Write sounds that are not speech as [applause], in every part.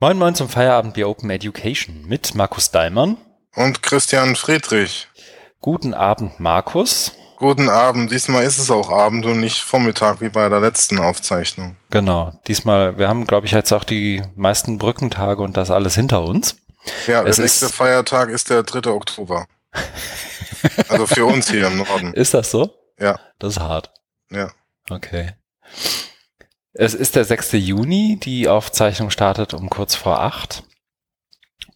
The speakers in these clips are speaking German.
Moin Moin zum Feierabendbier Open Education mit Markus Daimann. Und Christian Friedrich. Guten Abend, Markus. Guten Abend. Diesmal ist es auch Abend und nicht Vormittag wie bei der letzten Aufzeichnung. Genau. Diesmal, wir haben, glaube ich, jetzt auch die meisten Brückentage und das alles hinter uns. Ja, der nächste Feiertag ist der 3. Oktober. [laughs] also für uns hier im Norden. Ist das so? Ja. Das ist hart. Ja. Okay. Es ist der 6. Juni, die Aufzeichnung startet um kurz vor acht.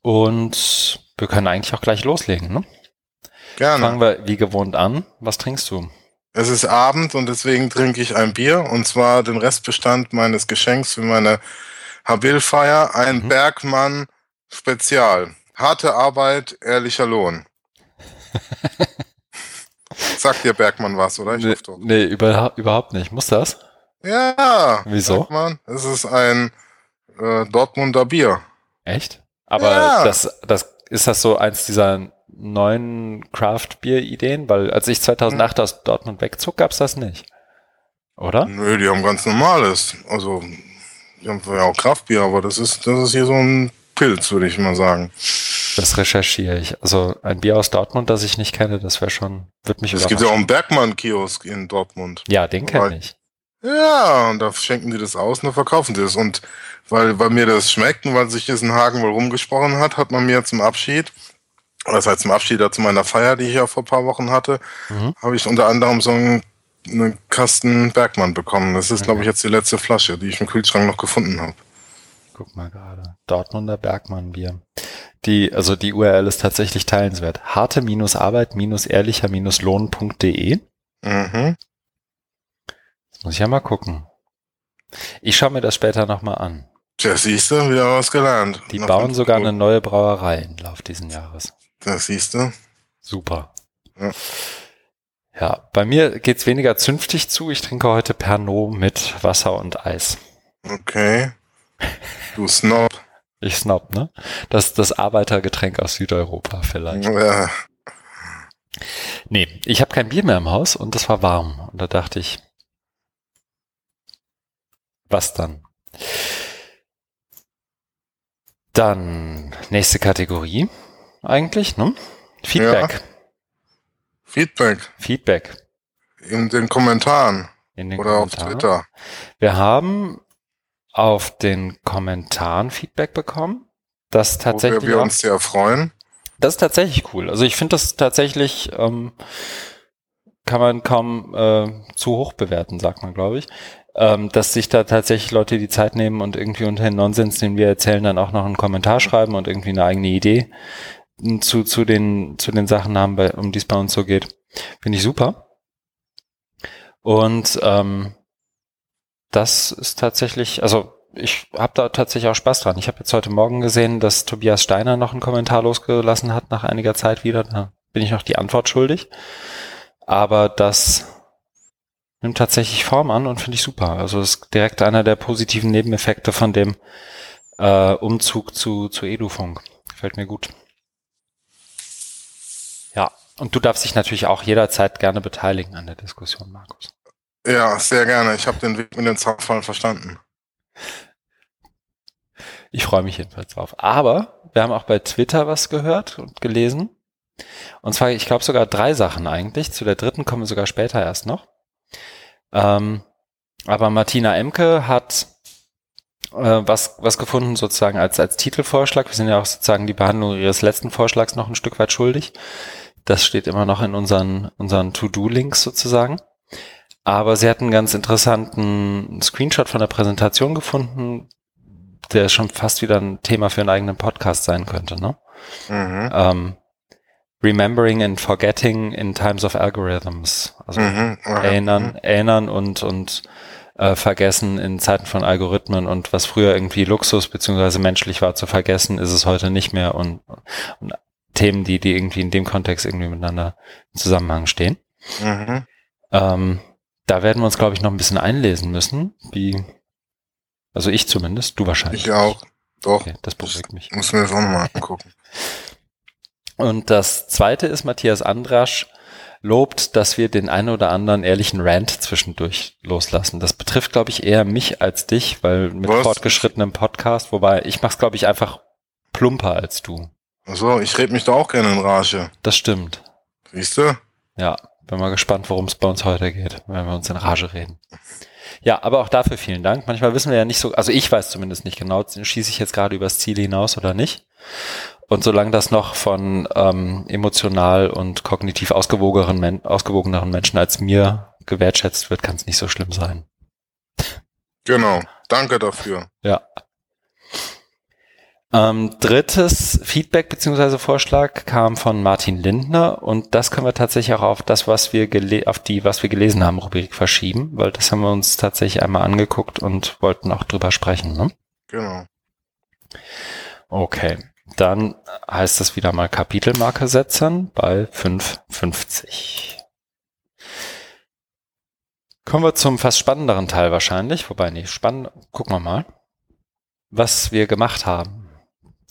Und wir können eigentlich auch gleich loslegen, ne? Gerne. Fangen wir wie gewohnt an. Was trinkst du? Es ist Abend und deswegen trinke ich ein Bier und zwar den Restbestand meines Geschenks für meine Habilfeier, ein mhm. Bergmann Spezial. Harte Arbeit, ehrlicher Lohn. [laughs] Sagt dir Bergmann was, oder? Ich nee, nee über, überhaupt nicht. Muss das? Ja. Wieso? Bergmann, es ist ein äh, Dortmunder Bier. Echt? Aber ja. das, das ist das so eins dieser neuen Craft-Bier-Ideen? Weil als ich 2008 hm. aus Dortmund wegzog, gab's das nicht. Oder? Nö, die haben ganz normales. Also, die haben ja auch Kraftbier, aber das ist, das ist hier so ein Pilz, würde ich mal sagen. Das recherchiere ich. Also ein Bier aus Dortmund, das ich nicht kenne, das wäre schon, wird mich Es gibt ja auch einen Bergmann-Kiosk in Dortmund. Ja, den kenne ich. Ja, und da schenken die das aus und da verkaufen sie das. Und weil, weil mir das schmeckt und weil sich das in Hagen wohl rumgesprochen hat, hat man mir zum Abschied das heißt zum Abschied zu meiner Feier, die ich ja vor ein paar Wochen hatte, mhm. habe ich unter anderem so einen, einen Kasten Bergmann bekommen. Das ist, mhm. glaube ich, jetzt die letzte Flasche, die ich im Kühlschrank noch gefunden habe. Guck mal gerade. Dortmunder Bergmann-Bier. Die, also die URL ist tatsächlich teilenswert. harte-arbeit-ehrlicher-lohn.de. Mhm. Muss ich ja mal gucken. Ich schaue mir das später nochmal an. Tja, siehst du, wieder was gelernt. Die Noch bauen sogar gut. eine neue Brauerei im Lauf diesen Jahres. Das siehst du. Super. Ja. ja, bei mir geht's weniger zünftig zu. Ich trinke heute Pernod mit Wasser und Eis. Okay. Du Snob. Ich Snob, ne? Das das Arbeitergetränk aus Südeuropa vielleicht. Ja. Nee, ich habe kein Bier mehr im Haus und das war warm. Und da dachte ich, was dann? Dann nächste Kategorie eigentlich, ne? Feedback. Ja. Feedback. Feedback. In den Kommentaren. In den Oder Kommentaren. auf Twitter. Wir haben auf den Kommentaren Feedback bekommen. Das tatsächlich. Wo wir, wir uns sehr freuen. Das ist tatsächlich cool. Also ich finde das tatsächlich ähm, kann man kaum äh, zu hoch bewerten, sagt man, glaube ich ähm, dass sich da tatsächlich Leute die Zeit nehmen und irgendwie unter den Nonsens, den wir erzählen, dann auch noch einen Kommentar schreiben und irgendwie eine eigene Idee zu, zu, den, zu den Sachen haben, bei, um die es bei uns so geht. Finde ich super. Und ähm, das ist tatsächlich, also ich habe da tatsächlich auch Spaß dran. Ich habe jetzt heute Morgen gesehen, dass Tobias Steiner noch einen Kommentar losgelassen hat nach einiger Zeit wieder. Da bin ich noch die Antwort schuldig. Aber das nimmt tatsächlich Form an und finde ich super. Also ist direkt einer der positiven Nebeneffekte von dem äh, Umzug zu, zu Edufunk. Gefällt mir gut. Ja, und du darfst dich natürlich auch jederzeit gerne beteiligen an der Diskussion, Markus. Ja, sehr gerne. Ich habe den Weg mit den Zaunfallen verstanden. Ich freue mich jedenfalls drauf. Aber wir haben auch bei Twitter was gehört und gelesen. Und zwar, ich glaube sogar drei Sachen eigentlich. Zu der dritten kommen wir sogar später erst noch. Ähm, aber Martina Emke hat äh, was, was gefunden sozusagen als, als Titelvorschlag. Wir sind ja auch sozusagen die Behandlung ihres letzten Vorschlags noch ein Stück weit schuldig. Das steht immer noch in unseren, unseren To-Do-Links sozusagen. Aber sie hat einen ganz interessanten Screenshot von der Präsentation gefunden, der schon fast wieder ein Thema für einen eigenen Podcast sein könnte. Ne? Mhm. Ähm, Remembering and Forgetting in Times of Algorithms. Also mhm, erinnern, mhm. erinnern und, und äh, vergessen in Zeiten von Algorithmen und was früher irgendwie Luxus beziehungsweise menschlich war zu vergessen, ist es heute nicht mehr und, und Themen, die, die irgendwie in dem Kontext irgendwie miteinander im Zusammenhang stehen. Mhm. Ähm, da werden wir uns, glaube ich, noch ein bisschen einlesen müssen, wie, also ich zumindest, du wahrscheinlich. Ich auch, doch. Okay, das beruhigt mich. Muss mir das auch nochmal angucken. [laughs] Und das zweite ist, Matthias Andrasch lobt, dass wir den einen oder anderen ehrlichen Rant zwischendurch loslassen. Das betrifft, glaube ich, eher mich als dich, weil mit Was? fortgeschrittenem Podcast, wobei ich mache es, glaube ich, einfach plumper als du. Also ich rede mich da auch gerne in Rage. Das stimmt. Siehst du? Ja, bin mal gespannt, worum es bei uns heute geht, wenn wir uns in Rage reden. Ja, aber auch dafür vielen Dank. Manchmal wissen wir ja nicht so, also ich weiß zumindest nicht genau, schieße ich jetzt gerade übers Ziel hinaus oder nicht. Und solange das noch von ähm, emotional und kognitiv ausgewogenen, Men ausgewogeneren Menschen als mir gewertschätzt wird, kann es nicht so schlimm sein. Genau. Danke dafür. Ja. Ähm, drittes Feedback beziehungsweise Vorschlag kam von Martin Lindner und das können wir tatsächlich auch auf das, was wir auf die, was wir gelesen haben, Rubrik verschieben, weil das haben wir uns tatsächlich einmal angeguckt und wollten auch drüber sprechen. Ne? Genau. Okay, dann heißt das wieder mal Kapitelmarke setzen bei 550. Kommen wir zum fast spannenderen Teil wahrscheinlich, wobei nicht spannend. Gucken wir mal, was wir gemacht haben.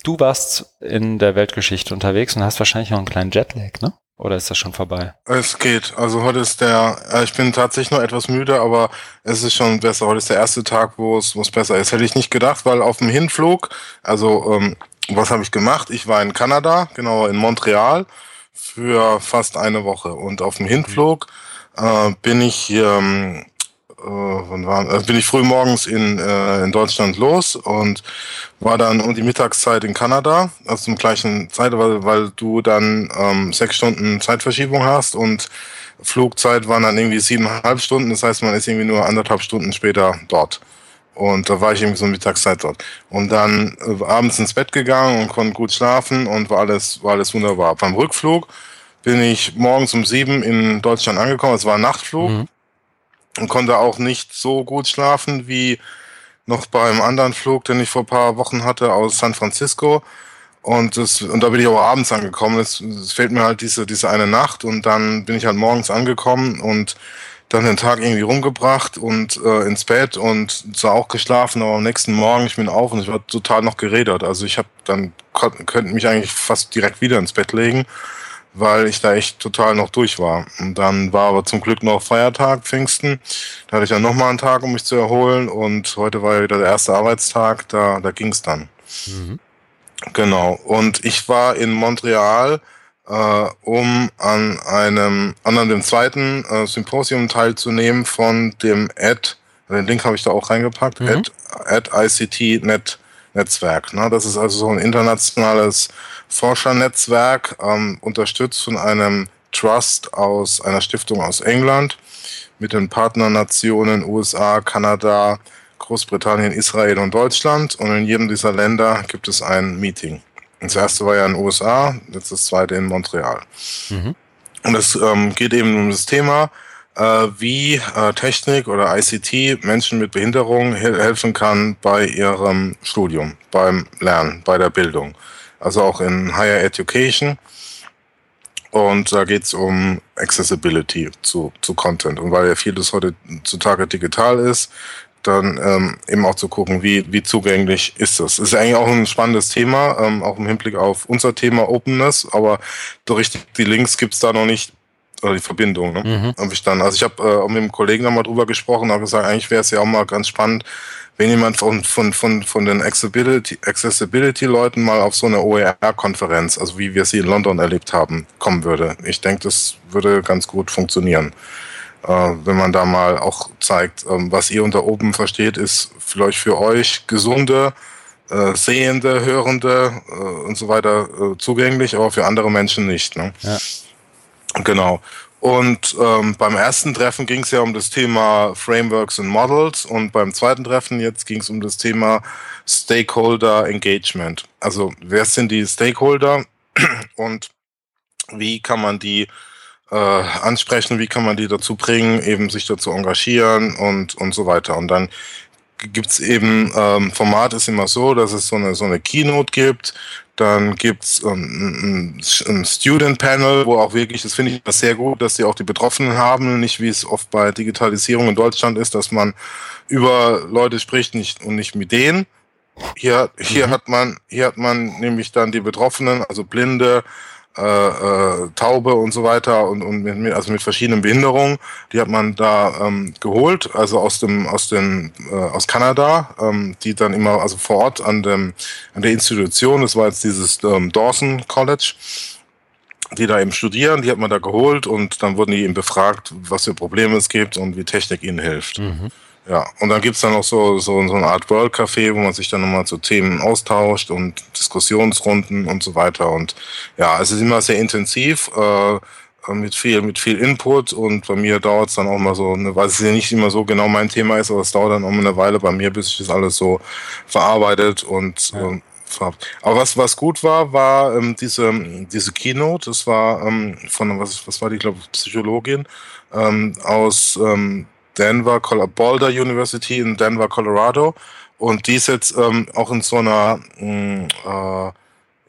Du warst in der Weltgeschichte unterwegs und hast wahrscheinlich noch einen kleinen Jetlag, ne? Oder ist das schon vorbei? Es geht. Also heute ist der, äh, ich bin tatsächlich noch etwas müde, aber es ist schon besser. Heute ist der erste Tag, wo es, wo es besser ist. Hätte ich nicht gedacht, weil auf dem Hinflug, also ähm, was habe ich gemacht? Ich war in Kanada, genau in Montreal, für fast eine Woche. Und auf dem Hinflug äh, bin ich ähm, äh, war, also bin ich früh morgens in, äh, in Deutschland los und war dann um die Mittagszeit in Kanada, also zum gleichen Zeit, weil, weil du dann ähm, sechs Stunden Zeitverschiebung hast und Flugzeit waren dann irgendwie siebeneinhalb Stunden, das heißt, man ist irgendwie nur anderthalb Stunden später dort. Und da war ich irgendwie so Mittagszeit dort. Und dann äh, abends ins Bett gegangen und konnte gut schlafen und war alles, war alles wunderbar. Beim Rückflug bin ich morgens um sieben in Deutschland angekommen. Es war ein Nachtflug. Mhm und konnte auch nicht so gut schlafen wie noch beim anderen Flug, den ich vor paar Wochen hatte aus San Francisco. Und, das, und da bin ich auch abends angekommen. Es, es fehlt mir halt diese, diese eine Nacht und dann bin ich halt morgens angekommen und dann den Tag irgendwie rumgebracht und äh, ins Bett und zwar auch geschlafen, aber am nächsten Morgen ich bin auf und ich war total noch geredet. Also ich habe dann könnte mich eigentlich fast direkt wieder ins Bett legen weil ich da echt total noch durch war. Und dann war aber zum Glück noch Feiertag, Pfingsten. Da hatte ich dann nochmal einen Tag, um mich zu erholen. Und heute war ja wieder der erste Arbeitstag, da, da ging es dann. Mhm. Genau. Und ich war in Montreal, äh, um an einem, an dem zweiten äh, Symposium teilzunehmen von dem Ad, den Link habe ich da auch reingepackt, mhm. Ad, Ad ICT Net Netzwerk. Ne? Das ist also so ein internationales Forschernetzwerk, ähm, unterstützt von einem Trust aus einer Stiftung aus England mit den Partnernationen USA, Kanada, Großbritannien, Israel und Deutschland. Und in jedem dieser Länder gibt es ein Meeting. Das erste war ja in den USA, jetzt das zweite in Montreal. Mhm. Und es ähm, geht eben um das Thema, äh, wie äh, Technik oder ICT Menschen mit Behinderung helfen kann bei ihrem Studium, beim Lernen, bei der Bildung. Also auch in Higher Education. Und da geht es um Accessibility zu, zu Content. Und weil ja vieles heutzutage digital ist, dann ähm, eben auch zu gucken, wie, wie zugänglich ist das. Ist ja eigentlich auch ein spannendes Thema, ähm, auch im Hinblick auf unser Thema Openness, aber so richtig die Links gibt's da noch nicht oder die Verbindung. Ne? Mhm. Hab ich dann, also ich habe äh, auch mit dem Kollegen nochmal drüber gesprochen habe gesagt, eigentlich wäre es ja auch mal ganz spannend, wenn jemand von, von, von, von den Accessibility, Accessibility Leuten mal auf so eine OER-Konferenz, also wie wir sie in London erlebt haben, kommen würde. Ich denke, das würde ganz gut funktionieren. Äh, wenn man da mal auch zeigt, ähm, was ihr unter oben versteht, ist vielleicht für euch gesunde, äh, Sehende, Hörende äh, und so weiter äh, zugänglich, aber für andere Menschen nicht. Ne? Ja. Genau. Und ähm, beim ersten Treffen ging es ja um das Thema Frameworks und Models und beim zweiten Treffen jetzt ging es um das Thema Stakeholder Engagement. Also wer sind die Stakeholder [clears throat] und wie kann man die äh, ansprechen, wie kann man die dazu bringen, eben sich dazu engagieren und, und so weiter. Und dann gibt's eben, ähm, Format ist immer so, dass es so eine, so eine Keynote gibt, dann gibt's ähm, ein, ein Student Panel, wo auch wirklich, das finde ich sehr gut, dass sie auch die Betroffenen haben, nicht wie es oft bei Digitalisierung in Deutschland ist, dass man über Leute spricht nicht, und nicht mit denen. Hier, hier mhm. hat man, hier hat man nämlich dann die Betroffenen, also Blinde, äh, äh, Taube und so weiter und, und mit, also mit verschiedenen Behinderungen. Die hat man da ähm, geholt, also aus dem aus den äh, aus Kanada, ähm, die dann immer also vor Ort an dem an der Institution, das war jetzt dieses ähm, Dawson College, die da eben studieren, die hat man da geholt und dann wurden die eben befragt, was für Probleme es gibt und wie Technik ihnen hilft. Mhm. Ja, und dann gibt's dann auch so, so, so eine Art World Café, wo man sich dann nochmal zu Themen austauscht und Diskussionsrunden und so weiter. Und ja, es ist immer sehr intensiv, äh, mit viel, mit viel Input und bei mir dauert's dann auch mal so, eine, weil es ja nicht immer so genau mein Thema ist, aber es dauert dann auch mal eine Weile bei mir, bis ich das alles so verarbeitet und ja. ähm, aber was, was gut war, war ähm, diese, diese Keynote. Das war ähm, von, was, was war die, glaube ich, Psychologin ähm, aus ähm, Denver, Boulder University in Denver, Colorado. Und die ist jetzt ähm, auch in so einer, mh, mm, äh,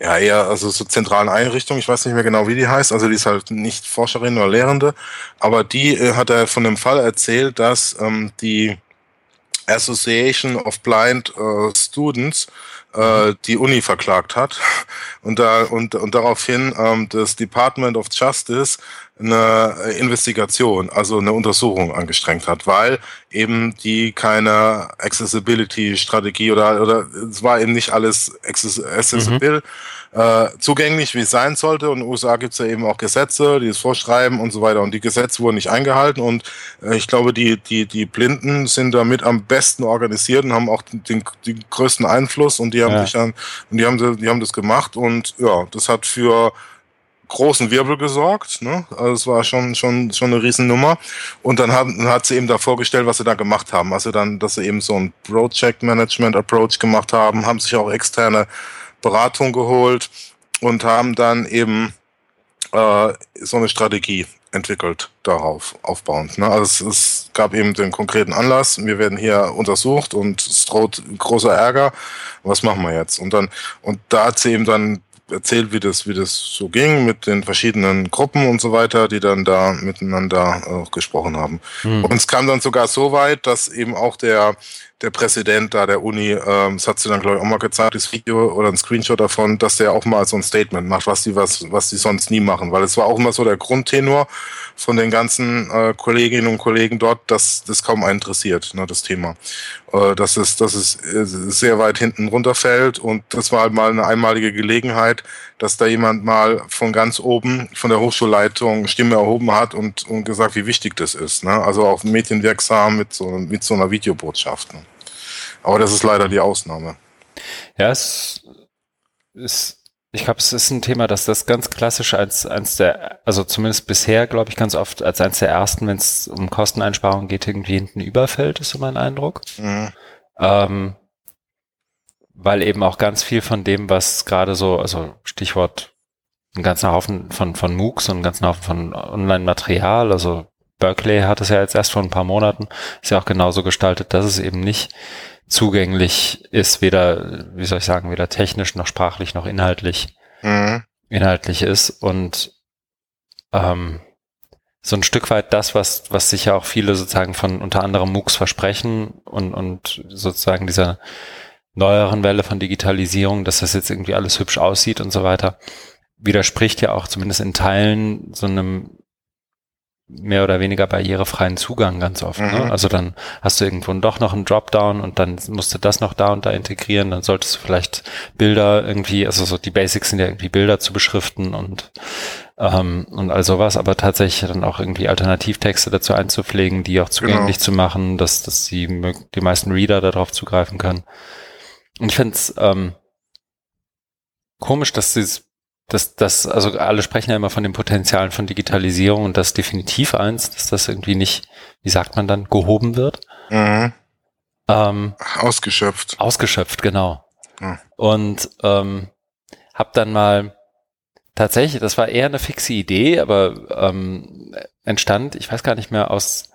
ja, eher, also so zentralen Einrichtung. Ich weiß nicht mehr genau, wie die heißt. Also die ist halt nicht Forscherin oder Lehrende. Aber die äh, hat er von dem Fall erzählt, dass ähm, die Association of Blind äh, Students äh, die Uni verklagt hat [laughs] und da und und daraufhin ähm, das Department of Justice eine Investigation, also eine Untersuchung angestrengt hat, weil eben die keine Accessibility-Strategie oder oder es war eben nicht alles accessible. Mhm äh, zugänglich, wie es sein sollte. Und in den USA gibt es ja eben auch Gesetze, die es vorschreiben und so weiter. Und die Gesetze wurden nicht eingehalten. Und äh, ich glaube, die, die, die Blinden sind damit am besten organisiert und haben auch den, den größten Einfluss. Und die haben ja. sich dann, und die haben, die haben das gemacht. Und ja, das hat für großen Wirbel gesorgt. Ne? Also es war schon, schon, schon eine Riesennummer. Und dann hat, hat sie eben da vorgestellt, was sie da gemacht haben. Also dann, dass sie eben so ein Project Management Approach gemacht haben, haben sich auch externe Beratung geholt und haben dann eben äh, so eine Strategie entwickelt darauf aufbauend. Ne? Also es, es gab eben den konkreten Anlass, wir werden hier untersucht und es droht großer Ärger. Was machen wir jetzt? Und dann und da hat sie eben dann erzählt, wie das, wie das so ging mit den verschiedenen Gruppen und so weiter, die dann da miteinander äh, gesprochen haben. Hm. Und es kam dann sogar so weit, dass eben auch der der Präsident da der Uni, ähm, das hat sie dann glaube ich auch mal gezeigt, das Video oder ein Screenshot davon, dass der auch mal so ein Statement macht, was die was was die sonst nie machen, weil es war auch immer so der Grundtenor von den ganzen äh, Kolleginnen und Kollegen dort, dass das kaum einen interessiert, ne, das Thema, äh, dass es dass es äh, sehr weit hinten runterfällt und das war halt mal eine einmalige Gelegenheit, dass da jemand mal von ganz oben von der Hochschulleitung Stimme erhoben hat und und gesagt, wie wichtig das ist, ne? also auch medienwirksam mit so mit so einer Videobotschaft. Ne? Aber das ist leider die Ausnahme. Ja, es ist, ich glaube, es ist ein Thema, dass das ganz klassisch als eins der, also zumindest bisher, glaube ich, ganz oft als eins der ersten, wenn es um Kosteneinsparungen geht, irgendwie hinten überfällt, ist so mein Eindruck. Mhm. Ähm, weil eben auch ganz viel von dem, was gerade so, also Stichwort ein ganzer Haufen von, von MOOCs und ein ganzen Haufen von Online-Material, also Berkeley hat es ja jetzt erst vor ein paar Monaten, ist ja auch genauso gestaltet, dass es eben nicht zugänglich ist, weder, wie soll ich sagen, weder technisch noch sprachlich noch inhaltlich, mhm. inhaltlich ist und ähm, so ein Stück weit das, was, was sich ja auch viele sozusagen von unter anderem MOOCs versprechen und, und sozusagen dieser neueren Welle von Digitalisierung, dass das jetzt irgendwie alles hübsch aussieht und so weiter, widerspricht ja auch zumindest in Teilen so einem mehr oder weniger barrierefreien Zugang ganz oft. Ne? Mhm. Ne? Also dann hast du irgendwo doch noch einen Dropdown und dann musst du das noch da und da integrieren. Dann solltest du vielleicht Bilder irgendwie, also so die Basics sind ja irgendwie Bilder zu beschriften und ähm, und all sowas, aber tatsächlich dann auch irgendwie Alternativtexte dazu einzupflegen, die auch zugänglich genau. zu machen, dass, dass die, die meisten Reader darauf zugreifen können. Und ich finde es ähm, komisch, dass dieses das, das, also alle sprechen ja immer von den Potenzialen von Digitalisierung und das definitiv eins, dass das irgendwie nicht, wie sagt man dann, gehoben wird. Mhm. Ähm, ausgeschöpft. Ausgeschöpft, genau. Mhm. Und ähm, hab dann mal tatsächlich, das war eher eine fixe Idee, aber ähm, entstand, ich weiß gar nicht mehr, aus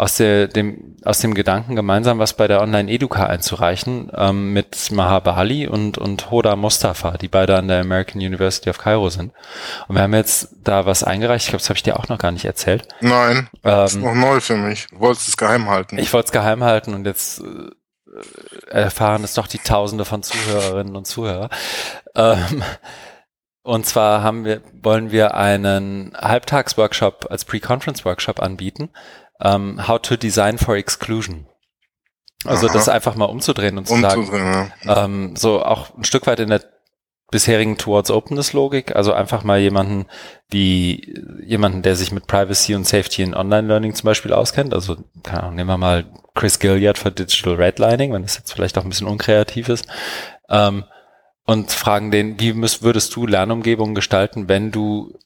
aus, der, dem, aus dem Gedanken, gemeinsam was bei der Online-Educa einzureichen, ähm, mit Mahabali und, und Hoda Mustafa, die beide an der American University of Cairo sind. Und wir haben jetzt da was eingereicht, ich glaube, das habe ich dir auch noch gar nicht erzählt. Nein, ähm, das ist noch neu für mich. Du wolltest es geheim halten. Ich wollte es geheim halten und jetzt äh, erfahren es doch die Tausende von Zuhörerinnen und Zuhörer. Ähm, Und zwar haben wir, wollen wir einen Halbtagsworkshop als Pre-Conference-Workshop anbieten. Um, how to Design for Exclusion. Also Aha. das einfach mal umzudrehen und zu umzudrehen, sagen, ja. ähm, so auch ein Stück weit in der bisherigen Towards Openness Logik, also einfach mal jemanden, wie jemanden, der sich mit Privacy und Safety in Online Learning zum Beispiel auskennt. Also keine Ahnung, nehmen wir mal Chris Gilliard für Digital Redlining, wenn das jetzt vielleicht auch ein bisschen unkreativ ist. Ähm, und fragen den, wie würdest du Lernumgebungen gestalten, wenn du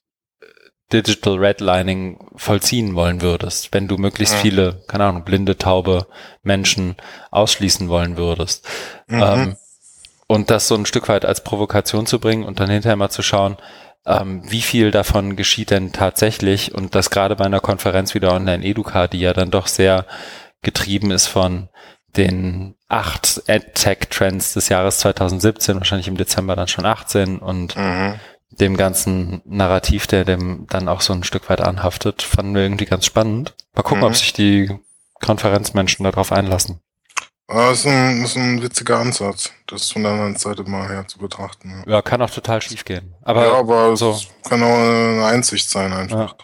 Digital Redlining vollziehen wollen würdest, wenn du möglichst ja. viele, keine Ahnung, blinde, taube Menschen ausschließen wollen würdest. Mhm. Ähm, und das so ein Stück weit als Provokation zu bringen und dann hinterher mal zu schauen, ähm, wie viel davon geschieht denn tatsächlich und das gerade bei einer Konferenz wie der Online-Educa, die ja dann doch sehr getrieben ist von den acht AdTech-Trends des Jahres 2017, wahrscheinlich im Dezember dann schon 18 und mhm dem ganzen Narrativ, der dem dann auch so ein Stück weit anhaftet, fanden wir irgendwie ganz spannend. Mal gucken, mhm. ob sich die Konferenzmenschen darauf einlassen. Ah, das ist, ein, das ist ein witziger Ansatz, das von der anderen Seite mal her zu betrachten. Ja, ja kann auch total schief gehen. Aber, ja, aber so. es kann auch eine Einsicht sein einfach. Ja.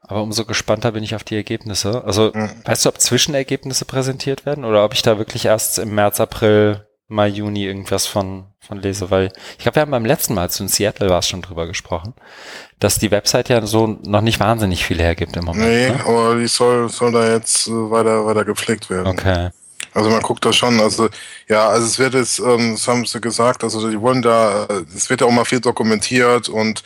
Aber umso gespannter bin ich auf die Ergebnisse. Also, mhm. weißt du, ob Zwischenergebnisse präsentiert werden oder ob ich da wirklich erst im März, April Mai, Juni irgendwas von, von lese, weil ich glaube, wir haben beim letzten Mal, zu in Seattle war es schon drüber gesprochen, dass die Website ja so noch nicht wahnsinnig viel hergibt im Moment. Nee, ne? aber die soll, soll da jetzt äh, weiter, weiter gepflegt werden. Okay. Also man guckt da schon, also ja, also es wird jetzt, ähm, das haben sie gesagt, also die wollen da, äh, es wird ja auch mal viel dokumentiert und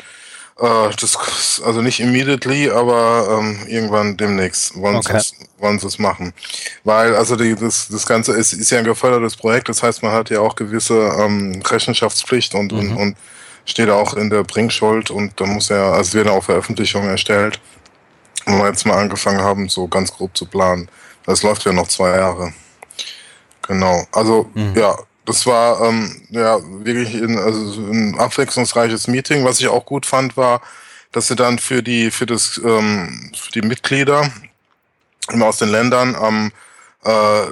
äh, das, also nicht immediately, aber ähm, irgendwann demnächst wollen okay. sie wollen sie es machen. Weil also die, das, das Ganze ist, ist ja ein gefördertes Projekt, das heißt, man hat ja auch gewisse ähm, Rechenschaftspflicht und, mhm. und, und steht auch in der Bringschuld und da muss ja, also werden auch Veröffentlichungen erstellt. Und wir jetzt mal angefangen haben, so ganz grob zu planen. Das läuft ja noch zwei Jahre. Genau. Also mhm. ja, das war ähm, ja wirklich ein, also ein abwechslungsreiches Meeting. Was ich auch gut fand, war, dass sie dann für die für das ähm, für die Mitglieder immer aus den Ländern am äh,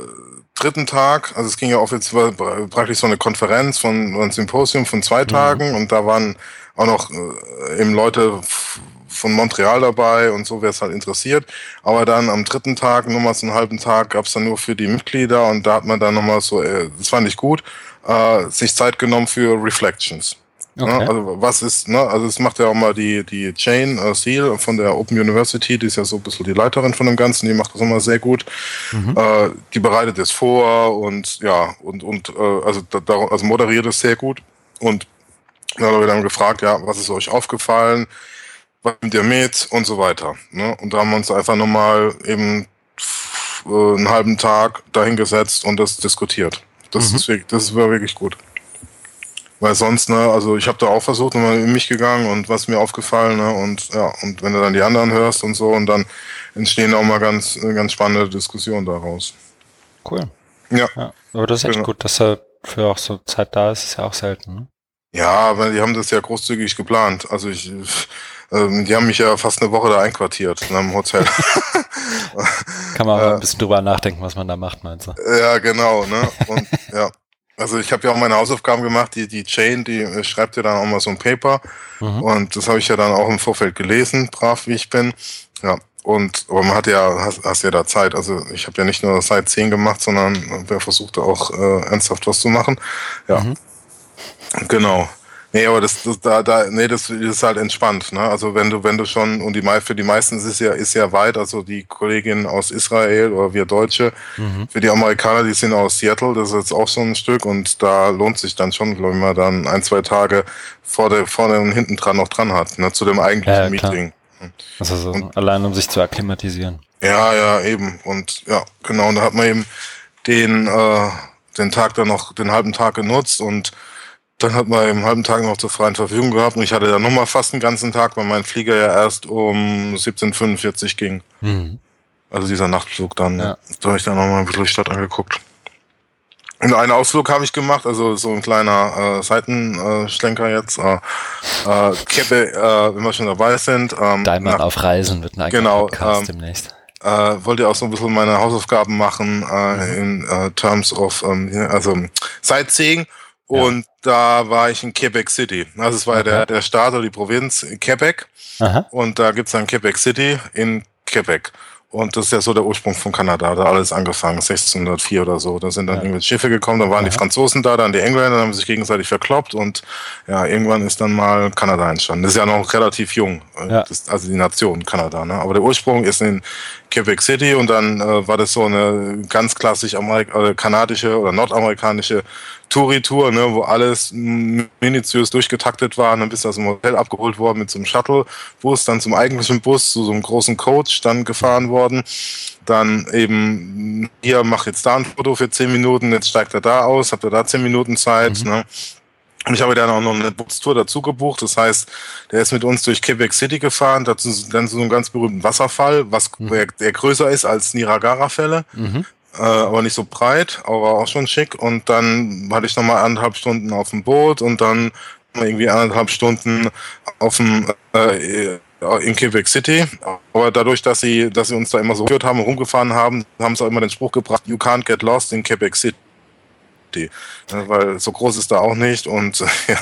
dritten Tag, also es ging ja auch jetzt praktisch so eine Konferenz von ein Symposium von zwei mhm. Tagen und da waren auch noch äh, eben Leute von Montreal dabei und so, wer es halt interessiert. Aber dann am dritten Tag, nochmals einen halben Tag, gab es dann nur für die Mitglieder und da hat man dann nochmal so, äh, das fand ich gut, äh, sich Zeit genommen für Reflections. Ne? Okay. Ne? Also was ist, ne? Also es macht ja auch mal die, die Jane äh, Seal von der Open University, die ist ja so ein bisschen die Leiterin von dem Ganzen, die macht das immer sehr gut. Mhm. Äh, die bereitet es vor und ja, und, und äh, also, da, also moderiert es sehr gut. Und dann haben wir dann gefragt, ja, was ist euch aufgefallen? Was nimmt ihr mit und so weiter. Ne? Und da haben wir uns einfach nochmal eben äh, einen halben Tag dahingesetzt und das diskutiert. Das, mhm. ist, wirklich, das war wirklich gut. Weil sonst, ne, also ich habe da auch versucht, nochmal in mich gegangen und was mir aufgefallen, ne, und ja, und wenn du dann die anderen hörst und so, und dann entstehen auch mal ganz, ganz spannende Diskussionen daraus. Cool. Ja. ja aber das ist echt genau. gut, dass er für auch so Zeit da ist, ist ja auch selten, ne? Ja, aber die haben das ja großzügig geplant. Also ich, ähm, die haben mich ja fast eine Woche da einquartiert in einem Hotel. [laughs] Kann man auch ein bisschen drüber nachdenken, was man da macht, meinst du? Ja, genau, ne? Und ja. Also ich habe ja auch meine Hausaufgaben gemacht, die, die Chain, die äh, schreibt ja dann auch mal so ein Paper. Mhm. Und das habe ich ja dann auch im Vorfeld gelesen, brav wie ich bin. Ja. Und aber man hat ja, hast, hast ja da Zeit. Also ich habe ja nicht nur Seit 10 gemacht, sondern wer versuchte auch äh, ernsthaft was zu machen. Ja. Mhm. Genau. Nee, aber das, das da, da, nee, das ist halt entspannt, ne? Also wenn du, wenn du schon, und die für die meisten ist es ja, ist ja weit, also die Kolleginnen aus Israel oder wir Deutsche, mhm. für die Amerikaner, die sind aus Seattle, das ist jetzt auch so ein Stück und da lohnt sich dann schon, glaube ich mal, dann ein, zwei Tage vor der, vorne und hinten dran noch dran hat, ne, zu dem eigentlichen ja, Meeting. Also so und, allein um sich zu akklimatisieren. Ja, ja, eben. Und ja, genau, und da hat man eben den, äh, den Tag dann noch, den halben Tag genutzt und dann hat man im halben Tag noch zur freien Verfügung gehabt und ich hatte dann nochmal fast den ganzen Tag, weil mein Flieger ja erst um 17.45 ging. Mhm. Also dieser Nachtflug dann. Ja. Da habe ich dann nochmal ein bisschen die Stadt angeguckt. Und einen Ausflug habe ich gemacht, also so ein kleiner äh, Seitenschlenker jetzt. Äh, äh, Keppe, äh, wenn wir schon dabei sind. Ähm, Diamond auf Reisen wird ein eigener genau, Podcast ähm, demnächst. Äh, wollte auch so ein bisschen meine Hausaufgaben machen äh, mhm. in äh, Terms of ähm, also Sightseeing Und da war ich in Quebec City. Also es war ja Okay. der, der Staat oder die Provinz Quebec. Aha. Und da gibt's dann Quebec City in Quebec. Und das ist ja so der Ursprung von Kanada, da alles angefangen, 1604 oder so. Da sind dann Ja. irgendwelche Schiffe gekommen, dann waren die Aha. Franzosen da, dann die Engländer, dann haben sie sich gegenseitig verkloppt und ja, irgendwann ist dann mal Kanada entstanden. Das ist ja noch relativ jung, äh, Ja. das, also die Nation Kanada. Ne? Aber der Ursprung ist in Quebec City und dann äh, war das so eine ganz klassisch Amerik äh, kanadische oder nordamerikanische Touri-Tour, ne, wo alles minutiös durchgetaktet war. Und dann bist du aus dem Hotel abgeholt worden mit so einem Shuttle-Bus, dann zum eigentlichen Bus, zu so einem großen Coach dann gefahren worden. Dann eben, hier, mach jetzt da ein Foto für zehn Minuten, jetzt steigt er da aus, habt ihr da zehn Minuten Zeit. Mhm. Ne? Und ich habe dann auch noch eine Bustour dazu gebucht. Das heißt, der ist mit uns durch Quebec City gefahren, dazu dann zu so einem ganz berühmten Wasserfall, was Mhm. der, größer ist als Niagara-Fälle Mhm. äh, aber nicht so breit, aber auch schon schick. Und dann hatte ich nochmal anderthalb Stunden auf dem Boot und dann irgendwie anderthalb Stunden auf dem äh, in Quebec City. Aber dadurch, dass sie, dass sie uns da immer so geführt haben und rumgefahren haben, haben sie auch immer den Spruch gebracht, you can't get lost in Quebec City. Ja, weil so groß ist da auch nicht und [laughs] ja,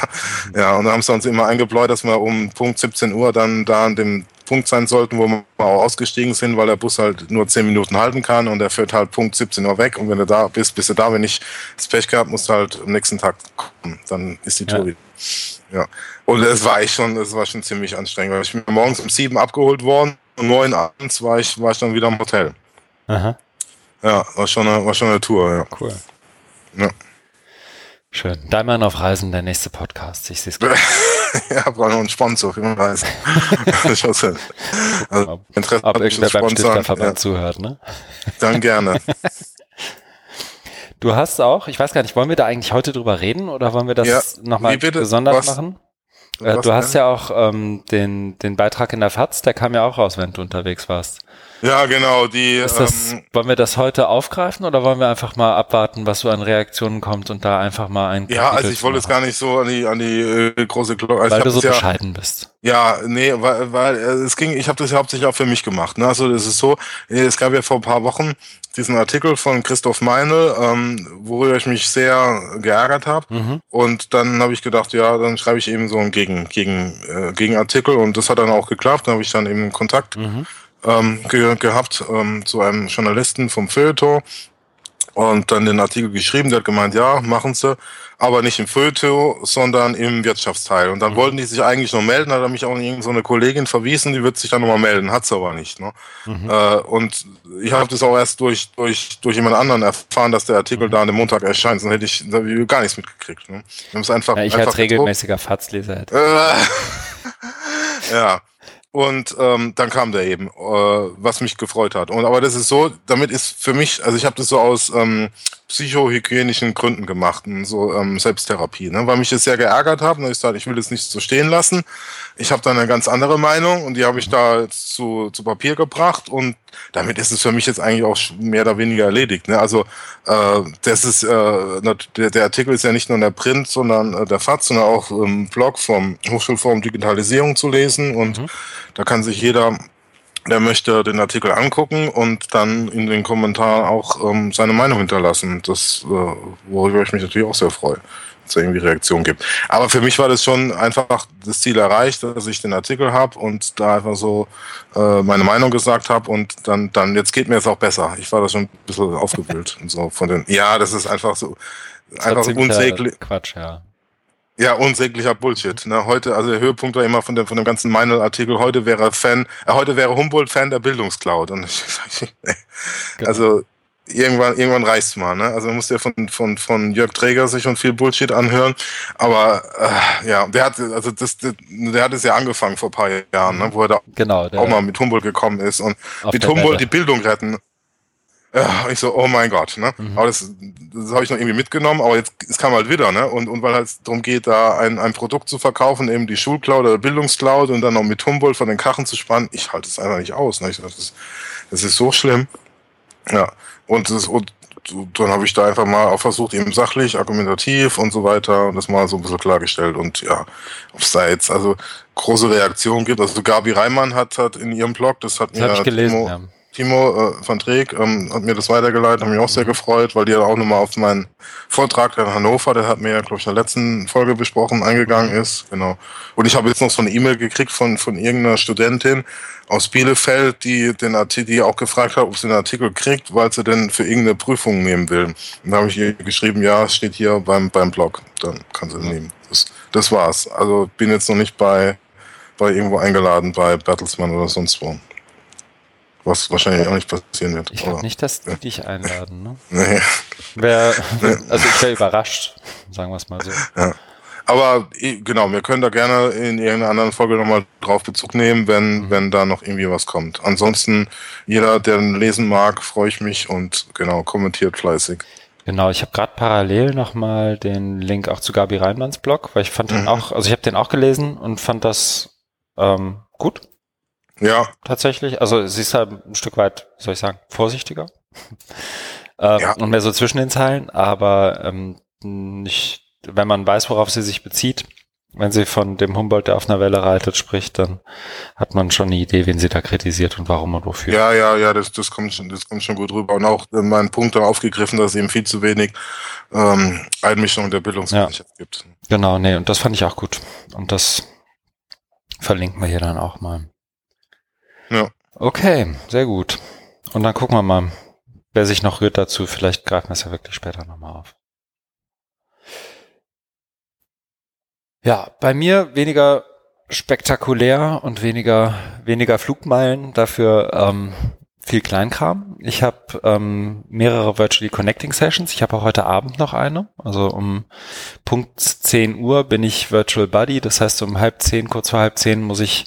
ja, und dann haben sie uns immer eingebläut, dass wir um Punkt 17 Uhr dann da an dem Punkt sein sollten, wo wir auch ausgestiegen sind, weil der Bus halt nur 10 Minuten halten kann und der fährt halt Punkt 17 Uhr weg und wenn du da bist, bist du da, wenn nicht das Pech gehabt, musst du halt am nächsten Tag kommen, dann ist die Tour Ja. wieder. Ja. Und es war echt schon, es war schon ziemlich anstrengend, weil ich bin morgens um sieben abgeholt worden und neun abends war ich, war ich dann wieder im Hotel. Aha. Ja, war schon eine, war schon eine Tour, ja. Cool. Ja. Schön. Diamond auf Reisen, der nächste Podcast. Ich sehe es gerade. [laughs] ja, brauche noch einen Sponsor, ich weiß nicht. also, Ob- Interesse Ob irgendwer beim Stifterverband ja, zuhört, ne? dann gerne. Du hast auch, ich weiß gar nicht, wollen wir da eigentlich heute drüber reden oder wollen wir das Ja, nochmal gesondert Was? machen? Äh, du hast denn? ja auch ähm, den, den Beitrag in der FAZ, der kam ja auch raus, während du unterwegs warst. Ja, genau, die, das, ähm, wollen wir das heute aufgreifen oder wollen wir einfach mal abwarten, was so an Reaktionen kommt und da einfach mal ein ja, Kapitel also ich wollte machen? gar nicht so an die, an die äh, große Glocke. Also Weil du so ja, bescheiden bist. Ja, nee, weil, weil äh, es ging, ich habe das ja hauptsächlich auch für mich gemacht. Ne? Also das ist so, äh, es gab ja vor ein paar Wochen diesen Artikel von Christoph Meinl, ähm, worüber ich mich sehr geärgert habe. Mhm. Und dann habe ich gedacht, ja, dann schreibe ich eben so einen Gegen, Gegen, äh, Gegenartikel und das hat dann auch geklappt. Dann habe ich dann eben Kontakt Mhm. Ähm, ge gehabt ähm, zu einem Journalisten vom Feuilleton und dann den Artikel geschrieben, der hat gemeint, ja, machen sie, aber nicht im Feuilleton, sondern im Wirtschaftsteil. Und dann Mhm. wollten die sich eigentlich noch melden, hat er mich auch an irgendeine so eine Kollegin verwiesen, die wird sich dann nochmal melden, hat sie aber nicht. Ne? Mhm. Äh, und ich habe das auch erst durch, durch, durch jemand anderen erfahren, dass der Artikel Mhm. da an dem Montag erscheint, sonst hätte ich da ich gar nichts mitgekriegt. Ne? Wir einfach, Ja, ich einfach als regelmäßiger FAZ-Leser hätte. äh, [laughs] ja. Und ähm, dann kam der eben, äh, was mich gefreut hat. Und aber das ist so, damit ist für mich, also ich habe das so aus ähm, psychohygienischen Gründen gemacht, so ähm, Selbsttherapie, ne? weil mich das sehr geärgert hat. Und ich sagte, ich will das nicht so stehen lassen. Ich habe dann eine ganz andere Meinung und die habe ich da zu, zu Papier gebracht und damit ist es für mich jetzt eigentlich auch mehr oder weniger erledigt. Ne? Also äh, das ist äh, der, der Artikel ist ja nicht nur in der Print, sondern äh, der FAZ, sondern auch im Blog vom Hochschulforum Digitalisierung zu lesen und Mhm. da kann sich jeder, der möchte, den Artikel angucken und dann in den Kommentaren auch ähm, seine Meinung hinterlassen. Das, äh, worüber ich mich natürlich auch sehr freue, es irgendwie Reaktion gibt. Aber für mich war das schon einfach das Ziel erreicht, dass ich den Artikel habe und da einfach so äh, meine Meinung gesagt habe und dann, dann, jetzt geht mir es auch besser. Ich war da schon ein bisschen [laughs] aufgewühlt und so von den, ja, das ist einfach so, Das einfach unsäglich. Quatsch, ja. Ja, unsäglicher Bullshit. Ne? Heute, also der Höhepunkt war immer von dem, von dem ganzen Meinl-Artikel, heute wäre Fan, äh, heute wäre Humboldt Fan der Bildungscloud. Und ich, nee. [laughs] Genau. Irgendwann, irgendwann reicht's mal, ne? Also man muss ja von, von, von Jörg Träger sich schon viel Bullshit anhören. Aber äh, ja, der hat, also das, der, der hat es ja angefangen vor ein paar Jahren, ne? wo er da Genau. Auch mal mit Humboldt gekommen ist und mit Humboldt die. Bildung retten. Ja, ich so, oh mein Gott, ne? Mhm. Aber das, das habe ich noch irgendwie mitgenommen, aber jetzt es kam halt wieder, ne? Und, und weil halt darum geht, da ein, ein Produkt zu verkaufen, eben die Schulcloud oder Bildungscloud und dann noch mit Humboldt von den Kachen zu spannen, ich halte es einfach nicht aus. Ne? Ich, das, ist, das ist so schlimm. Ja. Und, das, und dann habe ich da einfach mal auch versucht, eben sachlich, argumentativ und so weiter und das mal so ein bisschen klargestellt. Und ja, ob es da jetzt also große Reaktionen gibt. Also Gabi Reimann hat, hat in ihrem Blog, das hat Das mir ich gelesen, Timo- ja. Timo äh, van Dreek ähm, hat mir das weitergeleitet, hat mich auch sehr gefreut, weil die ja auch nochmal auf meinen Vortrag in Hannover, der hat mir ja, glaube ich, in der letzten Folge besprochen, eingegangen ist. Genau. Und ich habe jetzt noch so eine E-Mail gekriegt von, von irgendeiner Studentin aus Bielefeld, die den Artikel, die auch gefragt hat, ob sie den Artikel kriegt, weil sie denn für irgendeine Prüfung nehmen will. Und da habe ich ihr geschrieben, ja, es steht hier beim, beim Blog. Dann kann sie nehmen. Das, das war's. Also bin jetzt noch nicht bei, bei irgendwo eingeladen bei Bertelsmann oder sonst wo. Was wahrscheinlich auch nicht passieren wird. Ich glaube nicht, dass die dich einladen. Ne? [laughs] Nee. Wär, also ich wäre überrascht, sagen wir es mal so. Ja. Aber genau, wir können da gerne in irgendeiner anderen Folge nochmal drauf Bezug nehmen, wenn, mhm. wenn da noch irgendwie was kommt. Ansonsten, jeder, der lesen mag, freue ich mich und genau, kommentiert fleißig. Genau, ich habe gerade parallel nochmal den Link auch zu Gabi Reinmanns Blog, weil ich fand mhm. den auch, also ich habe den auch gelesen und fand das ähm, gut. Ja. Tatsächlich. Also sie ist halt ein Stück weit, soll ich sagen, vorsichtiger. [laughs] ähm, ja. Und mehr so zwischen den Zeilen, aber ähm, nicht, wenn man weiß, worauf sie sich bezieht, wenn sie von dem Humboldt, der auf einer Welle reitet, spricht, dann hat man schon eine Idee, wen sie da kritisiert und warum und wofür. Ja, ja, ja, das, das kommt schon, das kommt schon gut rüber. Und auch äh, mein Punkt da aufgegriffen, dass es eben viel zu wenig ähm, Einmischung der Bildungsgesellschaft ja. gibt. Genau, nee, und das fand ich auch gut. Und das verlinken wir hier dann auch mal. Ja. Okay, sehr gut. Und dann gucken wir mal, wer sich noch rührt dazu. Vielleicht greifen wir es ja wirklich später nochmal auf. Ja, bei mir weniger spektakulär und weniger, weniger Flugmeilen, dafür ähm, viel Kleinkram. Ich habe ähm, mehrere Virtually Connecting Sessions. Ich habe auch heute Abend noch eine. Also um Punkt 10 Uhr bin ich Virtual Buddy. Das heißt, um halb zehn, kurz vor halb zehn muss ich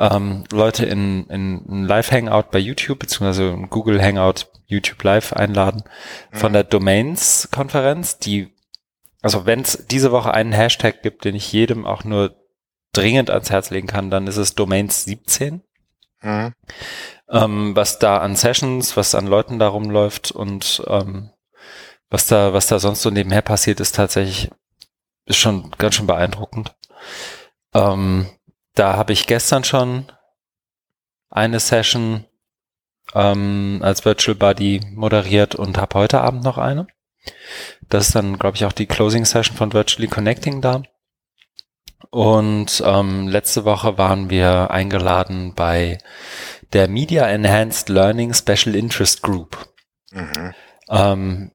ähm, Leute in, in ein Live-Hangout bei YouTube, beziehungsweise ein Google Hangout YouTube Live einladen von mhm. der Domains-Konferenz, die, also wenn es diese Woche einen Hashtag gibt, den ich jedem auch nur dringend ans Herz legen kann, dann ist es Domains 17. Mhm. Ähm, was da an Sessions, was an Leuten da rumläuft und ähm, was da, was da sonst so nebenher passiert, ist tatsächlich, ist schon ganz schön beeindruckend. Ähm, da habe ich gestern schon eine Session ähm, als Virtual Buddy moderiert und habe heute Abend noch eine. Das ist dann, glaube ich, auch die Closing Session von Virtually Connecting da. Und ähm, letzte Woche waren wir eingeladen bei der Media Enhanced Learning Special Interest Group. Mhm. Ähm,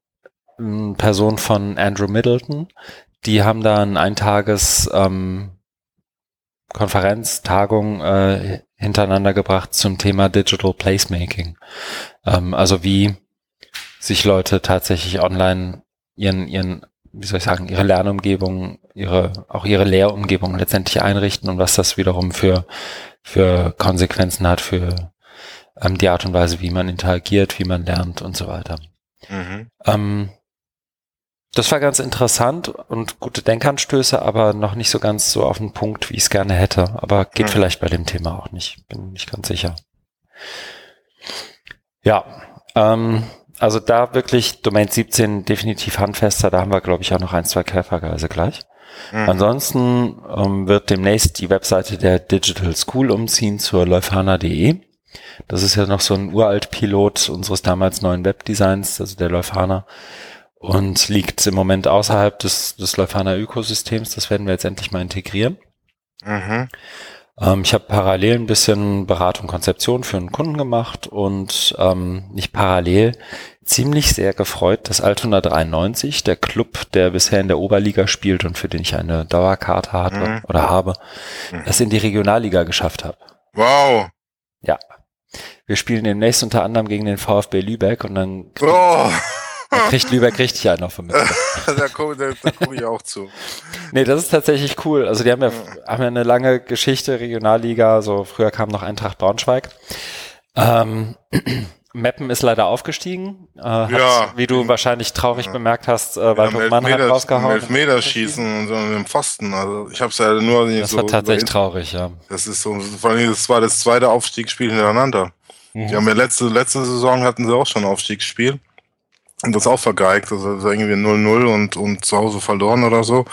Person von Andrew Middleton. Die haben da ein Eintages ähm, Konferenz, Tagung äh, hintereinander gebracht zum Thema Digital Placemaking. Ähm, also wie sich Leute tatsächlich online ihren, ihren, wie soll ich sagen, ihre Lernumgebung, ihre, auch ihre Lehrumgebung letztendlich einrichten und was das wiederum für, für Konsequenzen hat für ähm, die Art und Weise, wie man interagiert, wie man lernt und so weiter. Mhm. Ähm, das war ganz interessant und gute Denkanstöße, aber noch nicht so ganz so auf den Punkt, wie ich es gerne hätte. Aber geht mhm. vielleicht bei dem Thema auch nicht. Bin nicht ganz sicher. Ja, ähm, also da wirklich Domain 17 definitiv handfester. Da haben wir, glaube ich, auch noch ein, zwei Querverweise gleich. Mhm. Ansonsten ähm, wird demnächst die Webseite der Digital School umziehen zur leufana.de. Das ist ja noch so ein uralt Pilot unseres damals neuen Webdesigns, also der Leufana und liegt im Moment außerhalb des, des Leuphana Ökosystems. Das werden wir jetzt endlich mal integrieren. Mhm. Ähm, ich habe parallel ein bisschen Beratung, Konzeption für einen Kunden gemacht und ähm, nicht parallel ziemlich sehr gefreut, dass Altona 93, der Club, der bisher in der Oberliga spielt und für den ich eine Dauerkarte hatte mhm. oder habe, mhm. es in die Regionalliga geschafft hat. Wow. Ja. Wir spielen demnächst unter anderem gegen den VfB Lübeck und dann oh. Da kriegt Lübeck richtig einen noch von mir. [laughs] da komm ich auch zu. Nee, das ist tatsächlich cool. Also die haben ja, haben ja eine lange Geschichte, Regionalliga, so früher kam noch Eintracht Braunschweig. Ähm, [clears throat] Meppen ist leider aufgestiegen. Äh, hat, ja. Wie du wahrscheinlich traurig ja. bemerkt hast, äh, Waldhof ja, Mannheim rausgehauen. Elfmeterschießen und so im Pfosten. Also ich habe es ja nur Das so war tatsächlich traurig, ja. Das ist so, vor allem das war das zweite Aufstiegsspiel hintereinander. Mhm. Die haben ja letzte, letzte Saison hatten sie auch schon ein Aufstiegsspiel. Und das auch vergeigt, also irgendwie 0-0 und, und zu Hause verloren oder so.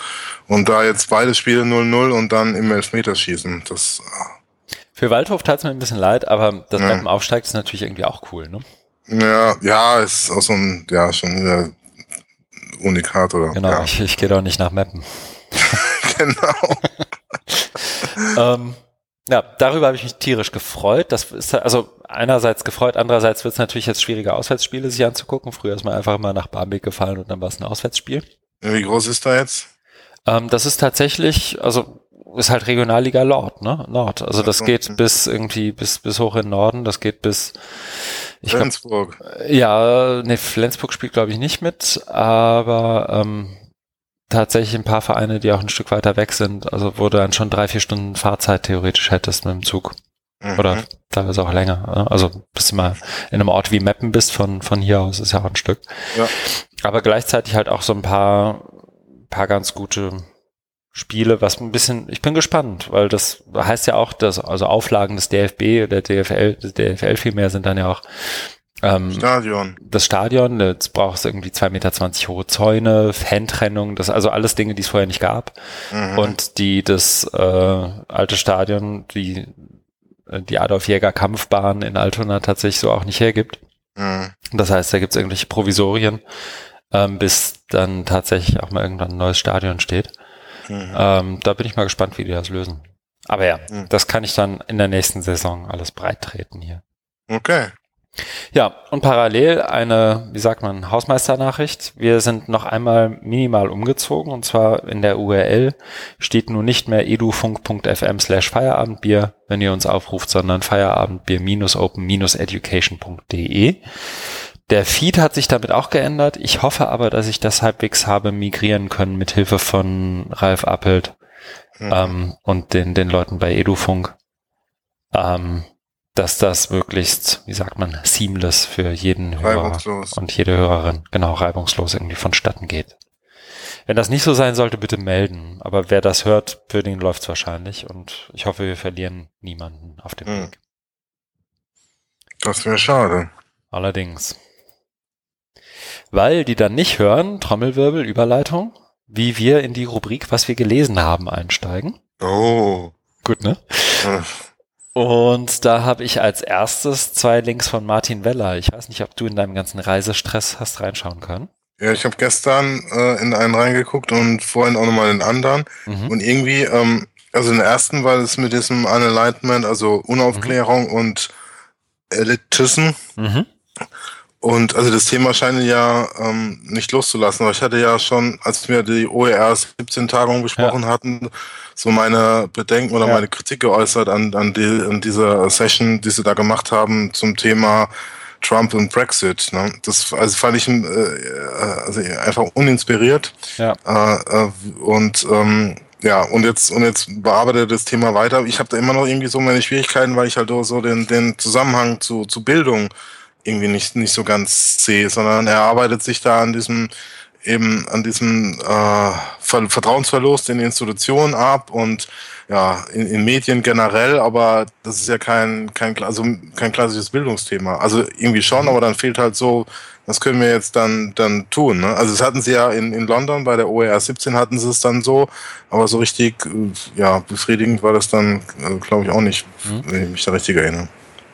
Und da jetzt beide Spiele 0-0 und dann im Elfmeterschießen, das. Für Waldhof tat es mir ein bisschen leid, aber das ja. Mappen aufsteigt ist natürlich irgendwie auch cool, ne? Ja, ja, ist auch so ein, ja, schon wieder Unikat oder. Genau, ja. ich, ich gehe doch nicht nach Mappen. [laughs] genau. [laughs] ähm, ja, darüber habe ich mich tierisch gefreut. Das ist also einerseits gefreut, andererseits wird es natürlich jetzt schwieriger, Auswärtsspiele sich anzugucken. Früher ist man einfach mal nach Barmbek gefallen und dann war es ein Auswärtsspiel. Wie groß ist da jetzt? Ähm, das ist tatsächlich, also ist halt Regionalliga Nord, ne? Nord. Also das geht bis irgendwie bis bis hoch in Norden. Das geht bis ich Flensburg. Glaub, ja, ne, Flensburg spielt glaube ich nicht mit, aber ähm, tatsächlich ein paar Vereine, die auch ein Stück weiter weg sind. Also wo du dann schon drei vier Stunden Fahrzeit theoretisch hättest mit dem Zug mhm. oder teilweise auch länger. Ne? Also bis du mal in einem Ort wie Meppen bist von von hier aus ist ja auch ein Stück. Ja. Aber gleichzeitig halt auch so ein paar paar ganz gute Spiele, was ein bisschen, ich bin gespannt, weil das heißt ja auch, dass also Auflagen des DFB, der DFL, des DFL vielmehr sind dann ja auch ähm, Stadion. Das Stadion, jetzt brauchst du irgendwie zwei Meter zwanzig hohe Zäune, Fantrennung, das also alles Dinge, die es vorher nicht gab. Mhm. Und die das äh, alte Stadion, die die Adolf Jäger Kampfbahn in Altona tatsächlich so auch nicht hergibt. Mhm. Das heißt, da gibt es irgendwelche Provisorien, ähm, bis dann tatsächlich auch mal irgendwann ein neues Stadion steht. Mhm. Ähm, da bin ich mal gespannt, wie die das lösen. Aber ja, mhm. das kann ich dann in der nächsten Saison alles breit treten hier. Okay. Ja, und parallel eine, wie sagt man, Hausmeisternachricht. Wir sind noch einmal minimal umgezogen und zwar in der URL steht nun nicht mehr edufunk.fm slash Feierabendbier, wenn ihr uns aufruft, sondern Feierabendbier-open-education.de. Der Feed hat sich damit auch geändert. Ich hoffe aber, dass ich das halbwegs habe migrieren können mit Hilfe von Ralf Appelt mhm. ähm, und den, den Leuten bei Edufunk. Ähm, dass das möglichst, wie sagt man, seamless für jeden Hörer und jede Hörerin, genau, reibungslos irgendwie vonstatten geht. Wenn das nicht so sein sollte, bitte melden. Aber wer das hört, für den läuft's wahrscheinlich und ich hoffe, wir verlieren niemanden auf dem hm. Weg. Das wäre schade. Allerdings weil die dann nicht hören, Trommelwirbel, Überleitung, wie wir in die Rubrik, was wir gelesen haben, einsteigen. Oh. Gut, ne? Und da habe ich als erstes zwei Links von Martin Weller. Ich weiß nicht, ob du in deinem ganzen Reisestress hast reinschauen können. Ja, ich habe gestern äh, in einen reingeguckt und vorhin auch nochmal in den anderen. Mhm. Und irgendwie, ähm, also in den ersten war es mit diesem Unalignment, also Unaufklärung mhm. und Elitism. Mhm. Und also das Thema scheint ja ähm, nicht loszulassen. Aber ich hatte ja schon, als wir die OER 17-Tagung besprochen ja. hatten, so meine Bedenken oder ja. meine Kritik geäußert an, an, die, an dieser Session, die sie da gemacht haben zum Thema Trump und Brexit. Ne? Das also fand ich äh, also einfach uninspiriert. Ja. Äh, äh, und ähm, ja, und jetzt und jetzt bearbeitet das Thema weiter. Ich habe da immer noch irgendwie so meine Schwierigkeiten, weil ich halt so den, den Zusammenhang zu, zu Bildung irgendwie nicht, nicht so ganz sehe, sondern er arbeitet sich da an diesem eben an diesem äh, Vertrauensverlust in Institutionen ab und ja, in, in Medien generell, aber das ist ja kein, kein, also kein klassisches Bildungsthema. Also irgendwie schon, aber dann fehlt halt so, was können wir jetzt dann, dann tun? Ne? Also das hatten sie ja in, in London bei der OER 17 hatten sie es dann so, aber so richtig, äh, ja, befriedigend war das dann, äh, glaube ich, auch nicht, mhm. wenn ich mich da richtig erinnere.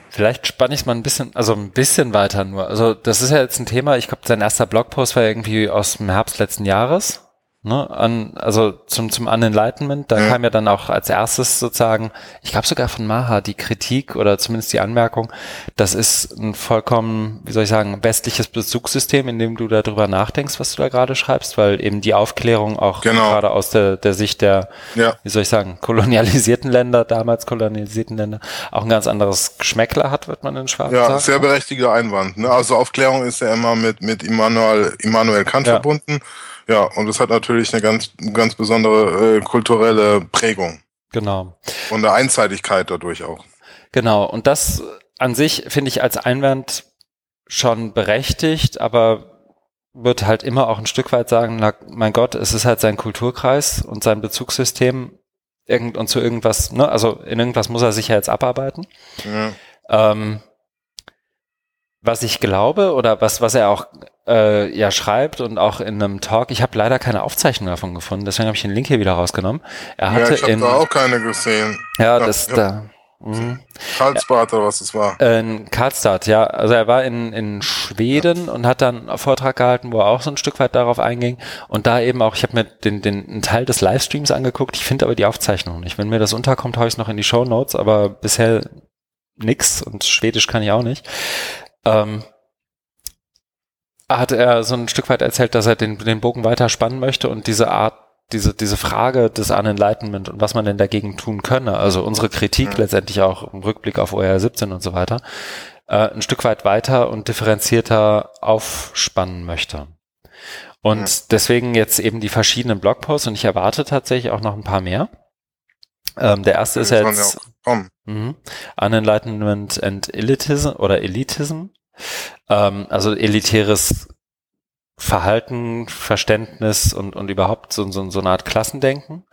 Vielleicht spanne ich es mal ein bisschen, also ein bisschen weiter nur. Also das ist ja jetzt ein Thema, ich glaube, sein erster Blogpost war irgendwie aus dem Herbst letzten Jahres. Ne, an, also zum, zum Unenlightenment, da ja. kam ja dann auch als erstes sozusagen, ich glaube sogar von Maha, die Kritik oder zumindest die Anmerkung, das ist ein vollkommen, wie soll ich sagen, westliches Bezugssystem, in dem du darüber nachdenkst, was du da gerade schreibst, weil eben die Aufklärung auch genau. gerade aus der, der Sicht der, ja. wie soll ich sagen, kolonialisierten Länder, damals kolonialisierten Länder, auch ein ganz anderes Geschmäckler hat, wird man in Schwarz ja, sagen. Sehr berechtigter Einwand. Ne? Also Aufklärung ist ja immer mit, mit Immanuel, Immanuel Kant ja. verbunden. Ja, und es hat natürlich eine ganz, ganz besondere äh, kulturelle Prägung. Genau. Und eine Einseitigkeit dadurch auch. Genau. Und das an sich finde ich als Einwand schon berechtigt, aber wird halt immer auch ein Stück weit sagen, na, mein Gott, es ist halt sein Kulturkreis und sein Bezugssystem irgend, und zu irgendwas, ne, also in irgendwas muss er sich ja jetzt abarbeiten. Ja. Ähm, was ich glaube oder was, was er auch äh, ja schreibt und auch in einem Talk, ich habe leider keine Aufzeichnung davon gefunden, deswegen habe ich den Link hier wieder rausgenommen. Er hatte ja, ich habe da auch keine gesehen. Ja, das ja. da. Mhm. Karlsbad oder was es war? In Karlstad, ja. Also er war in, in Schweden ja. und hat dann einen Vortrag gehalten, wo er auch so ein Stück weit darauf einging. Und da eben auch, ich habe mir den, den einen Teil des Livestreams angeguckt, ich finde aber die Aufzeichnung nicht. Wenn mir das unterkommt, haue ich es noch in die Show Notes, aber bisher nix und Schwedisch kann ich auch nicht. Ähm, hat er so ein Stück weit erzählt, dass er den, den Bogen weiter spannen möchte und diese Art diese, diese Frage des Unenlightenment und was man denn dagegen tun könne, also unsere Kritik mhm. letztendlich auch im Rückblick auf OR 17 und so weiter, äh, ein Stück weit weiter und differenzierter aufspannen möchte. Und mhm. deswegen jetzt eben die verschiedenen Blogposts und ich erwarte tatsächlich auch noch ein paar mehr. Ähm, der erste ist jetzt ja mhm, Unenlightenment and Elitism oder Elitism. Ähm, also elitäres Verhalten, Verständnis und, und überhaupt so, so, so eine Art Klassendenken.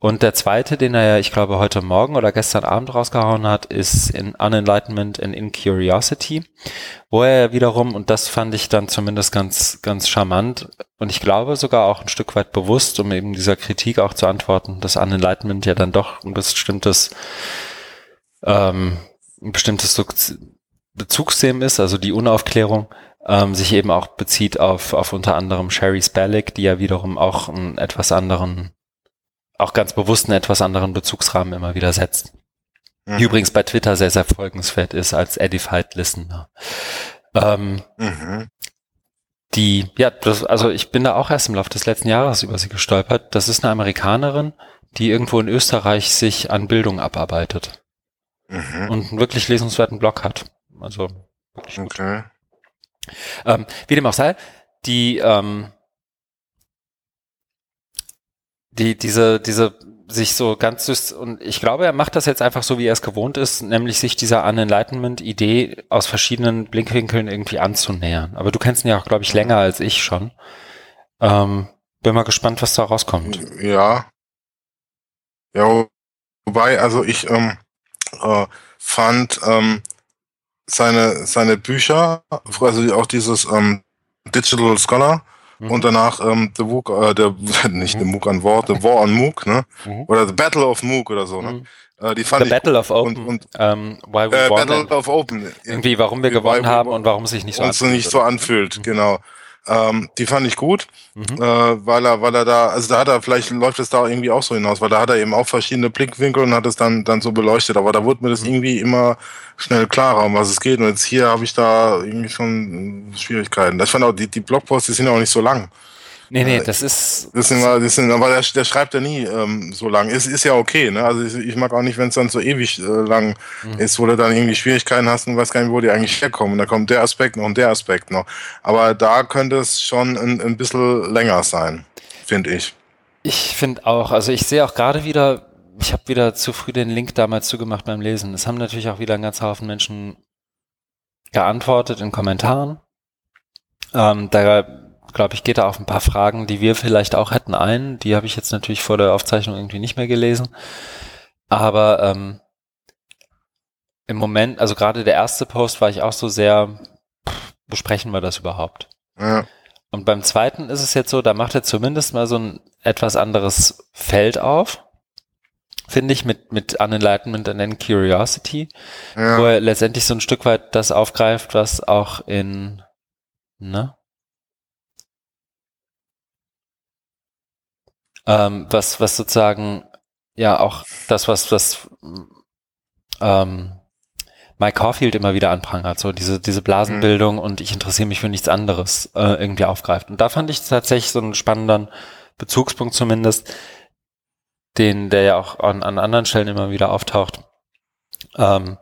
Und der zweite, den er ja, ich glaube, heute Morgen oder gestern Abend rausgehauen hat, ist in Unenlightenment and Incuriosity, wo er wiederum, und das fand ich dann zumindest ganz, ganz charmant und ich glaube sogar auch ein Stück weit bewusst, um eben dieser Kritik auch zu antworten, dass Unenlightenment ja dann doch ein bestimmtes, ähm, ein bestimmtes Bezugssystem ist, also die Unaufklärung, ähm, sich eben auch bezieht auf, auf unter anderem Sherry Spallick, die ja wiederum auch einen etwas anderen, auch ganz bewusst einen etwas anderen Bezugsrahmen immer wieder setzt. Mhm. Die übrigens bei Twitter sehr, sehr folgenswert ist als Edified Listener. Ähm, mhm. Die, ja, das, also ich bin da auch erst im Laufe des letzten Jahres über sie gestolpert. Das ist eine Amerikanerin, die irgendwo in Österreich sich an Bildung abarbeitet. Mhm. Und einen wirklich lesenswerten Blog hat. Also wirklich okay. Ähm, wie dem auch sei, die, ähm, die, diese, diese sich so ganz und ich glaube, er macht das jetzt einfach so, wie er es gewohnt ist, nämlich sich dieser Unenlightenment-Idee aus verschiedenen Blickwinkeln irgendwie anzunähern. Aber du kennst ihn ja auch, glaube ich, länger als ich schon. Ähm, bin mal gespannt, was da rauskommt. Ja. Ja, wobei, also ich ähm, äh, fand ähm, seine, seine Bücher, also auch dieses ähm, Digital Scholar mhm. und danach ähm, The Mook, äh, der, [laughs] nicht mhm. The Mook an Wort, The War on Mook, ne? Mhm. Oder The Battle of Mook oder so, ne? Mhm. Äh, die fand The ich Battle of Open. Und, und ähm, why we äh, Battle of Open. Irgendwie, warum wir gewonnen haben und warum es sich nicht so anfühlt. nicht so anfühlt, genau. Ähm, die fand ich gut, mhm. äh, weil er, weil er da, also da hat er, vielleicht läuft es da irgendwie auch so hinaus, weil da hat er eben auch verschiedene Blickwinkel und hat es dann, dann so beleuchtet, aber da wurde mir das mhm. irgendwie immer schnell klarer, um was es geht. Und jetzt hier habe ich da irgendwie schon Schwierigkeiten. Ich fand auch, die, die Blogposts, die sind ja auch nicht so lang. Nee, nee, das ist. Das sind, das sind, aber der, der schreibt ja nie ähm, so lang. Ist, ist ja okay, ne? Also ich, ich mag auch nicht, wenn es dann so ewig äh, lang mhm. ist, wo du dann irgendwie Schwierigkeiten hast und weißt gar nicht, wo die eigentlich herkommen. Und da kommt der Aspekt noch und der Aspekt noch. Aber da könnte es schon ein, ein bisschen länger sein, finde ich. Ich finde auch, also ich sehe auch gerade wieder, ich habe wieder zu früh den Link damals zugemacht beim Lesen. Es haben natürlich auch wieder ein ganzer Haufen Menschen geantwortet in Kommentaren. Ähm, da glaube ich, geht da auf ein paar Fragen, die wir vielleicht auch hätten ein. Die habe ich jetzt natürlich vor der Aufzeichnung irgendwie nicht mehr gelesen. Aber ähm, im Moment, also gerade der erste Post war ich auch so sehr, pff, besprechen wir das überhaupt? Ja. Und beim zweiten ist es jetzt so, da macht er zumindest mal so ein etwas anderes Feld auf, finde ich, mit, mit Unenlightenment and then Curiosity, ja. wo er letztendlich so ein Stück weit das aufgreift, was auch in, ne? Ähm, was, was sozusagen ja auch das, was, was ähm, Mike Caulfield immer wieder anprangert, so diese, diese Blasenbildung mhm. und ich interessiere mich für nichts anderes äh, irgendwie aufgreift. Und da fand ich tatsächlich so einen spannenden Bezugspunkt zumindest, den, der ja auch an, an anderen Stellen immer wieder auftaucht, ähm,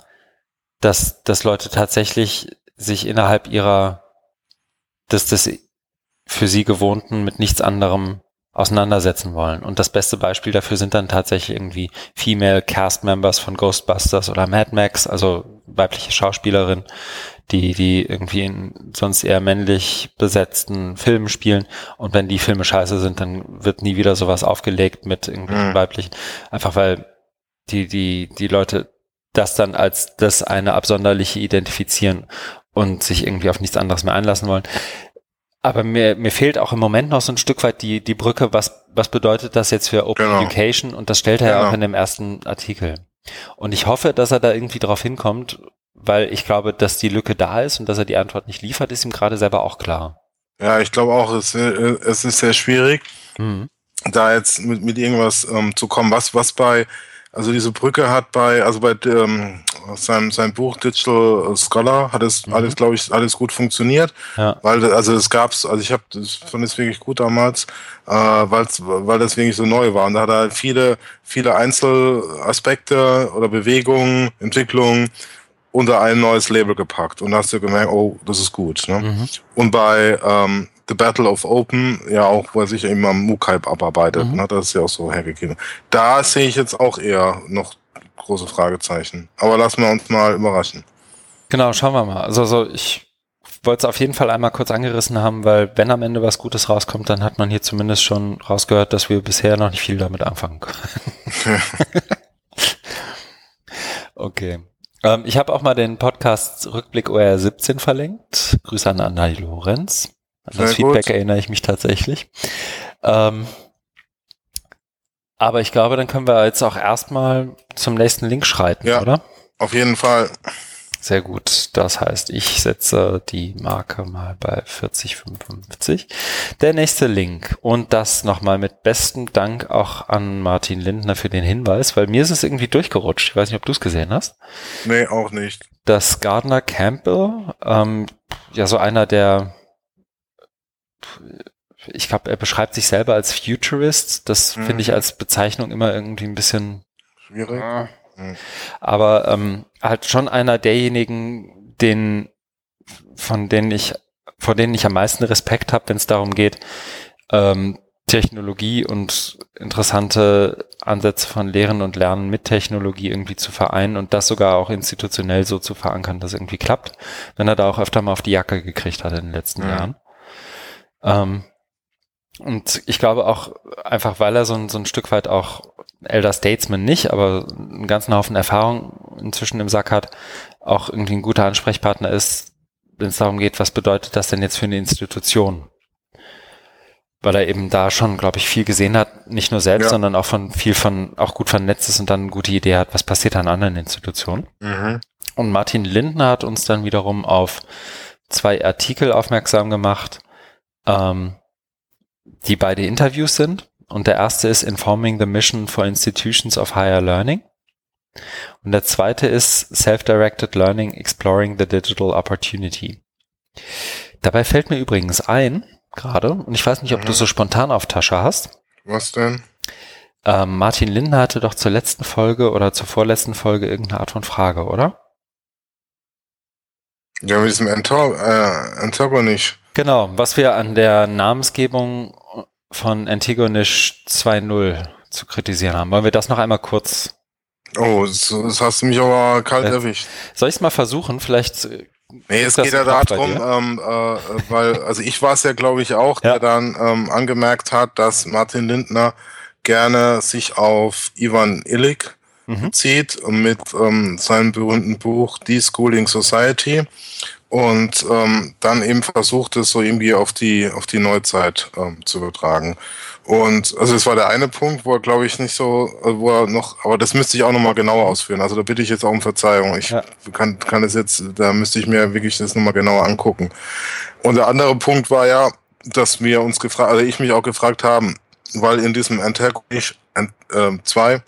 dass, dass Leute tatsächlich sich innerhalb ihrer, des, des für sie gewohnten mit nichts anderem auseinandersetzen wollen. Und das beste Beispiel dafür sind dann tatsächlich irgendwie Female Cast Members von Ghostbusters oder Mad Max, also weibliche Schauspielerin, die, die irgendwie in sonst eher männlich besetzten Filmen spielen. Und wenn die Filme scheiße sind, dann wird nie wieder sowas aufgelegt mit irgendwelchen mhm. weiblichen, einfach weil die, die, die Leute das dann als das eine absonderliche identifizieren und sich irgendwie auf nichts anderes mehr einlassen wollen. Aber mir, mir fehlt auch im Moment noch so ein Stück weit die, die Brücke, was, was bedeutet das jetzt für Open genau. Education? Und das stellt er ja genau. auch in dem ersten Artikel. Und ich hoffe, dass er da irgendwie drauf hinkommt, weil ich glaube, dass die Lücke da ist und dass er die Antwort nicht liefert, ist ihm gerade selber auch klar. Ja, ich glaube auch, es, äh, es ist sehr schwierig, mhm. da jetzt mit, mit irgendwas ähm, zu kommen. Was, was bei, also diese Brücke hat bei, also bei ähm, seinem, seinem Buch Digital Scholar hat es mhm. alles, glaube ich, alles gut funktioniert. Ja. Weil, also es gab's, also ich habe das fand es wirklich gut damals, äh, weil's, weil das wirklich so neu war. Und da hat er viele, viele Einzelaspekte oder Bewegungen, Entwicklungen unter ein neues Label gepackt. Und da hast du gemerkt, oh, das ist gut. Ne? Mhm. Und bei ähm, The Battle of Open, ja auch, er sich immer am MOOC-Hype abarbeitet, mhm. ne? das ist ja auch so hergegeben. Da sehe ich jetzt auch eher noch große Fragezeichen. Aber lassen wir uns mal überraschen. Genau, schauen wir mal. Also, also ich wollte es auf jeden Fall einmal kurz angerissen haben, weil wenn am Ende was Gutes rauskommt, dann hat man hier zumindest schon rausgehört, dass wir bisher noch nicht viel damit anfangen können. [laughs] okay. Ähm, ich habe auch mal den Podcast Rückblick OR 17 verlinkt. Grüße an Anna Lorenz. An das Sehr Feedback gut. erinnere ich mich tatsächlich. Ähm, aber ich glaube, dann können wir jetzt auch erstmal zum nächsten Link schreiten, ja, oder? Auf jeden Fall. Sehr gut. Das heißt, ich setze die Marke mal bei 4055. Der nächste Link. Und das nochmal mit bestem Dank auch an Martin Lindner für den Hinweis, weil mir ist es irgendwie durchgerutscht. Ich weiß nicht, ob du es gesehen hast. Nee, auch nicht. Das Gardner Campbell, ähm, ja, so einer der ich glaube, er beschreibt sich selber als Futurist. Das mhm. finde ich als Bezeichnung immer irgendwie ein bisschen schwierig. Äh, mhm. Aber ähm, halt schon einer derjenigen, den, von denen ich, vor denen ich am meisten Respekt habe, wenn es darum geht, ähm, Technologie und interessante Ansätze von Lehren und Lernen mit Technologie irgendwie zu vereinen und das sogar auch institutionell so zu verankern, dass irgendwie klappt, wenn er da auch öfter mal auf die Jacke gekriegt hat in den letzten mhm. Jahren. Ähm, und ich glaube auch einfach, weil er so ein, so ein Stück weit auch Elder Statesman nicht, aber einen ganzen Haufen Erfahrung inzwischen im Sack hat, auch irgendwie ein guter Ansprechpartner ist, wenn es darum geht, was bedeutet das denn jetzt für eine Institution? Weil er eben da schon, glaube ich, viel gesehen hat, nicht nur selbst, ja. sondern auch von viel von, auch gut vernetzt ist und dann eine gute Idee hat, was passiert an anderen Institutionen. Mhm. Und Martin Lindner hat uns dann wiederum auf zwei Artikel aufmerksam gemacht, ähm, die beide Interviews sind. Und der erste ist Informing the Mission for Institutions of Higher Learning. Und der zweite ist Self-Directed Learning Exploring the Digital Opportunity. Dabei fällt mir übrigens ein, gerade, und ich weiß nicht, ob mhm. du so spontan auf Tasche hast. Was denn? Ähm, Martin Lindner hatte doch zur letzten Folge oder zur vorletzten Folge irgendeine Art von Frage, oder? Ja, mit diesem Antor äh, Antagonist. Genau, was wir an der Namensgebung von Antigonish 2.0 zu kritisieren haben. Wollen wir das noch einmal kurz? Oh, das, hast du mich aber kalt äh, erwischt. Soll ich es mal versuchen? Vielleicht. Äh, nee, es geht ja darum, ähm, äh, weil, also ich war es ja, glaube ich, auch, ja. der dann ähm, angemerkt hat, dass Martin Lindner gerne sich auf Ivan Illich mhm. zieht mit ähm, seinem berühmten Buch Schooling Society und ähm, dann eben versucht es so irgendwie auf die auf die Neuzeit ähm, zu übertragen. Und also das war der eine Punkt, wo er glaube ich nicht so, äh, wo er noch, aber das müsste ich auch nochmal genauer ausführen. Also da bitte ich jetzt auch um Verzeihung. Ich ja. kann kann es jetzt, da müsste ich mir wirklich das nochmal genauer angucken. Und der andere Punkt war ja, dass wir uns gefragt, also ich mich auch gefragt haben, weil in diesem Antagonist äh, 2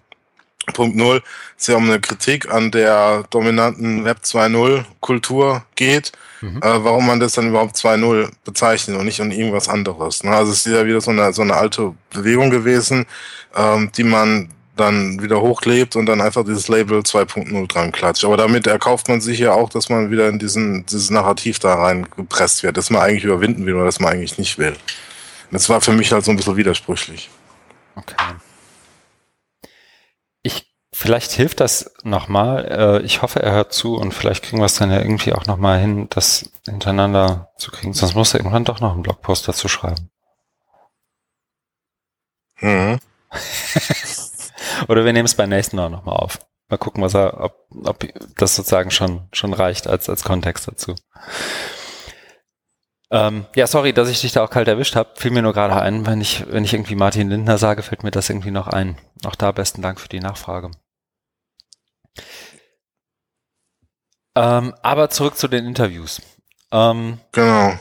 Punkt null es ja um eine Kritik an der dominanten Web 2.0 Kultur geht, mhm. äh, warum man das dann überhaupt 2.0 bezeichnet und nicht um irgendwas anderes. Ne? Also es ist ja wieder so eine, so eine alte Bewegung gewesen, ähm, die man dann wieder hochlebt und dann einfach dieses Label 2.0 dran klatscht. Aber damit erkauft man sich ja auch, dass man wieder in diesen, dieses Narrativ da rein gepresst wird, dass man eigentlich überwinden will oder dass man eigentlich nicht will. Das war für mich halt so ein bisschen widersprüchlich. Okay. Vielleicht hilft das nochmal. Äh, ich hoffe, er hört zu und vielleicht kriegen wir es dann ja irgendwie auch nochmal hin, das hintereinander zu kriegen. Sonst muss er irgendwann doch noch einen Blogpost dazu schreiben. Mhm. [laughs] Oder wir nehmen es beim nächsten Mal nochmal auf. Mal gucken, was er, ob, ob das sozusagen schon, schon reicht als, als Kontext dazu. Ähm, ja, sorry, dass ich dich da auch kalt erwischt habe. Fiel mir nur gerade ein, wenn ich, wenn ich irgendwie Martin Lindner sage, fällt mir das irgendwie noch ein. Auch da besten Dank für die Nachfrage. Ähm, aber zurück zu den Interviews. Ähm, Genau.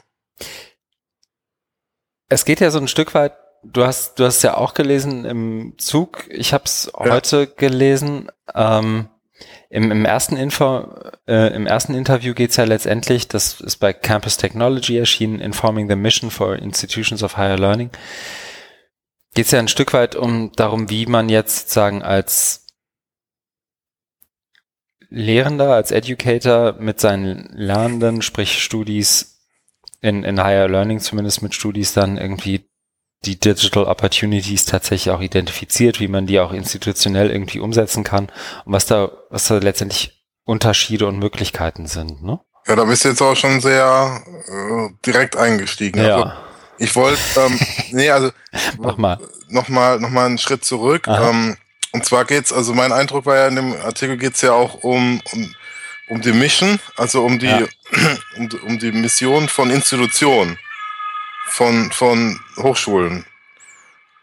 es geht ja so ein Stück weit, du hast, du hast ja auch gelesen im Zug, ich habe es Ja. heute gelesen. Ähm, im, Im ersten Info, äh, im ersten Interview geht es ja letztendlich, das ist bei Campus Technology erschienen, Informing the Mission for Institutions of Higher Learning. Geht es ja ein Stück weit um darum, wie man jetzt sozusagen als Lehrender, als Educator mit seinen Lernenden, sprich Studis in, in Higher Learning zumindest mit Studis dann irgendwie die Digital Opportunities tatsächlich auch identifiziert, wie man die auch institutionell irgendwie umsetzen kann und was da, was da letztendlich Unterschiede und Möglichkeiten sind, ne? Ja, da bist du jetzt auch schon sehr äh, direkt eingestiegen. Also, ich wollte, ähm, nee, also [laughs] Mach mal. nochmal noch mal einen Schritt zurück. Ähm, und zwar geht's, also mein Eindruck war ja in dem Artikel geht's ja auch um, um, um die Mission, also um die, Ja. [clears throat] um, um die Mission von Institutionen, von, von Hochschulen.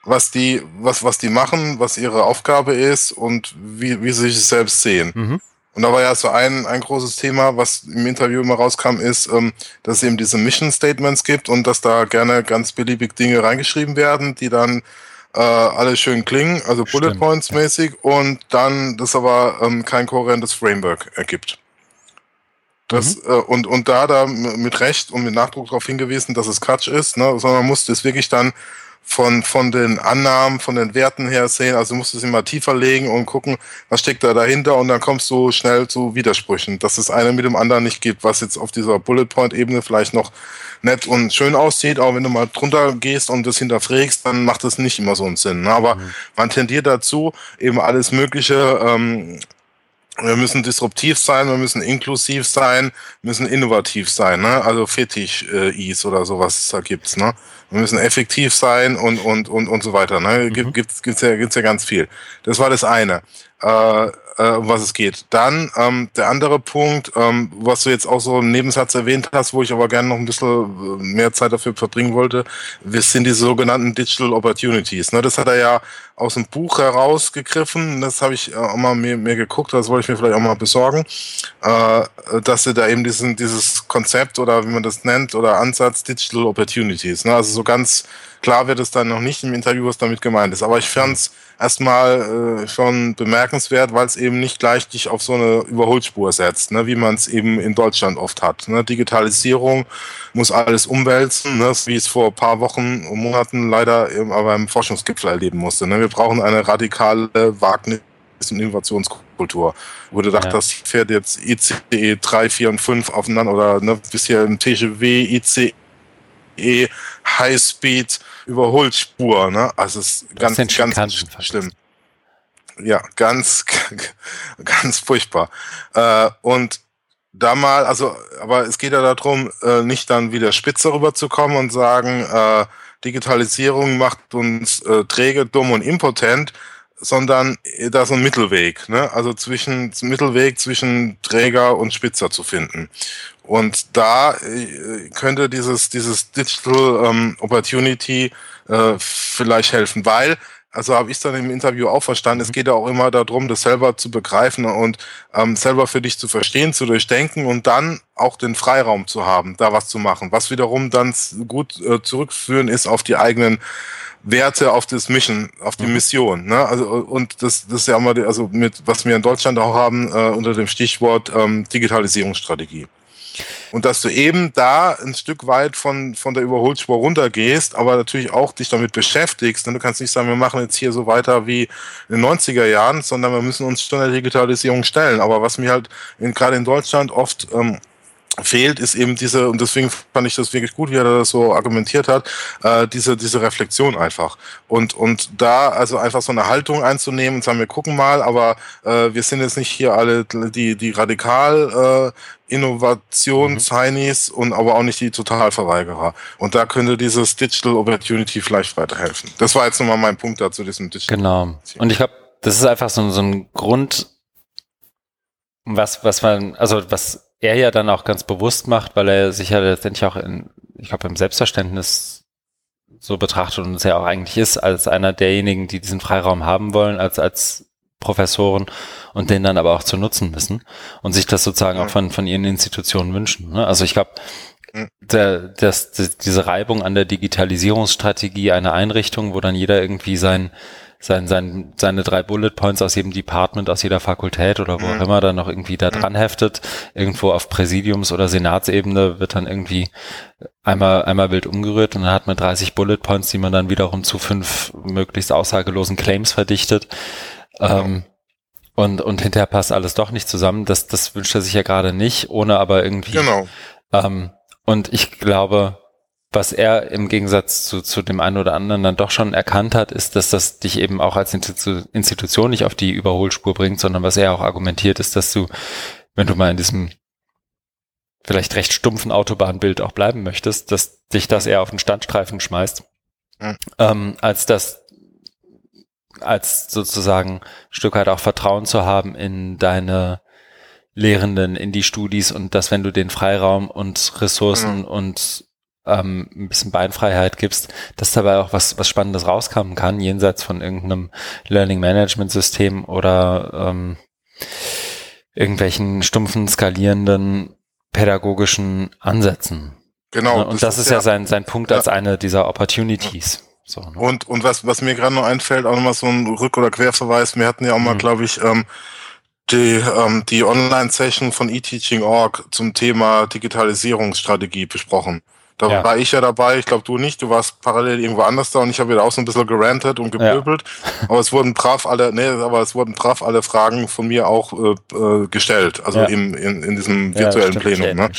Was die, was, was die machen, was ihre Aufgabe ist und wie, wie sie sich selbst sehen. Mhm. Und da war ja so ein, ein großes Thema, was im Interview immer rauskam, ist, ähm, dass es eben diese Mission Statements gibt und dass da gerne ganz beliebig Dinge reingeschrieben werden, die dann äh, alle schön klingen, also Bullet Stimmt, Points mäßig und dann das aber ähm, kein kohärentes Framework ergibt. Das, Mhm. äh, und, und da da mit Recht und mit Nachdruck darauf hingewiesen, dass es Quatsch ist, ne, sondern man muss das wirklich dann von, von den Annahmen, von den Werten her sehen, also du musst es immer tiefer legen und gucken, was steckt da dahinter und dann kommst du schnell zu Widersprüchen, dass es eine mit dem anderen nicht gibt, was jetzt auf dieser Bullet Point Ebene vielleicht noch nett und schön aussieht, aber wenn du mal drunter gehst und das hinterfragst, dann macht das nicht immer so einen Sinn. Ne? Aber man tendiert dazu, eben alles Mögliche ähm, wir müssen disruptiv sein, wir müssen inklusiv sein, müssen innovativ sein, ne? Also Fetisch-Is oder sowas da gibt's, ne? Wir müssen effektiv sein und und und und so weiter, ne? Gibt, gibt's gibt's ja gibt's ja ganz viel. Das war das eine, äh, äh, um was es geht. Dann ähm, der andere Punkt, ähm, was du jetzt auch so im Nebensatz erwähnt hast, wo ich aber gerne noch ein bisschen äh, mehr Zeit dafür verbringen wollte, das sind die sogenannten Digital Opportunities. Ne? Das hat er ja aus dem Buch herausgegriffen. Das habe ich äh, auch mal mir, mir geguckt, das wollte ich mir vielleicht auch mal besorgen, äh, dass sie da eben diesen, dieses Konzept oder wie man das nennt oder Ansatz Digital Opportunities. Ne? Also so ganz klar wird es dann noch nicht im Interview, was damit gemeint ist. Aber ich fand es erstmal äh, schon bemerkenswert, weil es eben nicht gleich dich auf so eine Überholspur setzt, ne? wie man es eben in Deutschland oft hat. Ne? Digitalisierung muss alles umwälzen, ne? wie es vor ein paar Wochen und Monaten leider eben aber im Forschungsgipfel erleben musste. Ne? Wir brauchen eine radikale Wagnis- und Innovationskultur. Wurde gedacht, Ja. das fährt jetzt ICE 3, 4 und 5 aufeinander oder ne, bisher im TGW, ICE, Highspeed, Überholspur. Ne? Also es ist ganz, ganz sch- vergessen. schlimm. Ja, ganz, [laughs] ganz furchtbar. Äh, und da mal, also, aber es geht ja darum, äh, nicht dann wieder spitze rüberzukommen und sagen, äh, Digitalisierung macht uns äh, träge, dumm und impotent, sondern da so ein Mittelweg, ne? Also zwischen Mittelweg zwischen Träger und Spitzer zu finden. Und da äh, könnte dieses dieses Digital ähm, Opportunity äh, vielleicht helfen, weil also habe ich dann im Interview auch verstanden, es geht ja auch immer darum, das selber zu begreifen und ähm, selber für dich zu verstehen, zu durchdenken und dann auch den Freiraum zu haben, da was zu machen, was wiederum dann gut äh, zurückführen ist auf die eigenen Werte, auf das Mission, auf die Mhm. Mission. Ne? Also und das, das ist ja immer, also mit was wir in Deutschland auch haben äh, unter dem Stichwort ähm, Digitalisierungsstrategie. Und dass du eben da ein Stück weit von, von der Überholspur runtergehst, aber natürlich auch dich damit beschäftigst. Denn du kannst nicht sagen, wir machen jetzt hier so weiter wie in den 90er Jahren, sondern wir müssen uns schon der Digitalisierung stellen. Aber was mir halt in, gerade in Deutschland oft ähm, fehlt, ist eben diese, und deswegen fand ich das wirklich gut, wie er das so argumentiert hat, äh, diese, diese Reflexion einfach. Und, und da also einfach so eine Haltung einzunehmen und sagen, wir gucken mal, aber äh, wir sind jetzt nicht hier alle die, die radikal äh, Innovations-Heinis und aber auch nicht die Totalverweigerer. Und da könnte dieses Digital Opportunity vielleicht weiterhelfen. Das war jetzt nochmal mein Punkt dazu, diesem Digital. Genau. Und ich glaube, das ist einfach so, so ein Grund, was, was man, also was er ja dann auch ganz bewusst macht, weil er sich ja letztendlich auch in, ich glaube, im Selbstverständnis so betrachtet und es ja auch eigentlich ist, als einer derjenigen, die diesen Freiraum haben wollen, als, als Professoren und den dann aber auch zu nutzen wissen und sich das sozusagen auch von, von ihren Institutionen wünschen. Ne? Also ich glaube, der, das, das, diese Reibung an der Digitalisierungsstrategie einer Einrichtung, wo dann jeder irgendwie sein, sein, sein, seine drei Bullet Points aus jedem Department, aus jeder Fakultät oder wo auch immer dann noch irgendwie da dran heftet, irgendwo auf Präsidiums- oder Senatsebene wird dann irgendwie einmal, einmal wild umgerührt und dann hat man 30 Bullet Points, die man dann wiederum zu fünf möglichst aussagelosen Claims verdichtet. Ähm, und, und hinterher passt alles doch nicht zusammen. Das, das wünscht er sich ja gerade nicht, ohne aber irgendwie. Genau. Ähm, und ich glaube, was er im Gegensatz zu, zu dem einen oder anderen dann doch schon erkannt hat, ist, dass das dich eben auch als Institu Institution nicht auf die Überholspur bringt, sondern was er auch argumentiert ist, dass du, wenn du mal in diesem vielleicht recht stumpfen Autobahnbild auch bleiben möchtest, dass dich das eher auf den Standstreifen schmeißt, Mhm. ähm, als das als sozusagen ein Stück weit auch Vertrauen zu haben in deine Lehrenden, in die Studis und dass wenn du den Freiraum und Ressourcen Mhm. und ähm, ein bisschen Beinfreiheit gibst, dass dabei auch was, was Spannendes rauskommen kann, jenseits von irgendeinem Learning Management System oder ähm, irgendwelchen stumpfen, skalierenden pädagogischen Ansätzen. Genau. Ne? und das, ist ja, sein, sein Punkt ja. als eine dieser Opportunities. So, ne? Und, und was, was mir gerade noch einfällt, auch nochmal so ein Rück- oder Querverweis, wir hatten ja auch mal, Mhm. glaube ich, ähm, die, ähm, die Online-Session von eTeaching.org zum Thema Digitalisierungsstrategie besprochen. Da Ja. war ich ja dabei, ich glaube du nicht, du warst parallel irgendwo anders da und ich habe wieder auch so ein bisschen gerantet und gepöbelt. Aber es wurden brav alle, nee, aber es wurden brav alle Fragen von mir auch äh, äh, gestellt, also Ja. im, in, in diesem Ja, virtuellen stimmt, Plenum. Ne?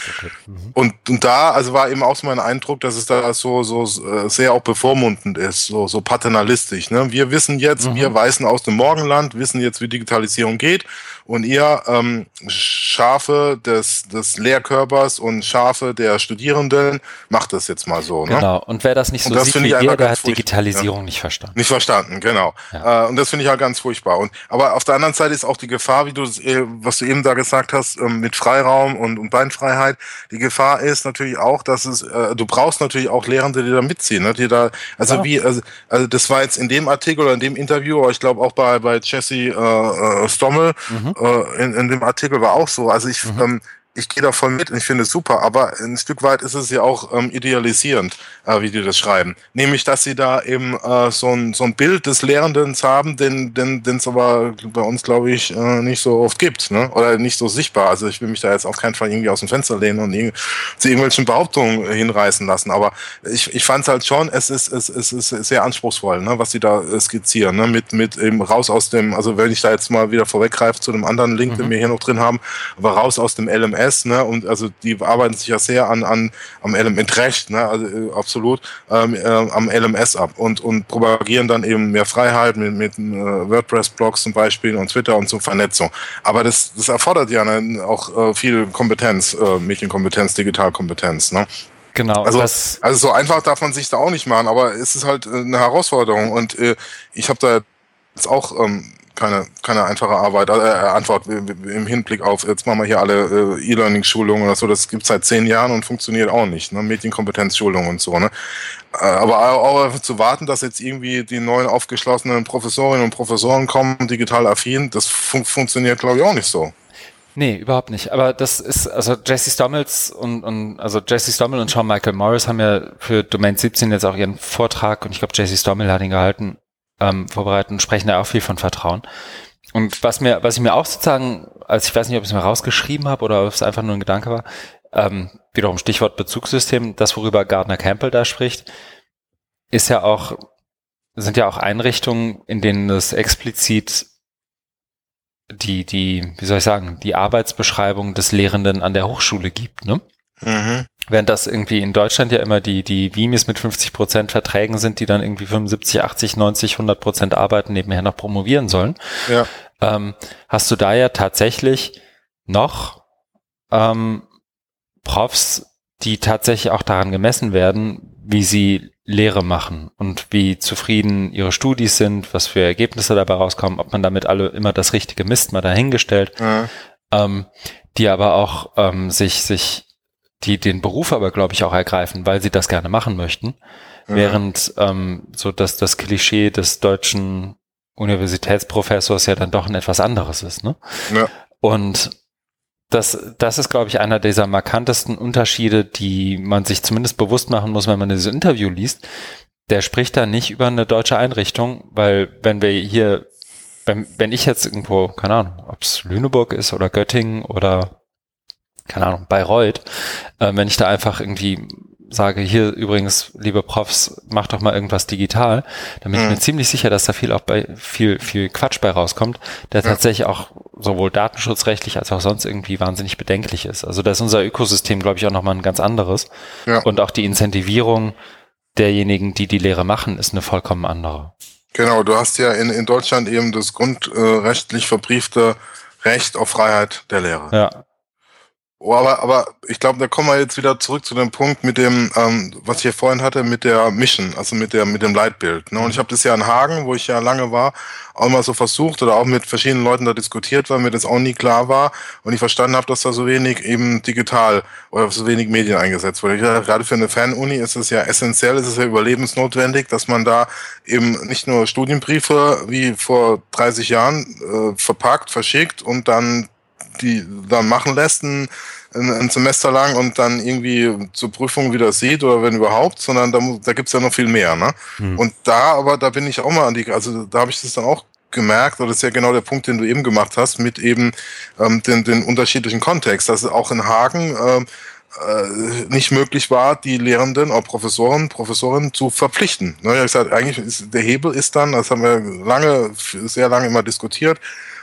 Mhm. Und, und da, also war eben auch so mein Eindruck, dass es da so, so äh, sehr auch bevormundend ist, so, so paternalistisch. Ne? Wir wissen jetzt, Mhm. wir Weißen aus dem Morgenland, wissen jetzt, wie Digitalisierung geht. Und ihr ähm, Schafe des, des Lehrkörpers und Schafe der Studierenden macht das jetzt mal so. Ne? Genau. Und wer das nicht Und so das sieht finde wie ich ihr, der hat Digitalisierung nicht verstanden. Nicht verstanden, genau. Ja. Äh, und das finde ich ja ganz furchtbar. Und aber auf der anderen Seite ist auch die Gefahr, wie du es, äh, was du eben da gesagt hast, ähm, mit Freiraum und, und Beinfreiheit. Die Gefahr ist natürlich auch, dass es, äh, du brauchst natürlich auch Lehrende, die da mitziehen, ne? die da, also Ja. wie, also, also das war jetzt in dem Artikel oder in dem Interview, aber ich glaube auch bei bei Jesse äh, äh, Stommel Mhm. Äh, in, in dem Artikel war auch so. Also ich, ähm, ich gehe da voll mit und ich finde es super, aber ein Stück weit ist es ja auch ähm, idealisierend, äh, wie die das schreiben. Nämlich, dass sie da eben äh, so, ein, so ein Bild des Lehrenden haben, den den den es aber bei uns, glaube ich, äh, nicht so oft gibt, ne? oder nicht so sichtbar. Also ich will mich da jetzt auf keinen Fall irgendwie aus dem Fenster lehnen und irg- zu irgendwelchen Behauptungen hinreißen lassen, aber ich, ich fand es halt schon, es ist, es, es ist sehr anspruchsvoll, ne? was sie da äh, skizzieren, ne? mit, mit eben raus aus dem, also wenn ich da jetzt mal wieder vorweggreife zu dem anderen Link, den Mhm. wir hier noch drin haben, aber raus aus dem LMS, ne, und also die arbeiten sich ja sehr an, an am LMS mit Recht, ne, also äh, absolut ähm, äh, am LMS ab und und propagieren dann eben mehr Freiheit mit mit äh, WordPress-Blogs zum Beispiel und Twitter und so Vernetzung. Aber das das erfordert ja ne, auch äh, viel Kompetenz, äh, Medienkompetenz, Digitalkompetenz, ne. Genau. Also, also so einfach darf man sich da auch nicht machen, aber es ist halt äh, eine Herausforderung und äh, ich habe da jetzt auch ähm, keine, keine einfache Arbeit, äh, Antwort im Hinblick auf, jetzt machen wir hier alle äh, E-Learning-Schulungen oder so, das gibt seit zehn Jahren und funktioniert auch nicht, ne? Medienkompetenzschulung und so, ne? Äh, aber auch zu warten, dass jetzt irgendwie die neuen aufgeschlossenen Professorinnen und Professoren kommen, digital affin, das fun funktioniert, glaube ich, auch nicht so. Nee, überhaupt nicht. Aber das ist, also Jesse Stommels und, und also Jesse Stommel und Sean Michael Morris haben ja für Domain 17 jetzt auch ihren Vortrag und ich glaube Jesse Stommel hat ihn gehalten, ähm, vorbereitet und sprechen da auch viel von Vertrauen. Und was mir, was ich mir auch sozusagen, als ich weiß nicht, ob ich es mir rausgeschrieben habe oder ob es einfach nur ein Gedanke war, ähm, wiederum Stichwort Bezugssystem, das worüber Gardner Campbell da spricht, ist ja auch, sind ja auch Einrichtungen, in denen es explizit die, die, wie soll ich sagen, die Arbeitsbeschreibung des Lehrenden an der Hochschule gibt, ne? Mhm. Während das irgendwie in Deutschland ja immer die, die Vimis mit 50 Prozent Verträgen sind, die dann irgendwie 75, 80, 90, 100 Prozent arbeiten, nebenher noch promovieren sollen, Ja. ähm, hast du da ja tatsächlich noch ähm, Profs, die tatsächlich auch daran gemessen werden, wie sie Lehre machen und wie zufrieden ihre Studis sind, was für Ergebnisse dabei rauskommen, ob man damit alle immer das Richtige misst, mal dahingestellt, Ja. ähm, die aber auch ähm, sich, sich, die den Beruf aber, glaube ich, auch ergreifen, weil sie das gerne machen möchten. Ja. Während ähm, so dass das Klischee des deutschen Universitätsprofessors ja dann doch ein etwas anderes ist. Ne? Ja. Und das, das ist, glaube ich, einer dieser markantesten Unterschiede, die man sich zumindest bewusst machen muss, wenn man dieses Interview liest. Der spricht da nicht über eine deutsche Einrichtung, weil wenn wir hier, wenn, wenn ich jetzt irgendwo, keine Ahnung, ob es Lüneburg ist oder Göttingen oder keine Ahnung, Bayreuth, äh, wenn ich da einfach irgendwie sage, hier übrigens, liebe Profs, mach doch mal irgendwas digital, dann bin mhm. ich mir ziemlich sicher, dass da viel auch bei viel, viel Quatsch bei rauskommt, der tatsächlich auch sowohl datenschutzrechtlich als auch sonst irgendwie wahnsinnig bedenklich ist. Also da ist unser Ökosystem, glaube ich, auch nochmal ein ganz anderes. Ja. Und auch die Incentivierung derjenigen, die die Lehre machen, ist eine vollkommen andere. Genau, du hast ja in, in Deutschland eben das grundrechtlich verbriefte Recht auf Freiheit der Lehre. Ja, Oh, aber, aber ich glaube, da kommen wir jetzt wieder zurück zu dem Punkt mit dem, ähm, was ich hier vorhin hatte, mit der Mission, also mit der mit dem Leitbild. Ne? Und ich habe das ja in Hagen, wo ich ja lange war, auch immer so versucht oder auch mit verschiedenen Leuten da diskutiert, weil mir das auch nie klar war und ich verstanden habe, dass da so wenig eben digital oder so wenig Medien eingesetzt wurde. Ja, gerade für eine Fan-Uni ist es ja essentiell, ist es ja überlebensnotwendig, dass man da eben nicht nur Studienbriefe wie vor 30 Jahren äh, verpackt, verschickt und dann die dann machen lässt, ein, ein Semester lang und dann irgendwie zur Prüfung wieder sieht oder wenn überhaupt, sondern da, da gibt's ja noch viel mehr. Ne? Hm. Und da, aber da bin ich auch mal an die, also da habe ich das dann auch gemerkt, oder das ist ja genau der Punkt, den du eben gemacht hast, mit eben ähm, den, den unterschiedlichen Kontext, dass es auch in Hagen ähm, äh, nicht möglich war, die Lehrenden, auch Professoren, Professorinnen zu verpflichten. Ne, ich gesagt, eigentlich ist der Hebel ist dann, das haben wir lange, sehr lange immer diskutiert,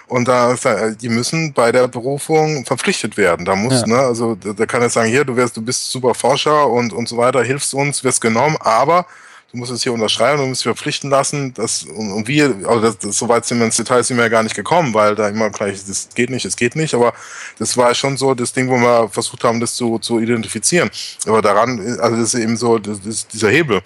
und da, die müssen bei der Berufung verpflichtet werden. Da muss, ja. ne, also da, kann er sagen, hier, du wirst, du bist super Forscher und, und so weiter, hilfst uns, wirst genommen, aber du musst es hier unterschreiben, du musst dich verpflichten lassen, dass, und, und wir, also das, das, so weit sind wir ins Detail sind wir ja gar nicht gekommen, weil da immer gleich, das geht nicht, es geht nicht, aber das war schon so das Ding, wo wir versucht haben, das zu, zu identifizieren. Aber daran, also das ist eben so, das ist dieser Hebel.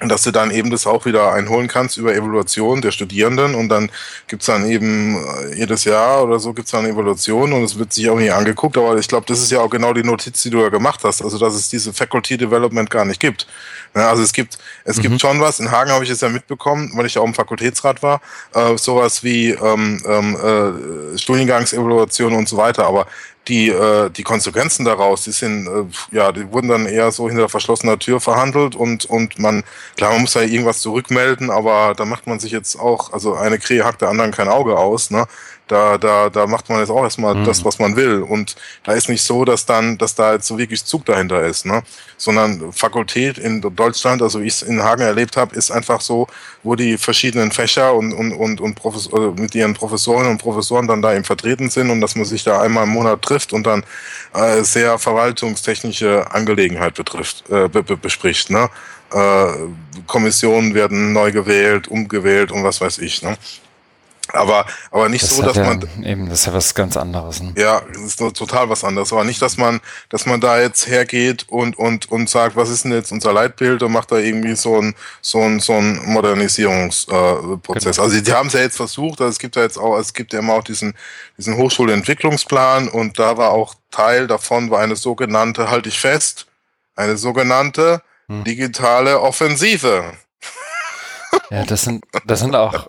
Und dass du dann eben das auch wieder einholen kannst über Evaluation der Studierenden und dann gibt's dann eben äh, jedes Jahr oder so gibt's dann Evaluation und es wird sich auch nie angeguckt, aber ich glaube, das ist ja auch genau die Notiz, die du ja gemacht hast, also dass es diese Faculty Development gar nicht gibt. Ja, also es gibt, es mhm. gibt schon was, in Hagen habe ich es ja mitbekommen, weil ich ja auch im Fakultätsrat war, äh, sowas wie ähm, ähm, äh, Studiengangsevaluation und so weiter, aber die, äh, die Konsequenzen daraus, die sind, äh, ja, die wurden dann eher so hinter verschlossener Tür verhandelt und, und man, klar, man muss ja irgendwas zurückmelden, aber da macht man sich jetzt auch, also eine Krähe hackt der anderen kein Auge aus, ne? Da, da, da macht man jetzt auch erstmal mhm. das, was man will. Und da ist nicht so, dass dann, dass da jetzt so wirklich Zug dahinter ist, ne? Sondern Fakultät in Deutschland, also wie ich es in Hagen erlebt habe, ist einfach so, wo die verschiedenen Fächer und, und, und, und Professor, mit ihren Professoren und Professoren dann da eben vertreten sind und dass man sich da einmal im Monat trifft und dann äh, sehr verwaltungstechnische Angelegenheit betrifft, äh, be bespricht, ne? Äh, Kommissionen werden neu gewählt, umgewählt und was weiß ich. Ne? Aber, aber nicht das so, dass ja, man. Eben, das ist ja was ganz anderes. Ne? Ja, das ist total was anderes. Aber nicht, dass man, dass man da jetzt hergeht und, und, und sagt, was ist denn jetzt unser Leitbild und macht da irgendwie so ein, so ein, so ein Modernisierungsprozess. Genau. Also, die haben es ja jetzt versucht. Also es gibt ja jetzt auch, es gibt ja immer auch diesen, diesen Hochschulentwicklungsplan und da war auch Teil davon war eine sogenannte, halte ich fest, eine sogenannte hm. digitale Offensive. Ja, das sind, das sind auch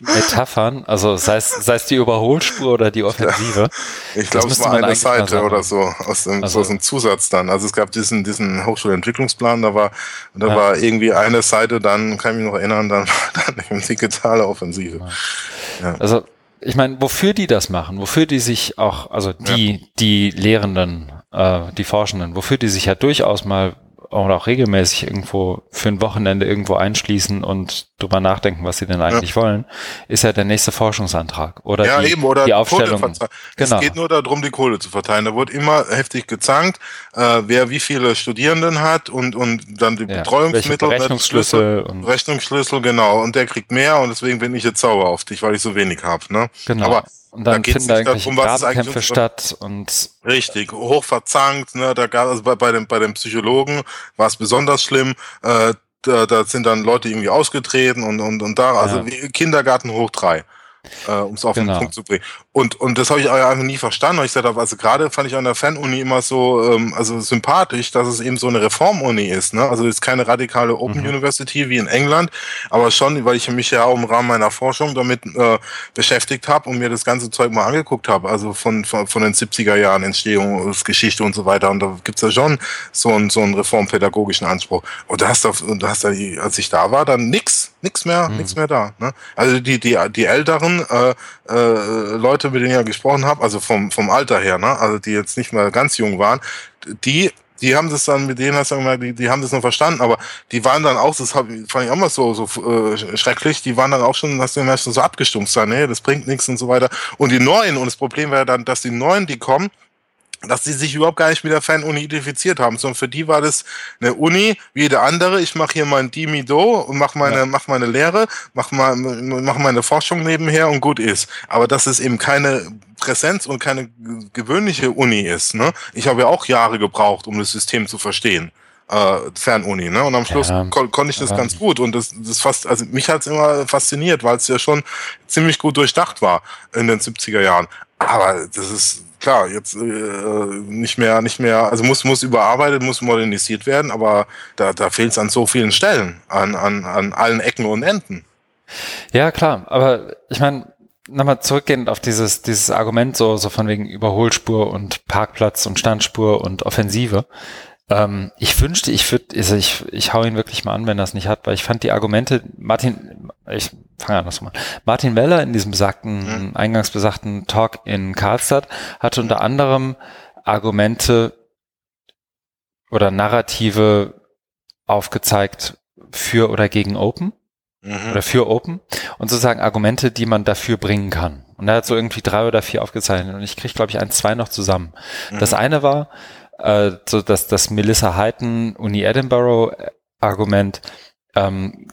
Metaphern, also sei es, sei es die Überholspur oder die Offensive. [laughs] Ich glaube, es war eine Seite oder so aus dem, also, aus dem Zusatz dann. Also es gab diesen, diesen Hochschulentwicklungsplan, da war, da ja. war irgendwie eine Seite, dann kann ich mich noch erinnern, dann war [laughs] dann eine digitale Offensive. Ja. Also ich meine, wofür die das machen, wofür die sich auch, also die, die Lehrenden, äh, die Forschenden, wofür die sich ja durchaus mal oder auch regelmäßig irgendwo für ein Wochenende irgendwo einschließen und drüber nachdenken, was sie denn eigentlich ja. wollen, ist ja der nächste Forschungsantrag oder ja, die, eben, oder die Aufstellung. Genau. Es geht nur darum, die Kohle zu verteilen. Da wird immer heftig gezankt, äh, wer wie viele Studierenden hat und, und dann die ja, Betreuungsmittel. Rechnungsschlüssel. Und Rechnungsschlüssel, genau. Und der kriegt mehr und deswegen bin ich jetzt sauer auf dich, weil ich so wenig habe. Ne? Genau. Aber und dann da finden da irgendwelche Grabenkämpfe statt und richtig hoch verzankt. Ne, da gab also bei, bei dem bei dem Psychologen war es besonders schlimm. Äh, da, da sind dann Leute irgendwie ausgetreten und und und da also ja. Kindergarten hoch drei. Äh, um es auf genau. den Punkt zu bringen. Und, und das habe ich einfach nie verstanden, ich gesagt also gerade fand ich an der Fan-Uni immer so ähm, also sympathisch, dass es eben so eine Reform-Uni ist. Ne? Also es ist keine radikale Open mhm. University wie in England, aber schon, weil ich mich ja auch im Rahmen meiner Forschung damit äh, beschäftigt habe und mir das ganze Zeug mal angeguckt habe, also von, von, von den 70er Jahren Entstehungsgeschichte und so weiter. Und da gibt's ja schon so einen, so einen reformpädagogischen Anspruch. Und da hast du, da hast du, als ich da war, dann nix, nix mehr, mhm. nix mehr da. Ne? Also die, die, die älteren äh, äh, Leute, mit denen ich ja gesprochen habe, also vom, vom Alter her, ne? also die jetzt nicht mehr ganz jung waren, die die haben das dann, mit denen hast du gesagt, die, die haben das noch verstanden, aber die waren dann auch, das hab, fand ich auch mal so, so äh, schrecklich, die waren dann auch schon, hast du merkst, so abgestumpft sein, nee, das bringt nichts und so weiter. Und die Neuen, und das Problem wäre dann, dass die Neuen, die kommen, dass sie sich überhaupt gar nicht mit der Fan-Uni identifiziert haben, sondern für die war das eine Uni wie jede andere. Ich mache hier mein Dimido und mache meine, ja. mach meine Lehre, mache mal, mach meine Forschung nebenher und gut ist. Aber dass es eben keine Präsenz und keine gewöhnliche Uni ist. Ne? Ich habe ja auch Jahre gebraucht, um das System zu verstehen. Äh, Fernuni, ne? Und am Schluss ja, kon konnte ich das ja. ganz gut. Und das, das fast, also mich hat's immer fasziniert, weil es ja schon ziemlich gut durchdacht war in den 70er Jahren. Aber das ist klar, jetzt äh, nicht mehr, nicht mehr, also muss, muss überarbeitet, muss modernisiert werden, aber da, da fehlt es an so vielen Stellen, an, an, an allen Ecken und Enden. Ja, klar, aber ich meine, nochmal zurückgehend auf dieses, dieses Argument so, so von wegen Überholspur und Parkplatz und Standspur und Offensive. Ähm, ich wünschte, ich würde, also ich, ich hau ihn wirklich mal an, wenn er es nicht hat, weil ich fand die Argumente, Martin, ich fange an nochmal. Martin Weller in diesem besagten, mhm. eingangs besagten Talk in Karlstadt hatte unter anderem Argumente oder Narrative aufgezeigt für oder gegen Open mhm. oder für Open und sozusagen Argumente, die man dafür bringen kann. Und er hat so irgendwie drei oder vier aufgezeichnet und ich kriege, glaube ich, ein, zwei noch zusammen. Mhm. Das eine war, äh, so dass das Melissa Hyton Uni Edinburgh Argument ähm,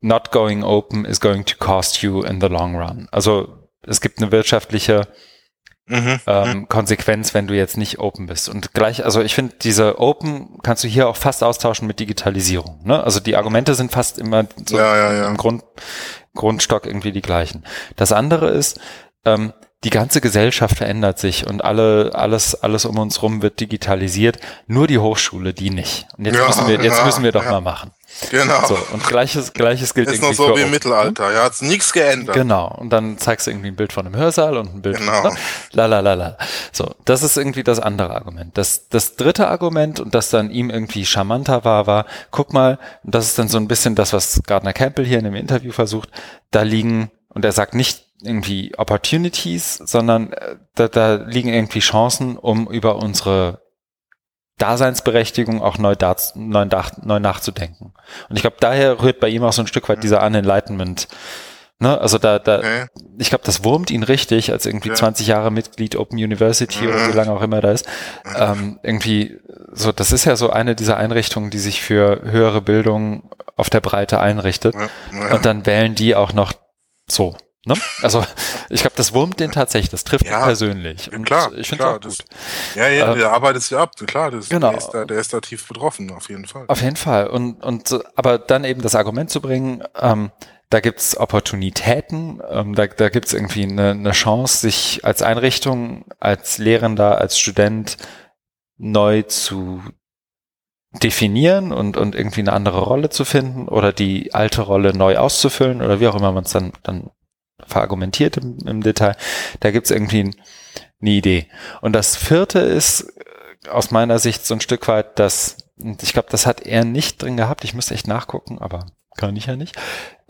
not going open is going to cost you in the long run. Also es gibt eine wirtschaftliche mhm, ähm, mhm. Konsequenz, wenn du jetzt nicht open bist. Und gleich, also ich finde, diese Open kannst du hier auch fast austauschen mit Digitalisierung. Ne? Also die Argumente sind fast immer so ja, ja, ja. im Grund, Grundstock irgendwie die gleichen. Das andere ist, ähm, die ganze Gesellschaft verändert sich und alle, alles, alles um uns rum wird digitalisiert. Nur die Hochschule, die nicht. Und jetzt müssen wir, jetzt müssen wir doch mal machen. Genau. So, und gleiches, gleiches gilt ist noch so wie im Mittelalter, ja, hat's nichts geändert. Genau. Und dann zeigst du irgendwie ein Bild von einem Hörsaal und ein Bild genau. von, la, la, la, la. So, das ist irgendwie das andere Argument. Das, das dritte Argument und das dann ihm irgendwie charmanter war, war, guck mal, das ist dann so ein bisschen das, was Gardner Campbell hier in dem Interview versucht, da liegen, und er sagt nicht irgendwie Opportunities, sondern äh, da, da liegen irgendwie Chancen, um über unsere Daseinsberechtigung auch neu, da, neu, neu nachzudenken. Und ich glaube, daher rührt bei ihm auch so ein Stück weit dieser Unenlightenment. Ne? Also da, da okay. ich glaube, das wurmt ihn richtig, als irgendwie ja. 20 Jahre Mitglied Open University ja. oder wie lange auch immer da ist. Ähm, irgendwie, so, das ist ja so eine dieser Einrichtungen, die sich für höhere Bildung auf der Breite einrichtet. Ja. Und dann wählen die auch noch so. Ne? Also ich glaube, das wurmt den tatsächlich, das trifft ja, ihn persönlich. Und klar, ich finde auch gut. ja, ja, ähm, der arbeitet sich ab, klar, das, genau. der, ist da, der ist da tief betroffen, auf jeden Fall. Auf jeden Fall. Und, und aber dann eben das Argument zu bringen, ähm, da gibt's Opportunitäten, ähm, da, da gibt's irgendwie eine, eine Chance, sich als Einrichtung, als Lehrender, als Student neu zu definieren und, und irgendwie eine andere Rolle zu finden oder die alte Rolle neu auszufüllen oder wie auch immer man es dann, dann verargumentiert im, im Detail. Da gibt's irgendwie eine Idee. Und das vierte ist äh, aus meiner Sicht so ein Stück weit, dass, ich glaube, das hat er nicht drin gehabt, ich müsste echt nachgucken, aber kann ich ja nicht.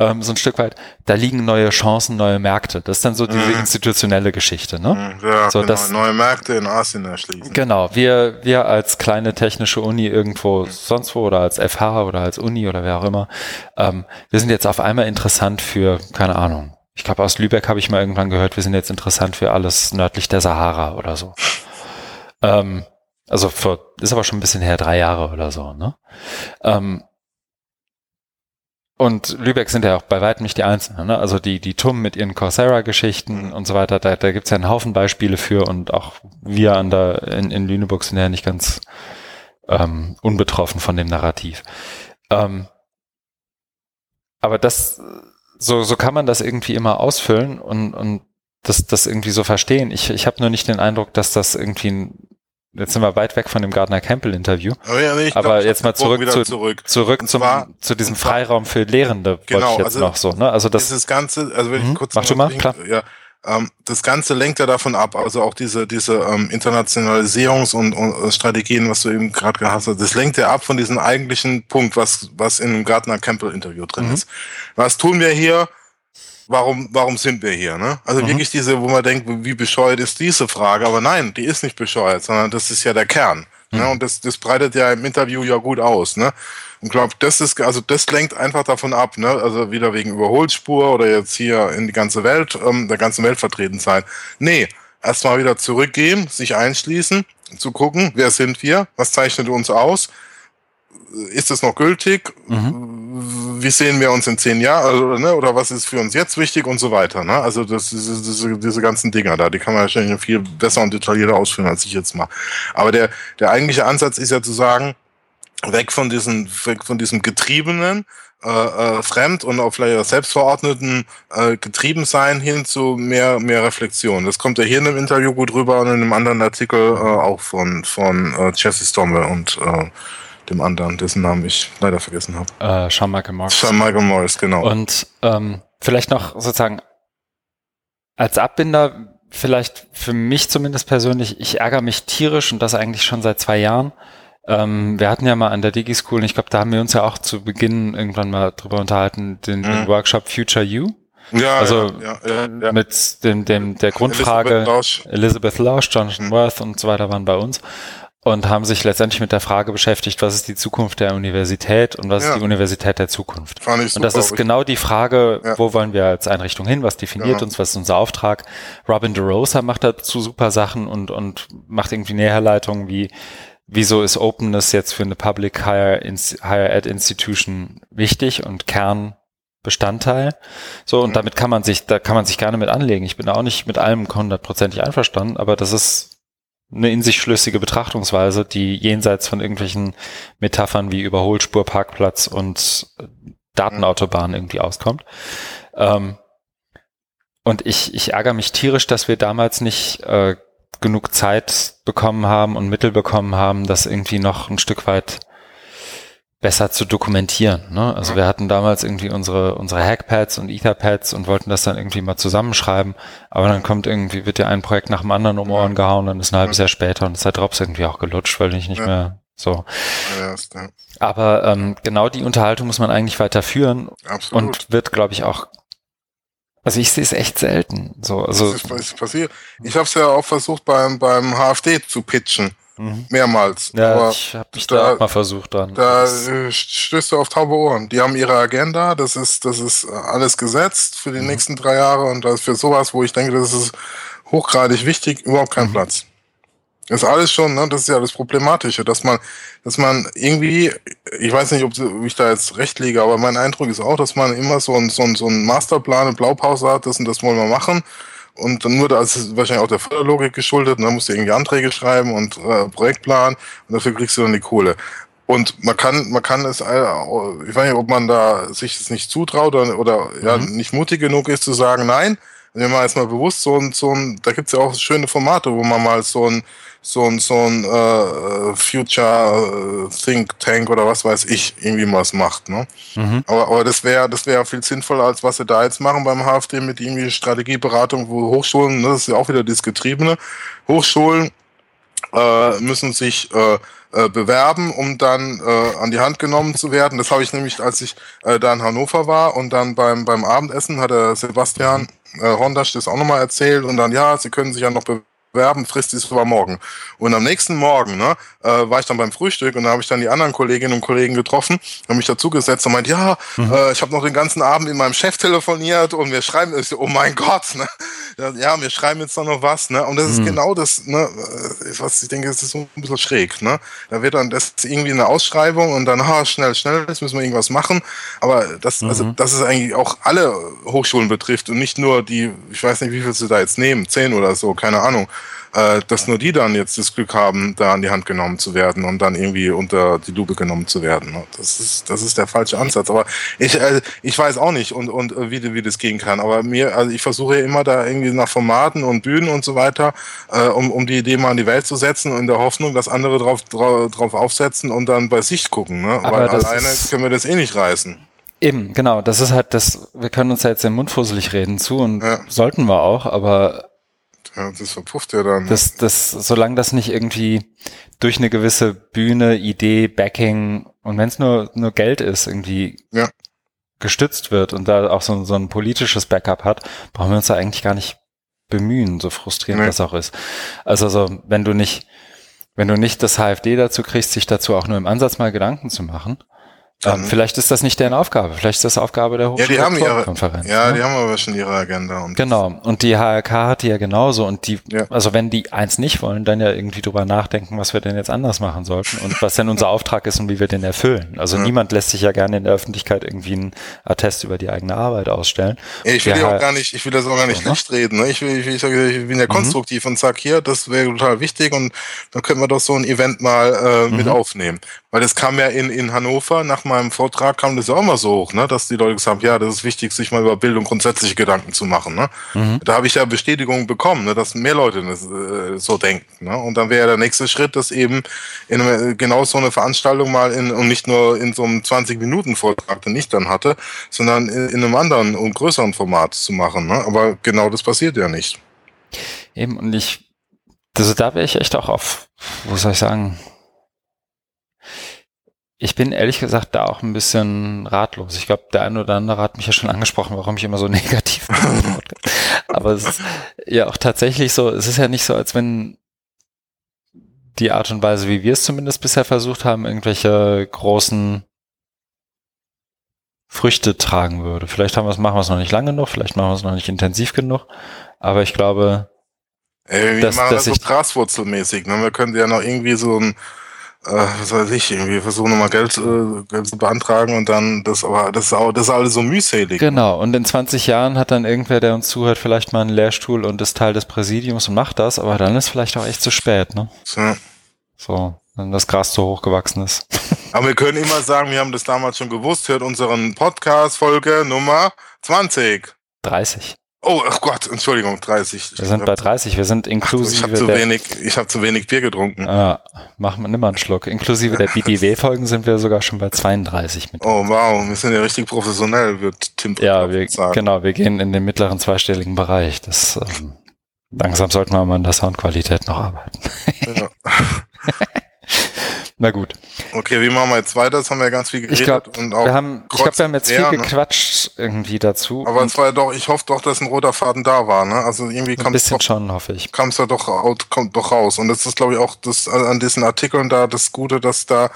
Ähm, so ein Stück weit, da liegen neue Chancen, neue Märkte. Das ist dann so diese mhm. institutionelle Geschichte, ne? Mhm. Ja, so, genau. das, neue Märkte in Asien erschließen. Genau, wir, wir als kleine technische Uni irgendwo mhm. sonst wo oder als FH oder als Uni oder wer auch immer, ähm, wir sind jetzt auf einmal interessant für, keine Ahnung, ich glaube, aus Lübeck habe ich mal irgendwann gehört, wir sind jetzt interessant für alles nördlich der Sahara oder so. Ähm, also für, ist aber schon ein bisschen her, drei Jahre oder so, ne? Ähm, und Lübeck sind ja auch bei weitem nicht die Einzelnen. Ne? Also die, die TUM mit ihren Coursera-Geschichten und so weiter, da, da gibt es ja einen Haufen Beispiele für und auch wir an der, in, in Lüneburg sind ja nicht ganz ähm, unbetroffen von dem Narrativ. Ähm, aber das so, so kann man das irgendwie immer ausfüllen und, und das, das irgendwie so verstehen. Ich, ich habe nur nicht den Eindruck, dass das irgendwie ein, jetzt sind wir weit weg von dem Gardner Campbell Interview. Aber, ja, nee, Aber glaub, jetzt mal zurück zu, zurück. zurück zum, zwar- zu diesem Freiraum für Lehrende, Genau, wollte ich jetzt also noch so, ne? Also das, dieses ganze, also wenn Mhm, ich kurz mach du mal, klar. Ja, ähm, das Ganze lenkt ja davon ab, also auch diese, diese ähm, Internationalisierungs- und, und äh, Strategien, was du eben gerade gehasst hast, das lenkt ja ab von diesem eigentlichen Punkt, was, was in dem Gardner Campbell Interview drin Mhm. ist. Was tun wir hier? Warum, warum sind wir hier? Ne? Also Mhm. wirklich diese, wo man denkt, wie bescheuert ist diese Frage? Aber nein, die ist nicht bescheuert, sondern das ist ja der Kern. Ne? Mhm. Und das, das breitet ja im Interview ja gut aus. Ne? Und glaube, das ist, also das lenkt einfach davon ab, ne? Also wieder wegen Überholspur oder jetzt hier in die ganze Welt, ähm, der ganzen Welt vertreten sein. Nee, erstmal wieder zurückgehen, sich einschließen, zu gucken, wer sind wir, was zeichnet uns aus, ist es noch gültig, mhm. wie sehen wir uns in zehn Jahren, also, ne? oder was ist für uns jetzt wichtig und so weiter. Ne? Also das, diese, diese, diese ganzen Dinger da, die kann man wahrscheinlich viel besser und detaillierter ausführen, als ich jetzt mache. Aber der, der eigentliche Ansatz ist ja zu sagen, weg von diesen, weg von diesem getriebenen, äh, äh, fremd und auch vielleicht selbstverordneten äh, Getriebensein hin zu mehr, mehr Reflexion. Das kommt ja hier in dem Interview gut rüber und in einem anderen Artikel äh, auch von, von äh, Jesse Stommel und äh, dem anderen, dessen Namen ich leider vergessen habe. äh, Sean Michael Morris. Sean Michael Morris, genau. Und ähm, vielleicht noch sozusagen als Abbinder, vielleicht für mich zumindest persönlich, ich ärgere mich tierisch und das eigentlich schon seit zwei Jahren. Ähm, wir hatten ja mal an der Digi-School, und ich glaube, da haben wir uns ja auch zu Beginn irgendwann mal drüber unterhalten, den, den Mhm. Workshop Future You ja, also, ja, ja, ja, mit dem, dem, der Grundfrage, Elizabeth Lausch. Elizabeth Lausch, Jonathan Mhm. Worth und so weiter waren bei uns und haben sich letztendlich mit der Frage beschäftigt, was ist die Zukunft der Universität und was ist die Universität der Zukunft. Fand ich Und das super, ist genau die Frage, wo wollen wir als Einrichtung hin, was definiert Genau. uns, was ist unser Auftrag. Robin DeRosa macht dazu super Sachen und, und macht irgendwie Näherleitungen wie, wieso ist Openness jetzt für eine Public Higher, Higher Ed Institution wichtig und Kernbestandteil. So, und Mhm. damit kann man sich, da kann man sich gerne mit anlegen. Ich bin auch nicht mit allem hundertprozentig einverstanden, aber das ist eine in sich schlüssige Betrachtungsweise, die jenseits von irgendwelchen Metaphern wie Überholspur, Parkplatz und äh, Datenautobahn irgendwie auskommt. Ähm, und ich, ich ärgere mich tierisch, dass wir damals nicht äh, genug Zeit bekommen haben und Mittel bekommen haben, das irgendwie noch ein Stück weit besser zu dokumentieren. Ne? Also wir hatten damals irgendwie unsere, unsere Hackpads und Etherpads und wollten das dann irgendwie mal zusammenschreiben, aber dann kommt irgendwie, wird dir ein Projekt nach dem anderen um Ohren gehauen, dann ist ein halbes Jahr später und ist der Drops irgendwie auch gelutscht, weil ich nicht mehr so. Aber ähm, genau die Unterhaltung muss man eigentlich weiter führen absolut. und wird, glaube ich, auch. Also ich sehe es echt selten. So, also das ist, ist passiert. Ich habe es ja auch versucht beim, beim HFD zu pitchen, mhm. mehrmals. ja, aber ich habe mich da, da- auch mal versucht dran. da äh, stößt du auf taube Ohren. Die haben ihre Agenda, das ist, das ist äh, alles gesetzt für die Mhm. nächsten drei Jahre und das ist für sowas, wo ich denke, das ist hochgradig wichtig, überhaupt kein Mhm. Platz. Das ist alles schon, ne? Das ist ja das Problematische, dass man, dass man irgendwie, ich weiß nicht, ob ich da jetzt recht liege, aber mein Eindruck ist auch, dass man immer so ein, so ein, so ein Masterplan, eine Blaupause hat, das und das wollen wir machen. Und dann nur, das ist wahrscheinlich auch der Förderlogik geschuldet, und dann musst du irgendwie Anträge schreiben und äh, Projektplan und dafür kriegst du dann die Kohle. Und man kann, man kann es, äh, ich weiß nicht, ob man da sich es nicht zutraut oder, oder ja, Mhm. nicht mutig genug ist zu sagen, nein, wir machen jetzt mal bewusst so ein, so ein, da gibt's ja auch schöne Formate, wo man mal so ein, so ein, so ein äh, Future äh, Think Tank oder was weiß ich, irgendwie mal was macht. Ne? mhm. Aber, aber das wäre das wäre viel sinnvoller, als was sie da jetzt machen beim HFD mit irgendwie Strategieberatung, wo Hochschulen, ne, das ist ja auch wieder das Getriebene, Hochschulen äh, müssen sich äh, äh, bewerben, um dann äh, an die Hand genommen zu werden. Das habe ich nämlich, als ich äh, da in Hannover war und dann beim, beim Abendessen hat der Sebastian äh, Hondasch das auch nochmal erzählt und dann, ja, sie können sich ja noch bewerben, Frist ist aber morgen. Und am nächsten Morgen ne, äh, war ich dann beim Frühstück und da habe ich dann die anderen Kolleginnen und Kollegen getroffen, habe mich dazugesetzt und meint, ja, Mhm. äh, ich habe noch den ganzen Abend mit meinem Chef telefoniert und wir schreiben, ich so, oh mein Gott, ne? ja, wir schreiben jetzt doch noch was, ne? Und das ist mhm. genau das, ne, äh, was ich denke, das ist so ein bisschen schräg, ne? Da wird dann das ist irgendwie eine Ausschreibung und dann, ha, schnell, schnell, jetzt müssen wir irgendwas machen. Aber das, also, mhm. also, das ist eigentlich auch alle Hochschulen betrifft und nicht nur die, ich weiß nicht, wie viel sie da jetzt nehmen, zehn oder so, keine Ahnung äh, dass nur die dann jetzt das Glück haben, da an die Hand genommen zu werden und dann irgendwie unter die Lupe genommen zu werden. Das ist, das ist der falsche Ansatz. Aber ich, äh, ich weiß auch nicht und, und äh, wie, wie das gehen kann. Aber mir, also ich versuche immer da irgendwie nach Formaten und Bühnen und so weiter, äh, um, um die Idee mal in die Welt zu setzen und in der Hoffnung, dass andere drauf, drauf, drauf aufsetzen und dann bei sich gucken. Ne? Weil alleine können wir das eh nicht reißen. Eben, genau. Das ist halt das, wir können uns ja jetzt den Mund fusselig reden zu und ja. sollten wir auch, aber ja, das verpufft ja dann. Das, das, solange das nicht irgendwie durch eine gewisse Bühne, Idee, Backing und wenn es nur, nur Geld ist, irgendwie ja. gestützt wird und da auch so, so ein politisches Backup hat, brauchen wir uns da eigentlich gar nicht bemühen, so frustrierend nee. das auch ist. Also so, wenn du nicht, wenn du nicht das HFD dazu kriegst, sich dazu auch nur im Ansatz mal Gedanken zu machen, dann, vielleicht ist das nicht deren Aufgabe. Vielleicht ist das Aufgabe der Hochschulkonferenz. Ja, ja, ne? die haben aber schon ihre Agenda. Und genau. Und die HRK hat die ja genauso. Und die, ja. also wenn die eins nicht wollen, dann ja irgendwie drüber nachdenken, was wir denn jetzt anders machen sollten und was denn unser Auftrag ist und wie wir den erfüllen. Also ja. niemand lässt sich ja gerne in der Öffentlichkeit irgendwie einen Attest über die eigene Arbeit ausstellen. Ja, ich will ja auch gar nicht, ich will das auch gar nicht so, ne? schlecht reden. Ne? Ich, will, ich, ich, ich bin ja mhm. konstruktiv mhm. und sag hier, das wäre total wichtig und dann können wir doch so ein Event mal äh, mit mhm. aufnehmen. Weil das kam ja in, in Hannover, nach meinem Vortrag kam das ja auch mal so hoch, ne? dass die Leute gesagt haben, ja, das ist wichtig, sich mal über Bildung grundsätzliche Gedanken zu machen. Ne? Mhm. Da habe ich ja Bestätigung bekommen, ne? dass mehr Leute das, äh, so denken. Ne? Und dann wäre der nächste Schritt, das eben in eine, genau so eine Veranstaltung mal in, und nicht nur in so einem 20-Minuten-Vortrag, den ich dann hatte, sondern in, in einem anderen und größeren Format zu machen. Ne? Aber genau das passiert ja nicht. Eben, und ich, also da wäre ich echt auch auf, wo soll ich sagen, ich bin ehrlich gesagt da auch ein bisschen ratlos. Ich glaube, der eine oder andere hat mich ja schon angesprochen, warum ich immer so [laughs] negativ bin. Aber es ist ja auch tatsächlich so, es ist ja nicht so, als wenn die Art und Weise, wie wir es zumindest bisher versucht haben, irgendwelche großen Früchte tragen würde. Vielleicht haben wir es, machen wir es noch nicht lange genug, vielleicht machen wir es noch nicht intensiv genug, aber ich glaube, Ey, wir dass, machen dass das so graswurzelmäßig. Ne? Wir können ja noch irgendwie so ein äh, was weiß ich, irgendwie versuchen nochmal Geld, äh, Geld zu beantragen und dann das, aber das ist auch, das ist alles so mühselig. Genau, und in 20 Jahren hat dann irgendwer, der uns zuhört, vielleicht mal einen Lehrstuhl und ist Teil des Präsidiums und macht das, aber dann ist vielleicht auch echt zu spät, ne? Ja. So, wenn das Gras zu hoch gewachsen ist. [laughs] Aber wir können immer sagen, wir haben das damals schon gewusst, hört unseren Podcast Folge Nummer 20. 30. Oh, ach Gott, Entschuldigung, 30. Wir sind bei 30, wir sind inklusive. Ach, ich habe zu, wenig, ich hab zu wenig Bier getrunken. Ah, machen wir nimmer einen Schluck. Inklusive der BDW-Folgen sind wir sogar schon bei 32 mit. Oh, wow, wir sind ja richtig professionell, wird Tim Ja, wir, sagen. genau, wir gehen in den mittleren zweistelligen Bereich. Das, ähm, langsam sollten wir mal an der Soundqualität noch arbeiten. Ja. [laughs] [laughs] Na gut. Okay, wie machen wir jetzt weiter? Das haben wir ganz viel geredet. Ich glaube, wir, haben, ich glaub, wir haben jetzt viel ne? gequatscht irgendwie dazu. Aber es war ja doch, ich hoffe doch, dass ein roter Faden da war. Ne? Also irgendwie kam es doch, schon, hoffe ich. Kam es ja doch, kommt doch raus. Und das ist, glaube ich, auch das, an diesen Artikeln da das Gute, dass da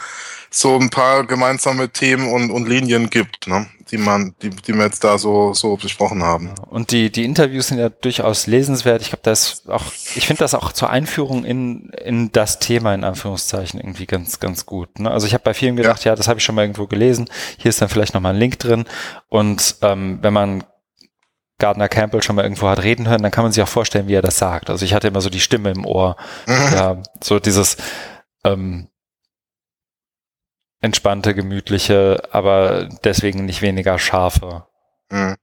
so ein paar gemeinsame Themen und, und Linien gibt, ne? die man, die, die wir jetzt da so, so besprochen haben. Und die, die Interviews sind ja durchaus lesenswert. Ich glaube, das auch, ich finde das auch zur Einführung in, in das Thema in Anführungszeichen irgendwie ganz, ganz gut. Ne? Also ich habe bei vielen gedacht, ja, ja das habe ich schon mal irgendwo gelesen. Hier ist dann vielleicht nochmal ein Link drin. Und ähm, wenn man Gardner Campbell schon mal irgendwo hat reden hören, dann kann man sich auch vorstellen, wie er das sagt. Also ich hatte immer so die Stimme im Ohr. ja, so dieses, ähm, entspannte, gemütliche, aber deswegen nicht weniger scharfe Mhm.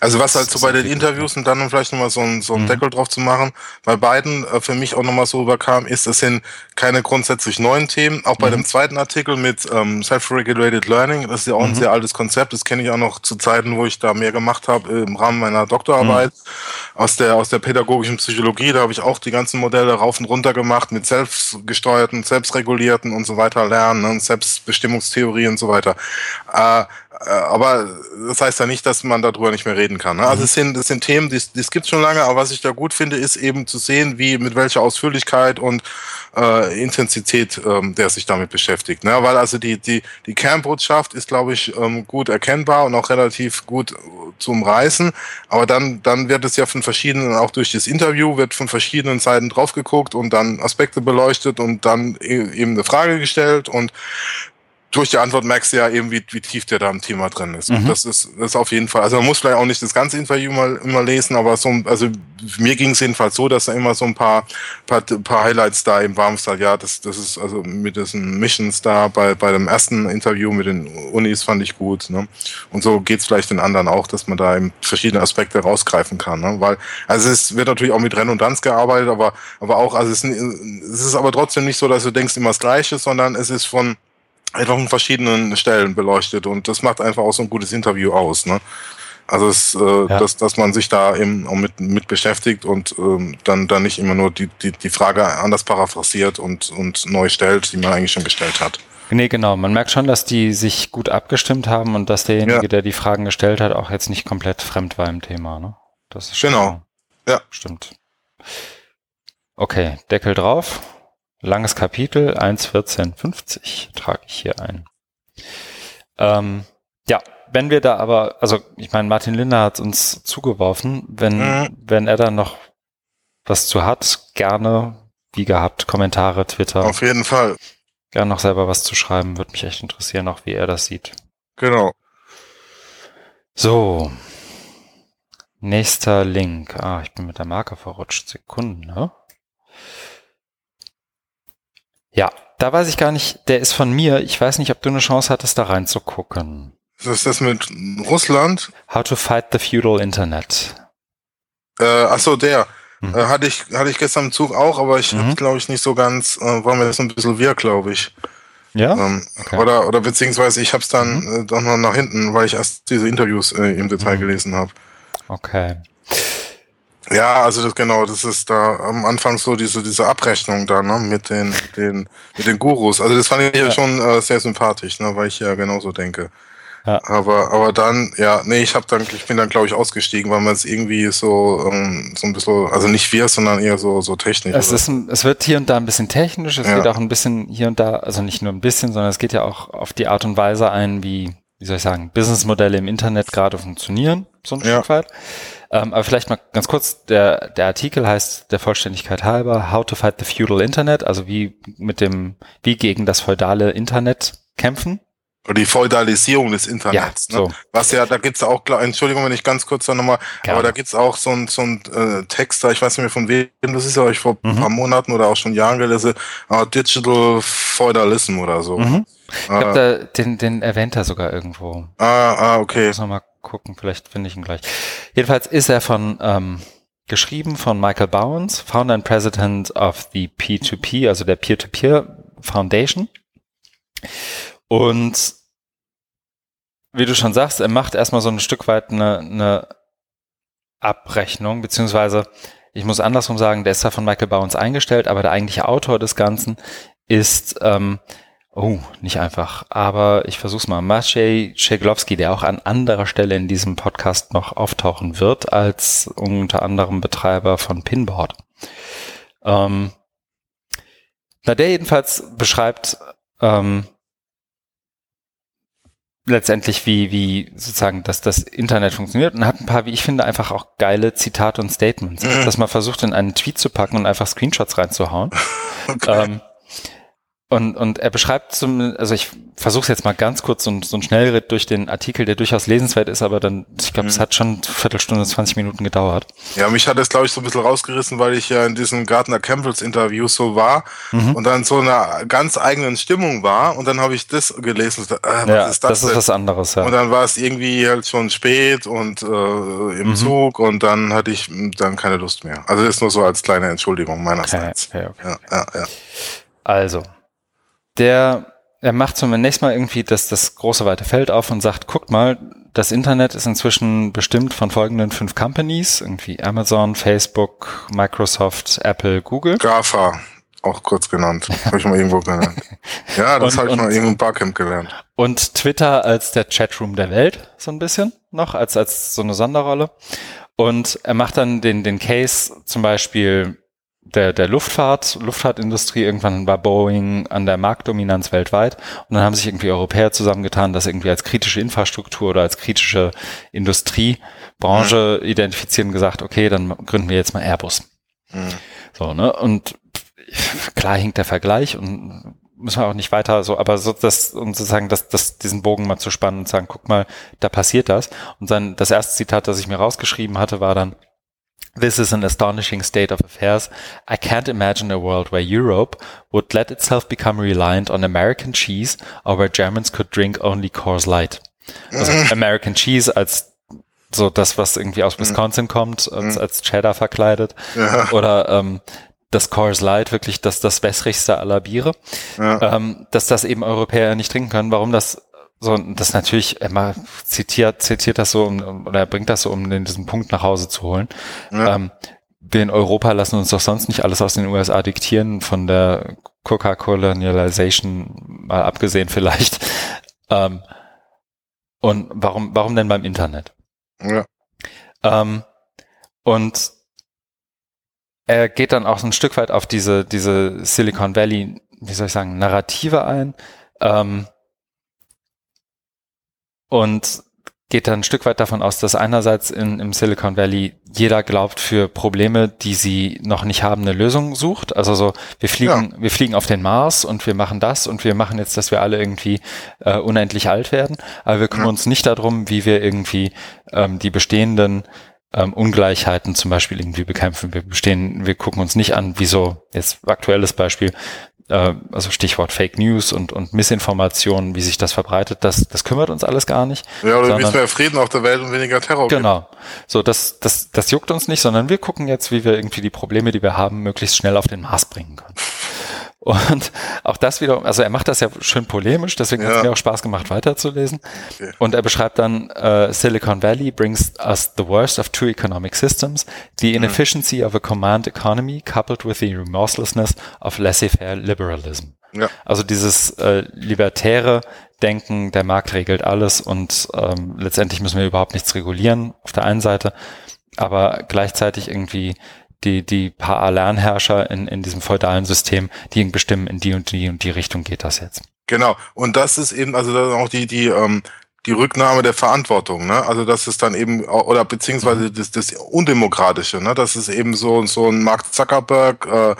Also was halt so bei den Interviews und dann vielleicht nochmal so ein, so ein mhm. Deckel drauf zu machen, bei beiden äh, für mich auch nochmal so überkam, ist, es sind keine grundsätzlich neuen Themen. Auch bei mhm. dem zweiten Artikel mit ähm, Self-Regulated Learning, das ist ja auch ein mhm. sehr altes Konzept, das kenne ich auch noch zu Zeiten, wo ich da mehr gemacht habe im Rahmen meiner Doktorarbeit mhm. aus der aus der pädagogischen Psychologie. Da habe ich auch die ganzen Modelle rauf und runter gemacht mit selbstgesteuerten, selbstregulierten und so weiter lernen, ne, Selbstbestimmungstheorie und so weiter. Äh, äh, aber das heißt ja nicht, dass man darüber nicht mehr reden kann. Ne? Also mhm. es sind, es sind Themen, die, die gibt schon lange, aber was ich da gut finde, ist eben zu sehen, wie mit welcher Ausführlichkeit und äh, Intensität, ähm, der sich damit beschäftigt. Ne? Weil also die, die, die Kernbotschaft ist, glaube ich, ähm, gut erkennbar und auch relativ gut zum Reißen. Aber dann, dann wird es ja von verschiedenen, auch durch das Interview, wird von verschiedenen Seiten drauf geguckt und dann Aspekte beleuchtet und dann e-, eben eine Frage gestellt und durch die Antwort merkst du ja eben, wie, wie tief der da im Thema drin ist. Mhm. Das ist das ist auf jeden Fall. Also man muss vielleicht auch nicht das ganze Interview mal immer lesen, aber so, also mir ging es jedenfalls so, dass er immer so ein paar, paar, paar Highlights da im sagt, ja, das, das ist also mit diesen Missions da bei, bei dem ersten Interview mit den Unis fand ich gut. Ne? Und so geht's vielleicht den anderen auch, dass man da eben verschiedene Aspekte rausgreifen kann. Ne? Weil, also es wird natürlich auch mit Redundanz gearbeitet, aber, aber auch, also es, es ist aber trotzdem nicht so, dass du denkst immer das Gleiche, sondern es ist von einfach an verschiedenen Stellen beleuchtet und das macht einfach auch so ein gutes Interview aus. Ne? Also es, äh, ja. dass, dass man sich da eben auch mit, mit beschäftigt und ähm, dann, dann nicht immer nur die, die, die Frage anders paraphrasiert und, und neu stellt, die man eigentlich schon gestellt hat. Nee, genau. Man merkt schon, dass die sich gut abgestimmt haben und dass derjenige, ja. der die Fragen gestellt hat, auch jetzt nicht komplett fremd war im Thema. Ne? Das ist genau. Ja. Stimmt. Okay, Deckel drauf. Langes Kapitel, 1.14.50 trage ich hier ein. Ähm, ja, wenn wir da aber, also ich meine, Martin Linder hat uns zugeworfen, wenn, mhm. wenn er da noch was zu hat, gerne, wie gehabt, Kommentare, Twitter. Auf jeden Fall. Gerne noch selber was zu schreiben, würde mich echt interessieren, auch wie er das sieht. Genau. So. Nächster Link. Ah, ich bin mit der Marke verrutscht. Sekunden, ne? Ja, da weiß ich gar nicht, der ist von mir. Ich weiß nicht, ob du eine Chance hattest, da reinzugucken. Was ist das mit Russland? How to fight the feudal Internet. Äh, achso, der. Mhm. Äh, hatte, ich, hatte ich gestern im Zug auch, aber ich mhm. glaube ich, nicht so ganz, äh, war mir das ein bisschen wirr, glaube ich. Ja? Ähm, okay. Oder, oder beziehungsweise ich habe es dann mhm. äh, doch noch nach hinten, weil ich erst diese Interviews äh, im Detail mhm. gelesen habe. Okay. Ja, also das genau, das ist da am Anfang so diese diese Abrechnung da, ne, mit den den mit den Gurus. Also das fand ich ja schon äh, sehr sympathisch, ne, weil ich ja genauso denke. Ja. Aber aber dann ja, nee, ich habe dann ich bin dann glaube ich ausgestiegen, weil man es irgendwie so ähm, so ein bisschen also nicht wir, sondern eher so so technisch. Es ist ein, es wird hier und da ein bisschen technisch, es ja. geht auch ein bisschen hier und da, also nicht nur ein bisschen, sondern es geht ja auch auf die Art und Weise ein, wie wie soll ich sagen, Businessmodelle im Internet gerade funktionieren, so ein ja. Stück weit. Ähm, aber vielleicht mal ganz kurz, der, der Artikel heißt der Vollständigkeit halber How to Fight the Feudal Internet, also wie mit dem, wie gegen das feudale Internet kämpfen. Oder die Feudalisierung des Internets. Ja, ne? so. Was ja, da gibt's auch, Entschuldigung, wenn ich ganz kurz da nochmal, aber da gibt's auch so ein, so ein äh, Text da, ich weiß nicht mehr von wem, das ist ja euch vor mhm. ein paar Monaten oder auch schon Jahren gelesen, uh, Digital Feudalism oder so. Mhm. Ich glaube, da, den, den erwähnt er sogar irgendwo. Ah, ah, okay. Ich muss nochmal gucken, vielleicht finde ich ihn gleich. Jedenfalls ist er von ähm, geschrieben von Michael Bowens, Founder and President of the P2P, also der Peer-to-Peer -Peer Foundation. Und wie du schon sagst, er macht erstmal so ein Stück weit eine, eine Abrechnung, beziehungsweise ich muss andersrum sagen, der ist ja von Michael Bowens eingestellt, aber der eigentliche Autor des Ganzen ist ähm, Oh, nicht einfach. Aber ich versuch's mal. Maciej Czeglowski, der auch an anderer Stelle in diesem Podcast noch auftauchen wird, als unter anderem Betreiber von Pinboard. Ähm, na, der jedenfalls beschreibt ähm, letztendlich, wie, wie sozusagen, dass das Internet funktioniert und hat ein paar, wie ich finde, einfach auch geile Zitate und Statements. Ich habe das mal versucht, in einen Tweet zu packen und einfach Screenshots reinzuhauen. [laughs] Okay. Ähm, und, und er beschreibt zum, also ich versuche es jetzt mal ganz kurz, so, so ein Schnellritt durch den Artikel, der durchaus lesenswert ist, aber dann, ich glaube, mhm. es hat schon Viertelstunde, 20 Minuten gedauert. Ja, mich hat das, glaube ich, so ein bisschen rausgerissen, weil ich ja in diesem Gardner Campbells Interview so war mhm. und dann so einer ganz eigenen Stimmung war und dann habe ich das gelesen. Äh, was ja, ist das, das ist was anderes, ja. Und dann war es irgendwie halt schon spät und äh, im mhm. Zug und dann hatte ich dann keine Lust mehr. Also das ist nur so als kleine Entschuldigung meinerseits. Okay, okay, okay. Ja, ja, ja. Also, der er macht zunächst mal irgendwie das, das große weite Feld auf und sagt, guckt mal, das Internet ist inzwischen bestimmt von folgenden fünf Companies, irgendwie Amazon, Facebook, Microsoft, Apple, Google. GAFA, auch kurz genannt. [laughs] Habe ich mal irgendwo gelernt. Ja, das habe ich mal irgendwo im Barcamp gelernt. Und Twitter als der Chatroom der Welt, so ein bisschen noch, als, als so eine Sonderrolle. Und er macht dann den, den Case zum Beispiel, der, der Luftfahrt, Luftfahrtindustrie. Irgendwann war Boeing an der Marktdominanz weltweit und dann haben sich irgendwie Europäer zusammengetan, das irgendwie als kritische Infrastruktur oder als kritische Industriebranche mhm. identifizieren gesagt, okay, dann gründen wir jetzt mal Airbus. Mhm. So, ne? Und klar hinkt der Vergleich und müssen wir auch nicht weiter so, aber so das, um sozusagen das, das, diesen Bogen mal zu spannen und sagen, guck mal, da passiert das. Und dann das erste Zitat, das ich mir rausgeschrieben hatte, war dann, This is an astonishing state of affairs. I can't imagine a world where Europe would let itself become reliant on American cheese or where Germans could drink only Coors Light. Also [laughs] American cheese als so das, was irgendwie aus Wisconsin kommt, als, als Cheddar verkleidet. Ja. Oder ähm, das Coors Light wirklich das, das wässrigste aller Biere, ja. ähm, dass das eben Europäer nicht trinken können. Warum das so, das natürlich, er zitiert, zitiert das so, um, oder er bringt das so, um den, diesen Punkt nach Hause zu holen. Ja. Ähm, wir in Europa lassen uns doch sonst nicht alles aus den USA diktieren, von der Coca-Colonialization mal abgesehen vielleicht. [laughs] Ähm, und warum, warum denn beim Internet? Ja. Ähm, und er geht dann auch so ein Stück weit auf diese, diese Silicon Valley, wie soll ich sagen, Narrative ein ähm, und geht dann ein Stück weit davon aus, dass einerseits in, im Silicon Valley jeder glaubt, für Probleme, die sie noch nicht haben, eine Lösung sucht. Also so, wir fliegen, ja. wir fliegen auf den Mars und wir machen das und wir machen jetzt, dass wir alle irgendwie äh, unendlich alt werden. Aber wir kümmern uns nicht darum, wie wir irgendwie ähm, die bestehenden ähm, Ungleichheiten zum Beispiel irgendwie bekämpfen. Wir bestehen, wir gucken uns nicht an, wieso, jetzt aktuelles Beispiel, äh, also Stichwort Fake News und, und Missinformation, wie sich das verbreitet, das, das kümmert uns alles gar nicht. Ja, oder es mehr Frieden auf der Welt und weniger Terror Genau. Gibt. So, das, das, das juckt uns nicht, sondern wir gucken jetzt, wie wir irgendwie die Probleme, die wir haben, möglichst schnell auf den Mars bringen können. Und auch das wieder, also er macht das ja schön polemisch, deswegen ja. hat es mir auch Spaß gemacht, weiterzulesen. Okay. Und er beschreibt dann, uh, Silicon Valley brings us the worst of two economic systems, the mhm. inefficiency mhm. of a command economy coupled with the remorselessness of laissez-faire liberalism. Ja. Also dieses äh, libertäre Denken, der Markt regelt alles und ähm, letztendlich müssen wir überhaupt nichts regulieren auf der einen Seite, aber gleichzeitig irgendwie die, die paar Lernherrscher in, in diesem feudalen System, die bestimmen, in die und die und die Richtung geht das jetzt. Genau. Und das ist eben, also dann auch die, die, ähm, die Rücknahme der Verantwortung, ne? Also das ist dann eben oder beziehungsweise das, das Undemokratische, ne? Das ist eben so so ein Mark Zuckerberg, äh,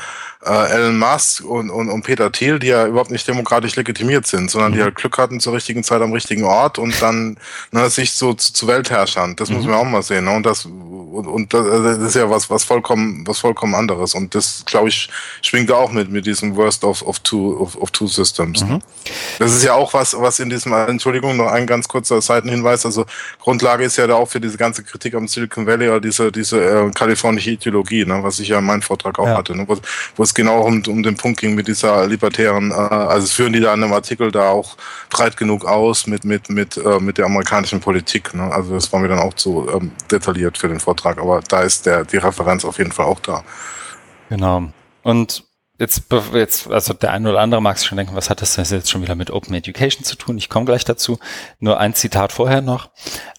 äh, Elon Musk und, und, und Peter Thiel, die ja überhaupt nicht demokratisch legitimiert sind, sondern mhm. die halt Glück hatten zur richtigen Zeit am richtigen Ort und dann ne, sich so zu, zu Weltherrschern. Das mhm. muss man auch mal sehen. Ne? Und das und, und das ist ja was was vollkommen was vollkommen anderes. Und das glaube ich schwingt da auch mit mit diesem Worst of, of two of, of two Systems. Mhm. Das ist ja auch was was in diesem Entschuldigung noch ein ganz kurzer Seitenhinweis. Also Grundlage ist ja da auch für diese ganze Kritik am Silicon Valley oder diese diese äh, kalifornische Ideologie, ne? was ich ja in meinem Vortrag auch ja. hatte, ne? wo, wo es es genau um, um den Punkt ging mit dieser libertären, äh, also führen die da in einem Artikel da auch breit genug aus mit, mit, mit, äh, mit der amerikanischen Politik. Ne? Also das war mir dann auch zu ähm, detailliert für den Vortrag, aber da ist der, die Referenz auf jeden Fall auch da. Genau. Und jetzt, jetzt, also der eine oder andere mag sich schon denken, was hat das denn jetzt schon wieder mit Open Education zu tun? Ich komme gleich dazu. Nur ein Zitat vorher noch.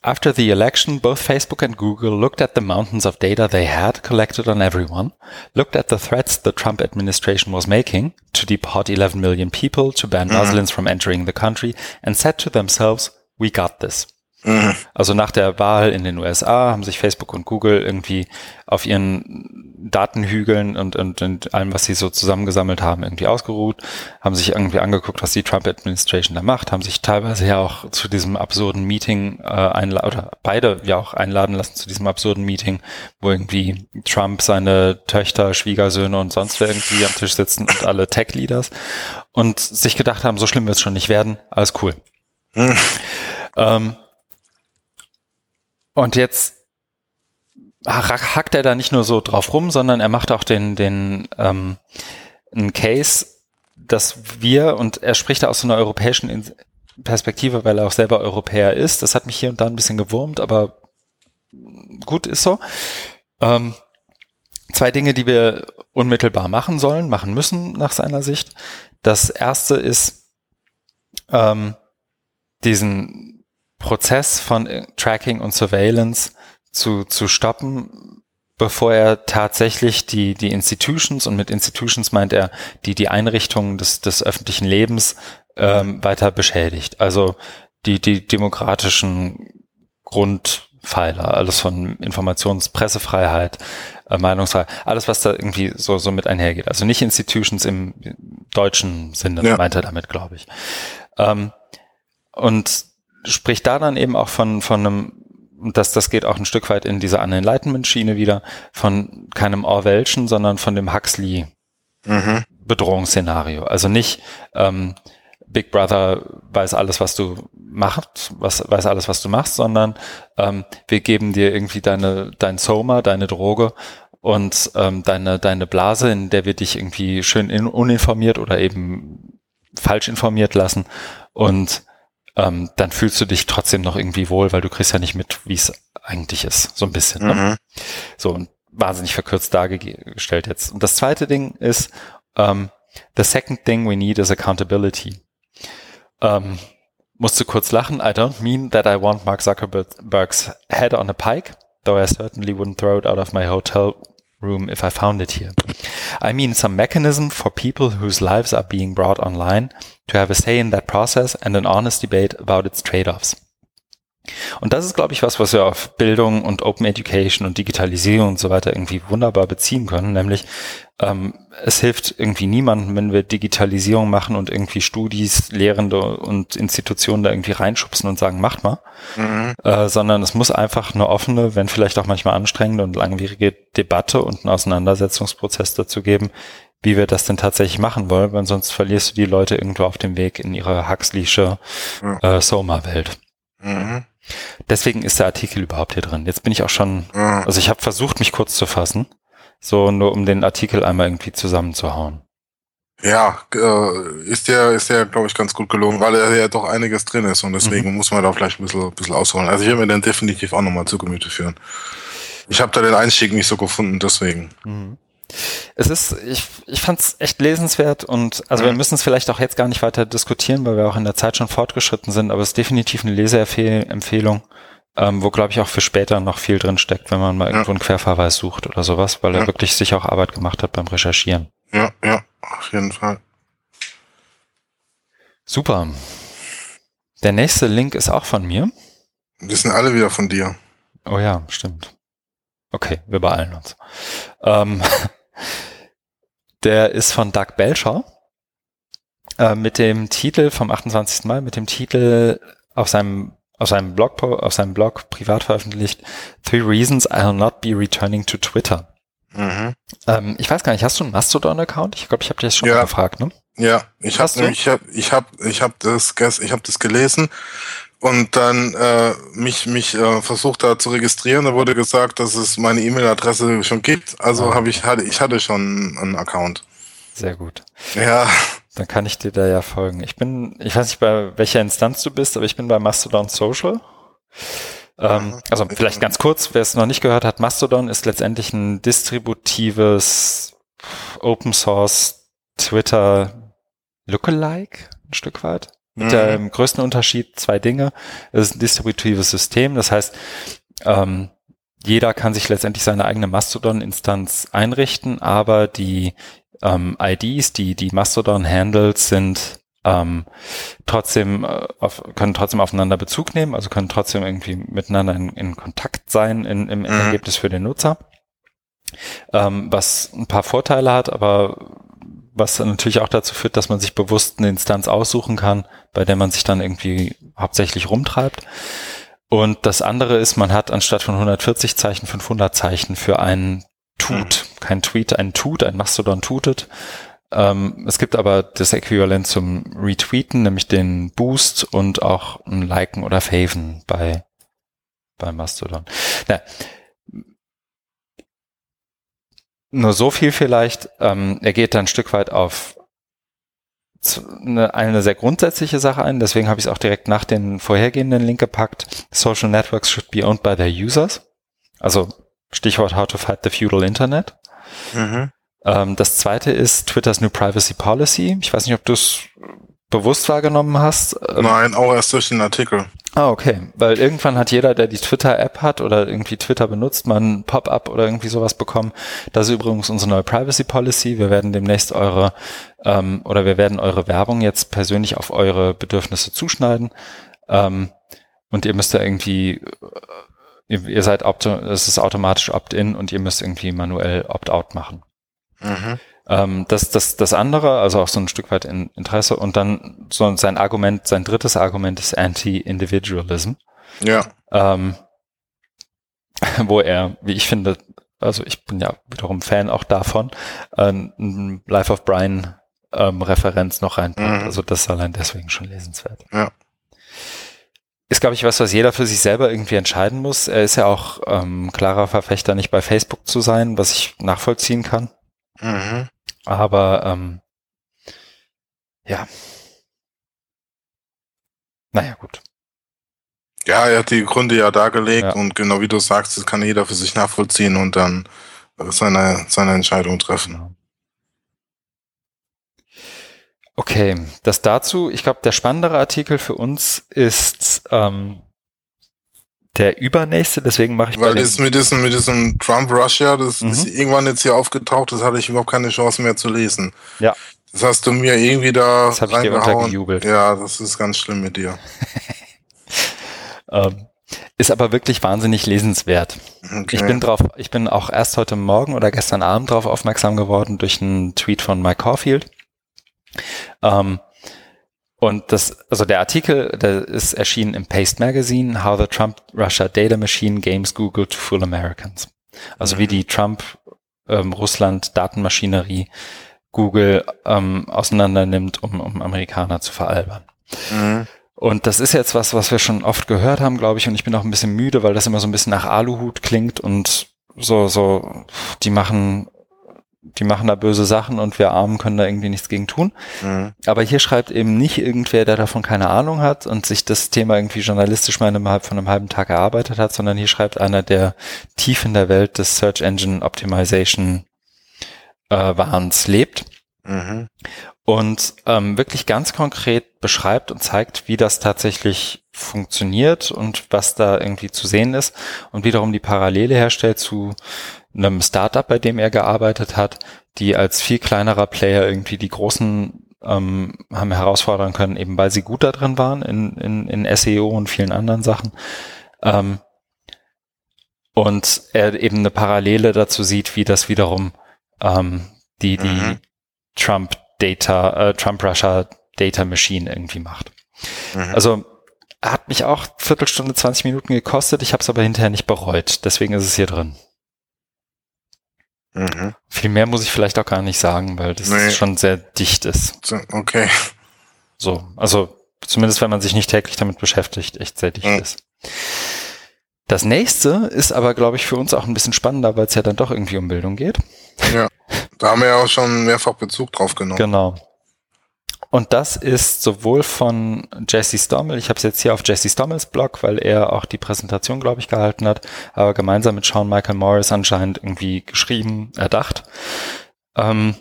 After the election, both Facebook and Google looked at the mountains of data they had collected on everyone, looked at the threats the Trump administration was making to deport 11 million people, to ban mhm. Muslims from entering the country, and said to themselves, we got this. Mhm. Also nach der Wahl in den USA haben sich Facebook und Google irgendwie auf ihren Datenhügeln und, und, und allem, was sie so zusammengesammelt haben, irgendwie ausgeruht, haben sich irgendwie angeguckt, was die Trump-Administration da macht, haben sich teilweise ja auch zu diesem absurden Meeting äh, einladen, oder beide ja auch einladen lassen zu diesem absurden Meeting, wo irgendwie Trump seine Töchter, Schwiegersöhne und sonst wer irgendwie am Tisch sitzen und alle Tech-Leaders und sich gedacht haben, so schlimm wird es schon nicht werden, alles cool. Mhm. Ähm, und jetzt hackt er da nicht nur so drauf rum, sondern er macht auch den, den ähm, einen Case, dass wir, und er spricht da aus so einer europäischen Perspektive, weil er auch selber Europäer ist. Das hat mich hier und da ein bisschen gewurmt, aber gut ist so. Ähm, zwei Dinge, die wir unmittelbar machen sollen, machen müssen nach seiner Sicht. Das erste ist ähm, diesen Prozess von Tracking und Surveillance zu, zu stoppen, bevor er tatsächlich die, die Institutions, und mit Institutions meint er die, die Einrichtungen des, des öffentlichen Lebens ähm, weiter beschädigt. Also die, die demokratischen Grundpfeiler, alles von Informations-, Pressefreiheit, äh, Meinungsfreiheit, alles, was da irgendwie so, so mit einhergeht. Also nicht Institutions im deutschen Sinne, ja. meint er damit, glaube ich. Ähm, und spricht da dann eben auch von, von einem und das, das geht auch ein Stück weit in diese Unenlightenment-Schiene wieder, von keinem Orwellschen, sondern von dem Huxley mhm. Bedrohungsszenario. Also nicht ähm, Big Brother weiß alles, was du machst, was, weiß alles, was du machst, sondern ähm, wir geben dir irgendwie deine, dein Soma, deine Droge und ähm, deine, deine Blase, in der wir dich irgendwie schön in, uninformiert oder eben falsch informiert lassen und ähm, dann fühlst du dich trotzdem noch irgendwie wohl, weil du kriegst ja nicht mit, wie es eigentlich ist, so ein bisschen. Ne? Mhm. So und wahnsinnig verkürzt dargestellt jetzt. Und das zweite Ding ist, ähm, the second thing we need is accountability. Ähm, musste kurz lachen. I don't mean that I want Mark Zuckerberg's head on a pike, though I certainly wouldn't throw it out of my hotel room if I found it here. I mean some mechanism for people whose lives are being brought online to have a say in that process and an honest debate about its trade-offs. Und das ist, glaube ich, was, was wir auf Bildung und Open Education und Digitalisierung und so weiter irgendwie wunderbar beziehen können, nämlich ähm, es hilft irgendwie niemandem, wenn wir Digitalisierung machen und irgendwie Studis, Lehrende und Institutionen da irgendwie reinschubsen und sagen, macht mal, mhm. äh, sondern es muss einfach eine offene, wenn vielleicht auch manchmal anstrengende und langwierige Debatte und einen Auseinandersetzungsprozess dazu geben, wie wir das denn tatsächlich machen wollen, weil sonst verlierst du die Leute irgendwo auf dem Weg in ihre Huxleysche äh, Soma-Welt. Mhm. Deswegen ist der Artikel überhaupt hier drin. Jetzt bin ich auch schon, also ich habe versucht, mich kurz zu fassen, so nur um den Artikel einmal irgendwie zusammenzuhauen. Ja, äh, ist ja, ist ja, glaube ich, ganz gut gelungen, weil er ja doch einiges drin ist und deswegen mhm. muss man da vielleicht ein bisschen, ein bisschen ausholen. Also ich werde mir den definitiv auch nochmal zu Gemüte führen. Ich habe da den Einstieg nicht so gefunden, deswegen. Mhm. Es ist, ich, ich fand es echt lesenswert und also mhm. wir müssen es vielleicht auch jetzt gar nicht weiter diskutieren, weil wir auch in der Zeit schon fortgeschritten sind, aber es ist definitiv eine Leseempfehlung, ähm, wo glaube ich auch für später noch viel drin steckt, wenn man mal ja. irgendwo einen Querverweis sucht oder sowas, weil ja. er wirklich sich auch Arbeit gemacht hat beim Recherchieren. Ja, ja, auf jeden Fall. Super. Der nächste Link ist auch von mir. Die sind alle wieder von dir. Oh ja, stimmt. Okay, wir beeilen uns. Ähm, [laughs] der ist von Doug Belcher äh, mit dem Titel vom 28. Mai, mit dem Titel auf seinem auf seinem Blog auf seinem Blog privat veröffentlicht Three Reasons I'll Not Be Returning to Twitter. Mhm. Ähm, ich weiß gar nicht, hast du einen Mastodon-Account? Ich glaube, ich habe dich das schon ja. gefragt, ne? Ja, ich habe ich hab, ich hab, ich hab das, ich hab das gelesen und dann äh, mich mich äh, versucht da zu registrieren. Da wurde gesagt, dass es meine E-Mail-Adresse schon gibt. Also ah. habe ich hatte ich hatte schon einen Account. Sehr gut. Ja. Dann kann ich dir da ja folgen. Ich bin, ich weiß nicht, bei welcher Instanz du bist, aber ich bin bei Mastodon Social. Ähm, also vielleicht ganz kurz, wer es noch nicht gehört hat, Mastodon ist letztendlich ein distributives Open Source Twitter Lookalike, ein Stück weit. Mit mhm. dem größten Unterschied zwei Dinge. Es ist ein distributives System, das heißt, ähm, jeder kann sich letztendlich seine eigene Mastodon-Instanz einrichten, aber die ähm, IDs, die, die Mastodon-Handles sind ähm, trotzdem äh, auf, können trotzdem aufeinander Bezug nehmen, also können trotzdem irgendwie miteinander in, in Kontakt sein in, im mhm. Ergebnis für den Nutzer. Ähm, was ein paar Vorteile hat, aber was natürlich auch dazu führt, dass man sich bewusst eine Instanz aussuchen kann, bei der man sich dann irgendwie hauptsächlich rumtreibt. Und das andere ist, man hat anstatt von 140 Zeichen 500 Zeichen für einen Tut. Mhm. Kein Tweet, ein Tut, ein Mastodon tutet. Ähm, es gibt aber das Äquivalent zum Retweeten, nämlich den Boost und auch ein Liken oder Faven bei, bei Mastodon. Na, nur so viel vielleicht. Ähm, er geht dann ein Stück weit auf eine, eine sehr grundsätzliche Sache ein, deswegen habe ich es auch direkt nach den vorhergehenden Link gepackt. Social Networks should be owned by their users. Also Stichwort How to Fight the Feudal Internet. Mhm. Ähm, das zweite ist Twitters New Privacy Policy. Ich weiß nicht, ob du es bewusst wahrgenommen hast? Ähm, Nein, auch erst durch den Artikel. Ah, okay. Weil irgendwann hat jeder, der die Twitter-App hat oder irgendwie Twitter benutzt, mal ein Pop-up oder irgendwie sowas bekommen. Das ist übrigens unsere neue Privacy Policy. Wir werden demnächst eure ähm, oder wir werden eure Werbung jetzt persönlich auf eure Bedürfnisse zuschneiden. Ähm, und ihr müsst da irgendwie, äh, ihr, ihr seid, es ist automatisch Opt-in und ihr müsst irgendwie manuell Opt-out machen. Mhm. Ähm, das, das, das andere, also auch so ein Stück weit in Interesse und dann so sein Argument, sein drittes Argument ist Anti-Individualism. Ja. Ähm, [laughs] wo er, wie ich finde, also ich bin ja wiederum Fan auch davon, äh, ein Life of Brian ähm, Referenz noch reinpackt. Mhm. Also das ist allein deswegen schon lesenswert. Ja. Ist, glaube ich, was, was jeder für sich selber irgendwie entscheiden muss. Er ist ja auch ähm, klarer Verfechter, nicht bei Facebook zu sein, was ich nachvollziehen kann. Mhm. Aber ähm, ja. Naja, gut. Ja, er hat die Gründe ja dargelegt ja. und genau wie du sagst, das kann jeder für sich nachvollziehen und dann seine, seine Entscheidung treffen. Genau. Okay, das dazu, ich glaube, der spannendere Artikel für uns ist ähm, der übernächste, deswegen mache ich Weil das mit diesem, mit diesem Trump Russia, das mhm. ist irgendwann jetzt hier aufgetaucht, das hatte ich überhaupt keine Chance mehr zu lesen. Ja. Das hast du mir irgendwie da das ich dir untergejubelt. Ja, das ist ganz schlimm mit dir. [laughs] ähm, ist aber wirklich wahnsinnig lesenswert. Okay. Ich bin drauf, ich bin auch erst heute Morgen oder gestern Abend drauf aufmerksam geworden durch einen Tweet von Mike Caulfield. Ähm, und das, also der Artikel, der ist erschienen im Paste Magazine, How the Trump Russia Data Machine Games Google to Fool Americans. Also mhm. wie die Trump ähm, Russland Datenmaschinerie Google ähm, auseinander nimmt, um, um Amerikaner zu veralbern. Mhm. Und das ist jetzt was, was wir schon oft gehört haben, glaube ich, und ich bin auch ein bisschen müde, weil das immer so ein bisschen nach Aluhut klingt und so, so, die machen die machen da böse Sachen und wir Armen können da irgendwie nichts gegen tun. Mhm. Aber hier schreibt eben nicht irgendwer, der davon keine Ahnung hat und sich das Thema irgendwie journalistisch mal innerhalb von einem halben Tag erarbeitet hat, sondern hier schreibt einer, der tief in der Welt des Search Engine Optimization äh, Wahns lebt. Mhm. Und ähm, wirklich ganz konkret beschreibt und zeigt, wie das tatsächlich funktioniert und was da irgendwie zu sehen ist und wiederum die Parallele herstellt zu einem Startup, bei dem er gearbeitet hat, die als viel kleinerer Player irgendwie die großen ähm, haben herausfordern können, eben weil sie gut da drin waren in, in, in SEO und vielen anderen Sachen. Ähm, und er eben eine Parallele dazu sieht, wie das wiederum ähm, die, die mhm. Trump Data, äh, Trump Russia Data Machine irgendwie macht. Mhm. Also hat mich auch Viertelstunde, 20 Minuten gekostet, ich habe es aber hinterher nicht bereut, deswegen ist es hier drin. Mhm. Viel mehr muss ich vielleicht auch gar nicht sagen, weil das nee. schon sehr dicht ist. Okay. So, also zumindest wenn man sich nicht täglich damit beschäftigt, echt sehr dicht mhm. ist. Das nächste ist aber, glaube ich, für uns auch ein bisschen spannender, weil es ja dann doch irgendwie um Bildung geht. Ja, [laughs] da haben wir ja auch schon mehrfach Bezug drauf genommen. Genau. Und das ist sowohl von Jesse Stommel, ich habe es jetzt hier auf Jesse Stommels Blog, weil er auch die Präsentation, glaube ich, gehalten hat, aber gemeinsam mit Sean Michael Morris anscheinend irgendwie geschrieben, erdacht. Ähm,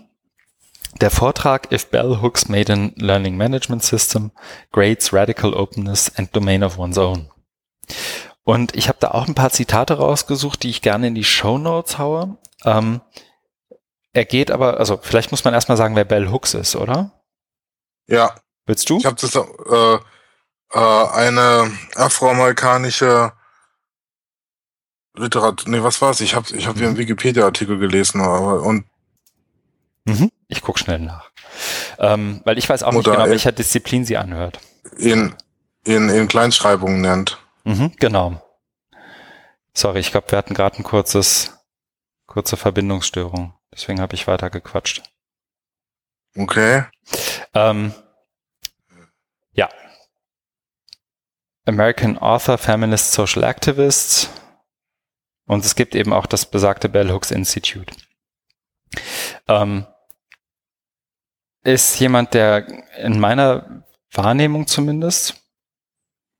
der Vortrag If Bell Hooks Made an Learning Management System, Grades, Radical Openness and Domain of One's Own. Und ich habe da auch ein paar Zitate rausgesucht, die ich gerne in die Show Notes haue. Ähm, er geht aber, also vielleicht muss man erstmal sagen, wer Bell Hooks ist, oder? Ja. Willst du? Ich habe das äh, äh, eine afroamerikanische Literatur. Nee, was war's? Ich habe ich hab hier einen mhm. Wikipedia-Artikel gelesen, aber und mhm. ich guck schnell nach. Ähm, weil ich weiß auch nicht genau, welcher Disziplin sie anhört. In, in, in Kleinschreibungen nennt. Mhm, genau. Sorry, ich glaube, wir hatten gerade ein kurzes, kurze Verbindungsstörung. Deswegen habe ich weiter gequatscht. Okay. Ähm, ja. American Author, Feminist, Social Activist. Und es gibt eben auch das besagte Bell Hooks Institute. Ähm, ist jemand, der in meiner Wahrnehmung zumindest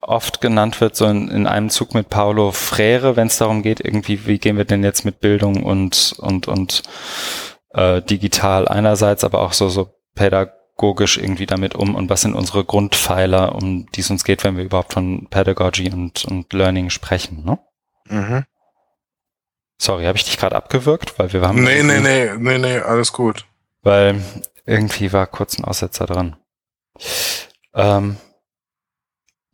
oft genannt wird, so in, in einem Zug mit Paulo Freire, wenn es darum geht, irgendwie, wie gehen wir denn jetzt mit Bildung und, und, und äh, digital einerseits, aber auch so, so pädagogisch irgendwie damit um und was sind unsere Grundpfeiler, um die es uns geht, wenn wir überhaupt von Pedagogy und, und Learning sprechen. Ne? Mhm. Sorry, habe ich dich gerade abgewürgt? Weil wir haben Nee, nee, nee, nee, nee, alles gut. Weil irgendwie war kurz ein Aussetzer dran. Ähm,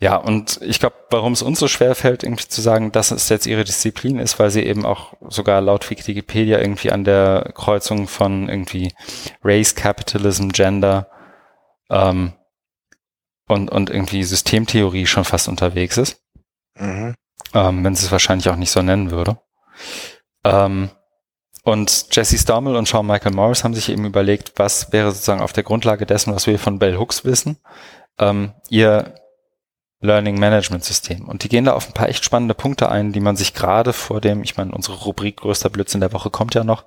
ja, und ich glaube, warum es uns so schwer fällt, irgendwie zu sagen, dass es jetzt ihre Disziplin ist, weil sie eben auch sogar laut Wikipedia irgendwie an der Kreuzung von irgendwie Race, Capitalism, Gender ähm, und, und irgendwie Systemtheorie schon fast unterwegs ist. Mhm. Ähm, wenn sie es wahrscheinlich auch nicht so nennen würde. Ähm, und Jesse Stommel und Sean Michael Morris haben sich eben überlegt, was wäre sozusagen auf der Grundlage dessen, was wir von Bell Hooks wissen, ähm, ihr Learning Management System. Und die gehen da auf ein paar echt spannende Punkte ein, die man sich gerade vor dem, ich meine, unsere Rubrik größter Blödsinn der Woche kommt ja noch,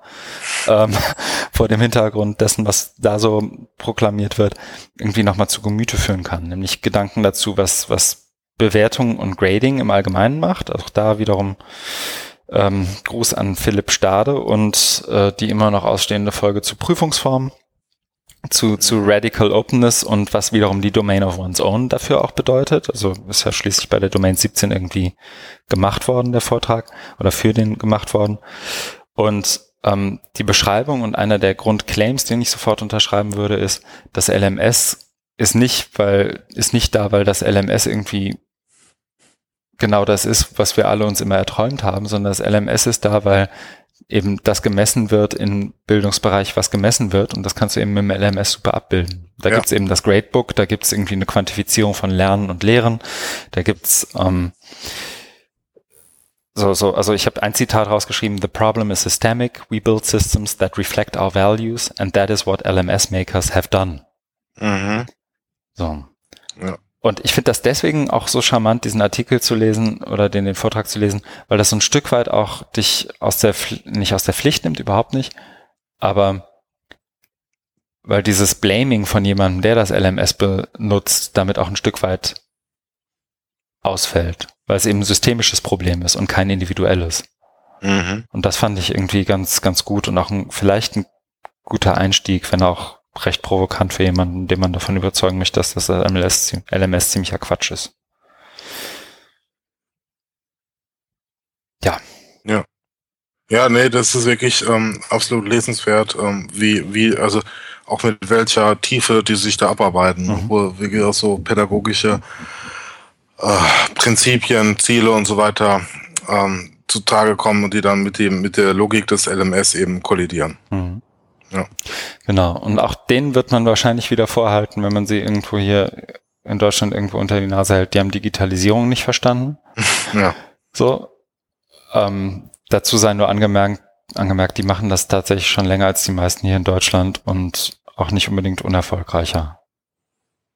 ähm, [laughs] vor dem Hintergrund dessen, was da so proklamiert wird, irgendwie nochmal zu Gemüte führen kann. Nämlich Gedanken dazu, was, was Bewertung und Grading im Allgemeinen macht. Auch da wiederum ähm, Gruß an Philipp Stade und äh, die immer noch ausstehende Folge zu Prüfungsformen zu, zu Radical Openness und was wiederum die Domain of One's Own dafür auch bedeutet. Also ist ja schließlich bei der Domain 17 irgendwie gemacht worden, der Vortrag, oder für den gemacht worden. Und ähm, die Beschreibung und einer der Grundclaims, den ich sofort unterschreiben würde, ist, das LMS ist nicht, weil, ist nicht da, weil das LMS irgendwie genau das ist, was wir alle uns immer erträumt haben, sondern das LMS ist da, weil eben das gemessen wird im Bildungsbereich, was gemessen wird und das kannst du eben mit dem LMS super abbilden. Da ja. gibt's eben das Gradebook, da gibt's irgendwie eine Quantifizierung von Lernen und Lehren, da gibt's ähm, so, so, also ich habe ein Zitat rausgeschrieben, The problem is systemic, we build systems that reflect our values and that is what LMS makers have done. Mhm. So. Ja. Und ich finde das deswegen auch so charmant, diesen Artikel zu lesen oder den, den Vortrag zu lesen, weil das so ein Stück weit auch dich aus der, nicht aus der Pflicht nimmt, überhaupt nicht, aber weil dieses Blaming von jemandem, der das LMS benutzt, damit auch ein Stück weit ausfällt, weil es eben ein systemisches Problem ist und kein individuelles. Mhm. Und das fand ich irgendwie ganz, ganz gut und auch ein, vielleicht ein guter Einstieg, wenn auch recht provokant für jemanden, den man davon überzeugen möchte, dass das LMS, LMS ziemlicher Quatsch ist. Ja. Ja. Ja, nee, das ist wirklich ähm, absolut lesenswert, ähm, wie, wie, also auch mit welcher Tiefe die sich da abarbeiten, mhm. wo wirklich auch so pädagogische äh, Prinzipien, Ziele und so weiter ähm, zutage kommen und die dann mit dem, mit der Logik des LMS eben kollidieren. Mhm. Ja. Genau. Und auch denen wird man wahrscheinlich wieder vorhalten, wenn man sie irgendwo hier in Deutschland irgendwo unter die Nase hält. Die haben Digitalisierung nicht verstanden. [laughs] Ja. So. Ähm, dazu sei nur angemerkt, angemerkt, die machen das tatsächlich schon länger als die meisten hier in Deutschland und auch nicht unbedingt unerfolgreicher.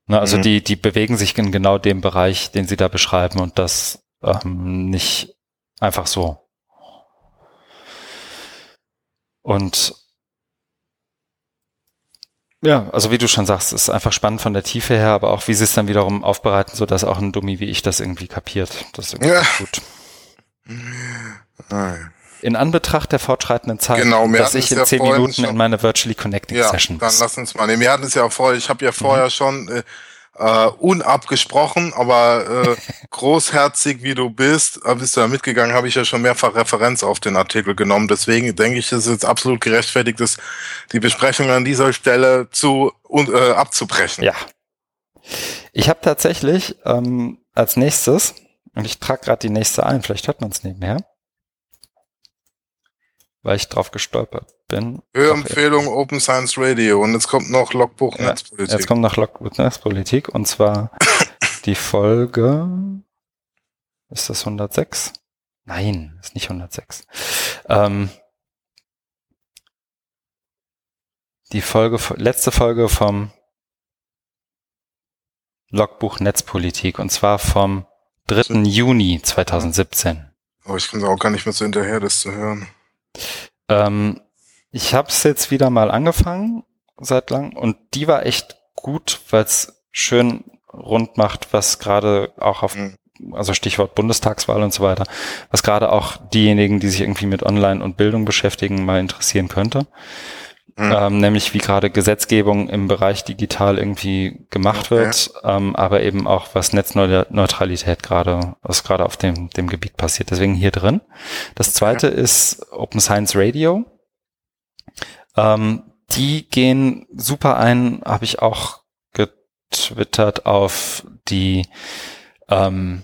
Ne, also mhm. die, die bewegen sich in genau dem Bereich, den sie da beschreiben und das ähm, nicht einfach so. Und ja, also wie du schon sagst, ist einfach spannend von der Tiefe her, aber auch wie sie es dann wiederum aufbereiten, so dass auch ein Dummi wie ich das irgendwie kapiert. Das ist ja. gut. Nein. In Anbetracht der fortschreitenden Zeit, genau, dass ich in ja zehn Minuten schon, in meine Virtually Connecting ja, Session Dann lass uns mal nehmen. Wir hatten es ja auch vorher, ich habe ja vorher mhm. schon äh, äh, unabgesprochen, aber äh, [laughs] großherzig wie du bist, äh, bist du da mitgegangen, habe ich ja schon mehrfach Referenz auf den Artikel genommen. Deswegen denke ich, ist es jetzt absolut gerechtfertigt, dass die Besprechung an dieser Stelle zu und äh, abzubrechen. Ja. Ich habe tatsächlich ähm, als nächstes, und ich trage gerade die nächste ein, vielleicht hört man es nebenher, weil ich drauf gestolpert bin. Hörempfehlung Open Science Radio und jetzt kommt noch Logbuch ja, Netzpolitik. Jetzt kommt noch Logbuch Netzpolitik und zwar [coughs] die Folge, ist das 106? Nein, ist nicht 106. Ähm, die Folge, letzte Folge vom Logbuch Netzpolitik und zwar vom 3. Juni 2017. Oh, ich kann auch gar nicht mehr so hinterher, das zu hören. Ähm, ich habe es jetzt wieder mal angefangen seit lang und die war echt gut, weil es schön rund macht, was gerade auch auf, mhm. also Stichwort Bundestagswahl und so weiter, was gerade auch diejenigen, die sich irgendwie mit Online und Bildung beschäftigen, mal interessieren könnte. Mhm. ähm, nämlich wie gerade Gesetzgebung im Bereich digital irgendwie gemacht okay. wird, ähm, aber eben auch was Netzneutralität gerade, was gerade auf dem, dem Gebiet passiert. Deswegen hier drin. Das zweite okay. ist Open Science Radio. Ähm, die gehen super ein, habe ich auch getwittert auf die ähm,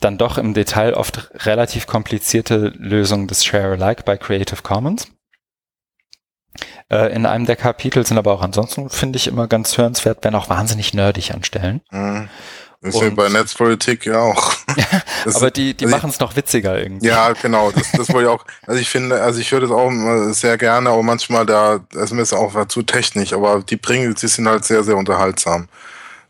dann doch im Detail oft relativ komplizierte Lösung des Share Alike bei Creative Commons. Äh, in einem der Kapitel sind aber auch ansonsten, finde ich, immer ganz hörenswert, wenn auch wahnsinnig nerdig an Stellen. Mhm. Ist ja bei Netzpolitik ja auch. [laughs] aber die, die also machen es noch witziger irgendwie. Ja, genau. Das, das wollte ich auch. Also ich finde, also ich höre das auch sehr gerne, aber manchmal da, das ist mir auch zu technisch, aber die bringen, die sind halt sehr, sehr unterhaltsam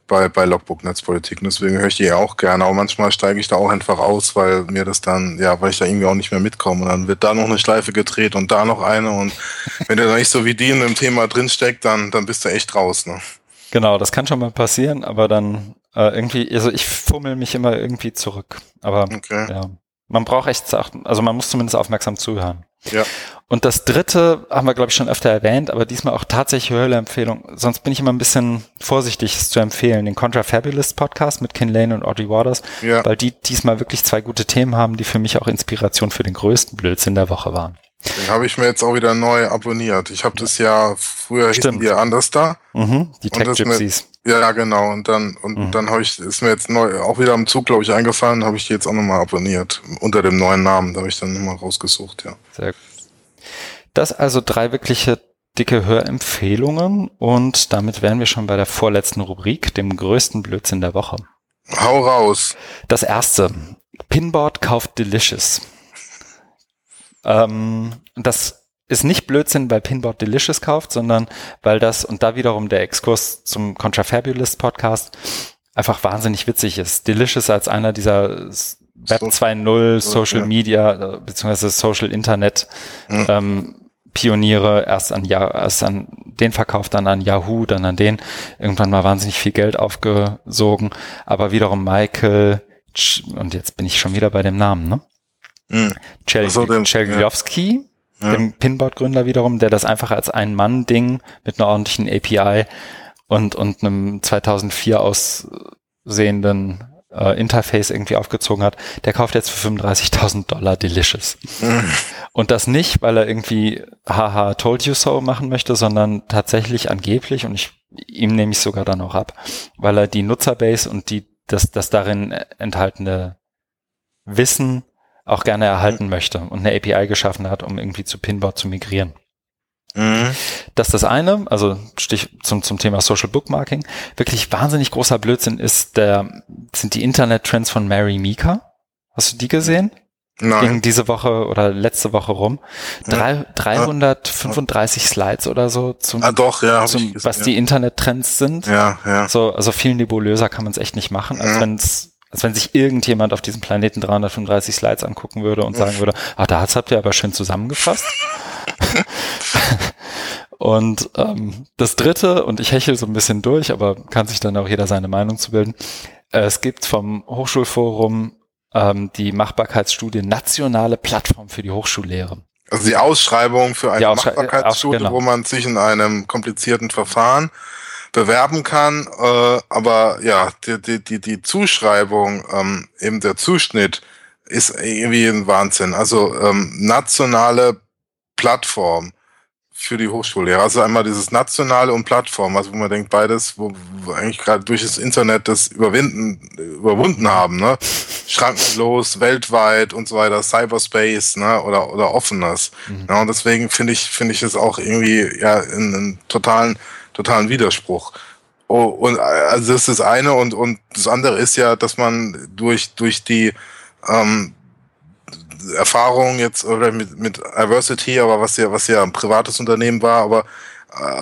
bei, bei Logbook Netzpolitik. Und deswegen höre ich die auch gerne. Aber manchmal steige ich da auch einfach aus, weil mir das dann, ja, weil ich da irgendwie auch nicht mehr mitkomme. Und dann wird da noch eine Schleife gedreht und da noch eine. Und [laughs] wenn du da nicht so wie die in dem Thema drinsteckt, dann, dann bist du echt raus. Ne? Genau, das kann schon mal passieren, aber dann äh, irgendwie, also ich fummel mich immer irgendwie zurück. Aber okay. ja, man braucht echt, also man muss zumindest aufmerksam zuhören. Ja. Und das dritte haben wir, glaube ich, schon öfter erwähnt, aber diesmal auch tatsächlich Hörempfehlung. Sonst bin ich immer ein bisschen vorsichtig, es zu empfehlen. Den Contra Fabulous Podcast mit Ken Lane und Audrey Waters, ja. weil die diesmal wirklich zwei gute Themen haben, die für mich auch Inspiration für den größten Blödsinn der Woche waren. Den habe ich mir jetzt auch wieder neu abonniert. Ich habe das ja früher Stimmt. hießen anders da. Mhm, die Tech Gypsies. Ja, genau. Und dann und mhm. dann habe ich ist mir jetzt neu auch wieder am Zug, glaube ich, eingefallen, habe ich die jetzt auch nochmal abonniert unter dem neuen Namen. Da habe ich dann nochmal rausgesucht, ja. Sehr gut. Das also drei wirkliche dicke Hörempfehlungen und damit wären wir schon bei der vorletzten Rubrik, dem größten Blödsinn der Woche. Hau raus. Das erste. Pinboard kauft Delicious. Ähm, das ist nicht Blödsinn, weil Pinboard Delicious kauft, sondern weil das, und da wiederum der Exkurs zum Contrafabulous Podcast, einfach wahnsinnig witzig ist. Delicious als einer dieser Web 2.0 Social ja. Media äh, beziehungsweise Social Internet ja. ähm, Pioniere erst an ja erst an den verkauft, dann an Yahoo, dann an den irgendwann mal wahnsinnig viel Geld aufgesogen, aber wiederum Michael und jetzt bin ich schon wieder bei dem Namen, ne? Mhm. Czegielowski, ja. dem Pinboard-Gründer wiederum, der das einfach als ein Mann-Ding mit einer ordentlichen API und und einem 2004 aussehenden äh, Interface irgendwie aufgezogen hat, der kauft jetzt für 35.000 Dollar Delicious. Und das nicht, weil er irgendwie haha told you so machen möchte, sondern tatsächlich angeblich, und ich, ihm nehme ich sogar dann auch ab, weil er die Nutzerbase und die, das, das darin enthaltene Wissen auch gerne erhalten mhm. möchte und eine API geschaffen hat, um irgendwie zu Pinboard zu migrieren. Mhm. Das ist das eine, also Stich zum, zum Thema Social Bookmarking. Wirklich wahnsinnig großer Blödsinn ist der, sind die Internet-Trends von Mary Mika. Hast du die gesehen? Nein. Ging diese Woche oder letzte Woche rum. Drei, 335 ah. Slides oder so zum, ah, doch, ja, zum was die Internet-Trends sind. Ja, ja. So, also viel nebulöser kann man es echt nicht machen, als ja. wenn es als wenn sich irgendjemand auf diesem Planeten 335 Slides angucken würde und sagen würde, ah, da habt ihr aber schön zusammengefasst. [laughs] und ähm, das dritte, und ich hechel so ein bisschen durch, aber kann sich dann auch jeder seine Meinung zu bilden. Äh, es gibt vom Hochschulforum ähm, die Machbarkeitsstudie Nationale Plattform für die Hochschullehre. Also die Ausschreibung für eine Ausschrei Machbarkeitsstudie, genau. wo man sich in einem komplizierten Verfahren bewerben kann. Äh, aber ja, die, die, die, die Zuschreibung, ähm, eben der Zuschnitt ist irgendwie ein Wahnsinn. Also ähm, nationale Plattform für die Hochschullehrer. Also einmal dieses nationale und Plattform, also wo man denkt, beides, wo, wo eigentlich gerade durch das Internet das überwinden, überwunden haben, ne? Schrankenlos, weltweit und so weiter, Cyberspace, ne? Oder, oder offenes. Mhm. Ja, und deswegen finde ich, finde ich es auch irgendwie, ja, in einen totalen, totalen Widerspruch. Oh, und also das ist das eine und, und das andere ist ja, dass man durch, durch die ähm, Erfahrung jetzt oder mit, mit Diversity, aber was ja, was ja ein privates Unternehmen war, aber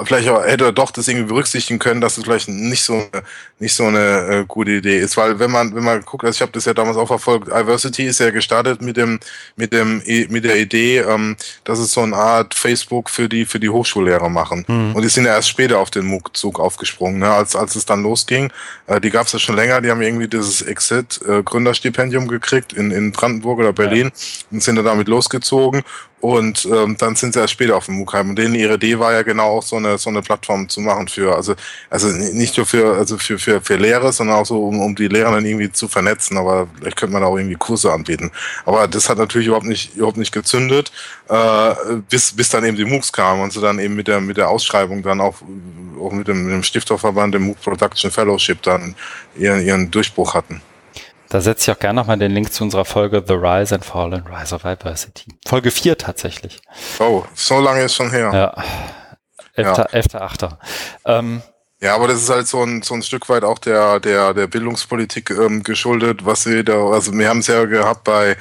vielleicht auch, hätte er doch das irgendwie berücksichtigen können, dass es vielleicht nicht so eine, nicht so eine äh, gute Idee ist, weil wenn man wenn man guckt, also ich habe das ja damals auch verfolgt, Diversity ist ja gestartet mit dem mit dem mit der Idee, ähm, dass es so eine Art Facebook für die für die Hochschullehrer machen mhm. und die sind ja erst später auf den MOOC-Zug aufgesprungen, ne, als als es dann losging. Äh, die gab es ja schon länger, die haben irgendwie dieses Exit äh, Gründerstipendium gekriegt in in Brandenburg oder Berlin ja. und sind dann damit losgezogen Und ähm, dann sind sie ja später auf dem MOOC Und denen ihre Idee war ja genau auch so eine so eine Plattform zu machen für, also also nicht nur für also für für, für Lehre, sondern auch so um, um die Lehrer dann irgendwie zu vernetzen. Aber vielleicht könnte man auch irgendwie Kurse anbieten. Aber das hat natürlich überhaupt nicht überhaupt nicht gezündet, äh, bis bis dann eben die MOOCs kamen und sie dann eben mit der mit der Ausschreibung dann auch auch mit dem, mit dem Stifterverband, dem MOOC Production Fellowship dann ihren ihren Durchbruch hatten. Da setze ich auch gerne nochmal den Link zu unserer Folge The Rise and Fall and Rise of Diversity. Folge 4 tatsächlich. Oh, so lange ist schon her. Ja. 11.8. Ja. Ähm, ja, aber das ist halt so ein, so ein Stück weit auch der, der, der Bildungspolitik ähm, geschuldet, was wir da, also wir haben es ja gehabt bei,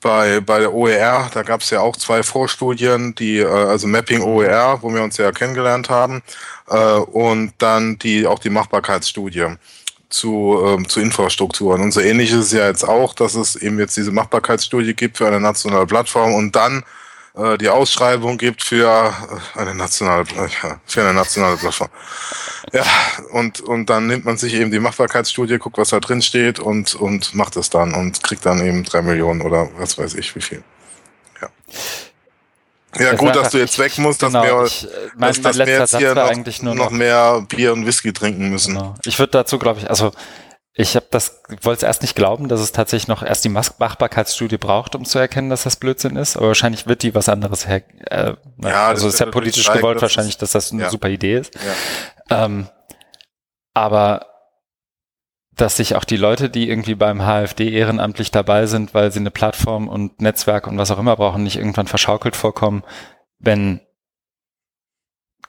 bei, bei der OER, da gab es ja auch zwei Vorstudien, die, äh, also Mapping OER, wo wir uns ja kennengelernt haben, äh, und dann die, auch die Machbarkeitsstudie zu, ähm, zu Infrastrukturen. Und so ähnlich ist es ja jetzt auch, dass es eben jetzt diese Machbarkeitsstudie gibt für eine nationale Plattform und dann äh, die Ausschreibung gibt für äh, eine nationale äh, für eine nationale Plattform. Ja, und, und dann nimmt man sich eben die Machbarkeitsstudie, guckt, was da drin steht und, und macht es dann und kriegt dann eben drei Millionen oder was weiß ich wie viel. Ja. Ja, das gut, dass du jetzt weg musst, genau, dass wir, ich, äh, mein, dass, dass wir jetzt hier noch, eigentlich nur noch, mehr Bier und Whisky trinken müssen. Genau. Ich würde dazu, glaube ich, also ich habe das, wollte es erst nicht glauben, dass es tatsächlich noch erst die Machbarkeitsstudie braucht, um zu erkennen, dass das Blödsinn ist. Aber wahrscheinlich wird die was anderes her. Äh, ja, also ist ja politisch gewollt dass wahrscheinlich, dass das eine ja. super Idee ist. Ja. Ähm, aber dass sich auch die Leute, die irgendwie beim HFD ehrenamtlich dabei sind, weil sie eine Plattform und Netzwerk und was auch immer brauchen, nicht irgendwann verschaukelt vorkommen, wenn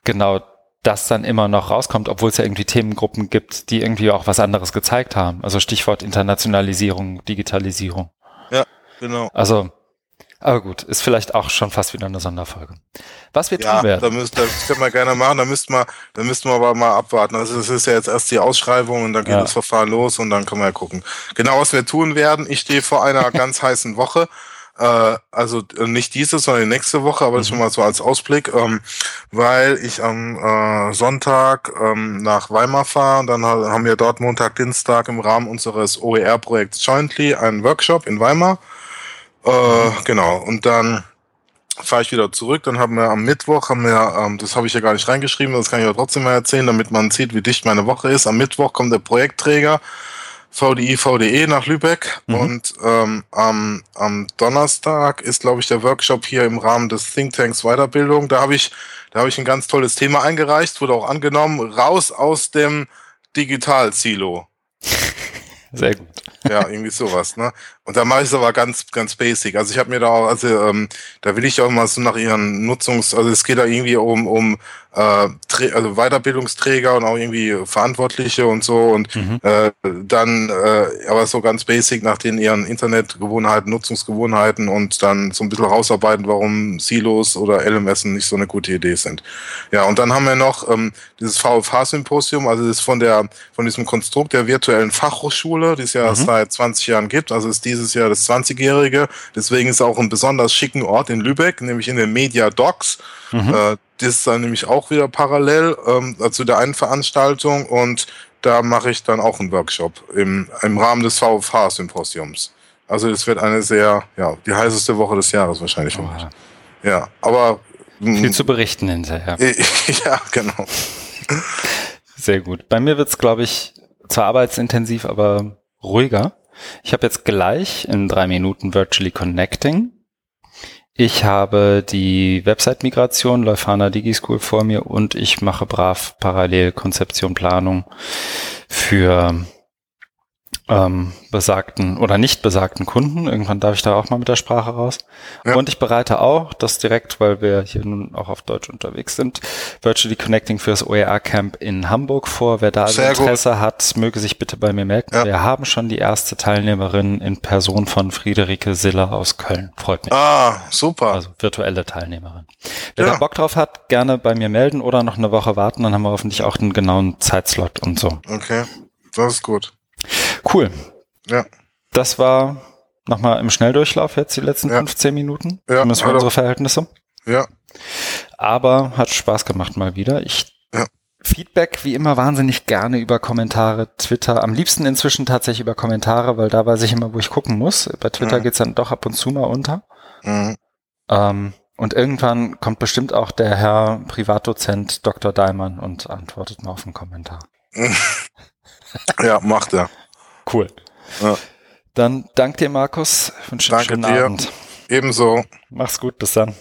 genau das dann immer noch rauskommt, obwohl es ja irgendwie Themengruppen gibt, die irgendwie auch was anderes gezeigt haben. Also Stichwort Internationalisierung, Digitalisierung. Ja, genau. Also aber gut, ist vielleicht auch schon fast wieder eine Sonderfolge. Was wir ja, tun werden. Da müsst, das können wir gerne machen. Da müssten wir, da müssten wir aber mal abwarten. Also es ist ja jetzt erst die Ausschreibung und dann geht ja. das Verfahren los und dann können wir ja gucken. Genau, was wir tun werden. Ich stehe vor einer [laughs] ganz heißen Woche. Äh, also nicht diese, sondern die nächste Woche, aber mhm. das schon mal so als Ausblick, ähm, weil ich am äh, Sonntag ähm, nach Weimar fahre und dann haben wir dort Montag, Dienstag im Rahmen unseres OER-Projekts Jointly einen Workshop in Weimar. Äh, genau, und dann fahre ich wieder zurück. Dann haben wir am Mittwoch, haben wir, ähm, das habe ich ja gar nicht reingeschrieben, das kann ich aber trotzdem mal erzählen, damit man sieht, wie dicht meine Woche ist. Am Mittwoch kommt der Projektträger VDI, VDE nach Lübeck mhm. und ähm, am, am Donnerstag ist, glaube ich, der Workshop hier im Rahmen des Thinktanks Weiterbildung. Da habe ich, da habe ich ein ganz tolles Thema eingereicht, wurde auch angenommen, raus aus dem Digital-Silo. Sehr gut. Ja, irgendwie sowas, ne? Und da mache ich es aber ganz, ganz basic. Also ich habe mir da auch, also ähm, da will ich auch mal so nach ihren Nutzungs, also es geht da irgendwie um, um äh, also Weiterbildungsträger und auch irgendwie Verantwortliche und so und mhm. äh, dann äh, aber so ganz basic nach den ihren Internetgewohnheiten, Nutzungsgewohnheiten und dann so ein bisschen rausarbeiten, warum Silos oder LMS nicht so eine gute Idee sind. Ja, und dann haben wir noch ähm, dieses VFH-Symposium, also das ist von der von diesem Konstrukt der virtuellen Fachhochschule, die es ja mhm. Seit 20 Jahren gibt, also ist dieses Jahr das 20-jährige, deswegen ist auch ein besonders schicken Ort in Lübeck, nämlich in den Media Docs. Mhm. Äh, das ist dann nämlich auch wieder parallel ähm, zu der einen Veranstaltung und da mache ich dann auch einen Workshop im, im Rahmen des VFH-Symposiums. Also es wird eine sehr, ja, die heißeste Woche des Jahres wahrscheinlich. Oh. Ja, aber mm, viel zu berichten hinterher. [laughs] ja, genau. Sehr gut. Bei mir wird es, glaube ich, zwar arbeitsintensiv, aber ruhiger. Ich habe jetzt gleich in drei Minuten Virtually Connecting. Ich habe die Website-Migration Leufana DigiSchool vor mir und ich mache brav parallel Konzeption, Planung für ähm, besagten oder nicht besagten Kunden. Irgendwann darf ich da auch mal mit der Sprache raus. Ja. Und ich bereite auch das direkt, weil wir hier nun auch auf Deutsch unterwegs sind, Virtually Connecting fürs OER Camp in Hamburg vor. Wer da also Interesse gut. hat, möge sich bitte bei mir melden. Ja. Wir haben schon die erste Teilnehmerin in Person von Friederike Siller aus Köln. Freut mich. Ah, super. Also virtuelle Teilnehmerin. Wer ja. da Bock drauf hat, gerne bei mir melden oder noch eine Woche warten, dann haben wir hoffentlich auch einen genauen Zeitslot und so. Okay, das ist gut. Cool. Ja. Das war nochmal im Schnelldurchlauf jetzt die letzten ja. 15 Minuten. Ja. Zumindest für unsere Verhältnisse. Ja. Aber hat Spaß gemacht mal wieder. Ich ja. Feedback wie immer wahnsinnig gerne über Kommentare, Twitter. Am liebsten inzwischen tatsächlich über Kommentare, weil da weiß ich immer, wo ich gucken muss. Bei Twitter mhm. geht's dann doch ab und zu mal unter. Mhm. Ähm, Und irgendwann kommt bestimmt auch der Herr Privatdozent Dr. Daimann und antwortet mal auf einen Kommentar. [laughs] ja, macht er. Cool. Ja. Dann dank dir, Markus. Ich wünsche einen Danke schönen dir. Abend. Ebenso. Mach's gut, bis dann.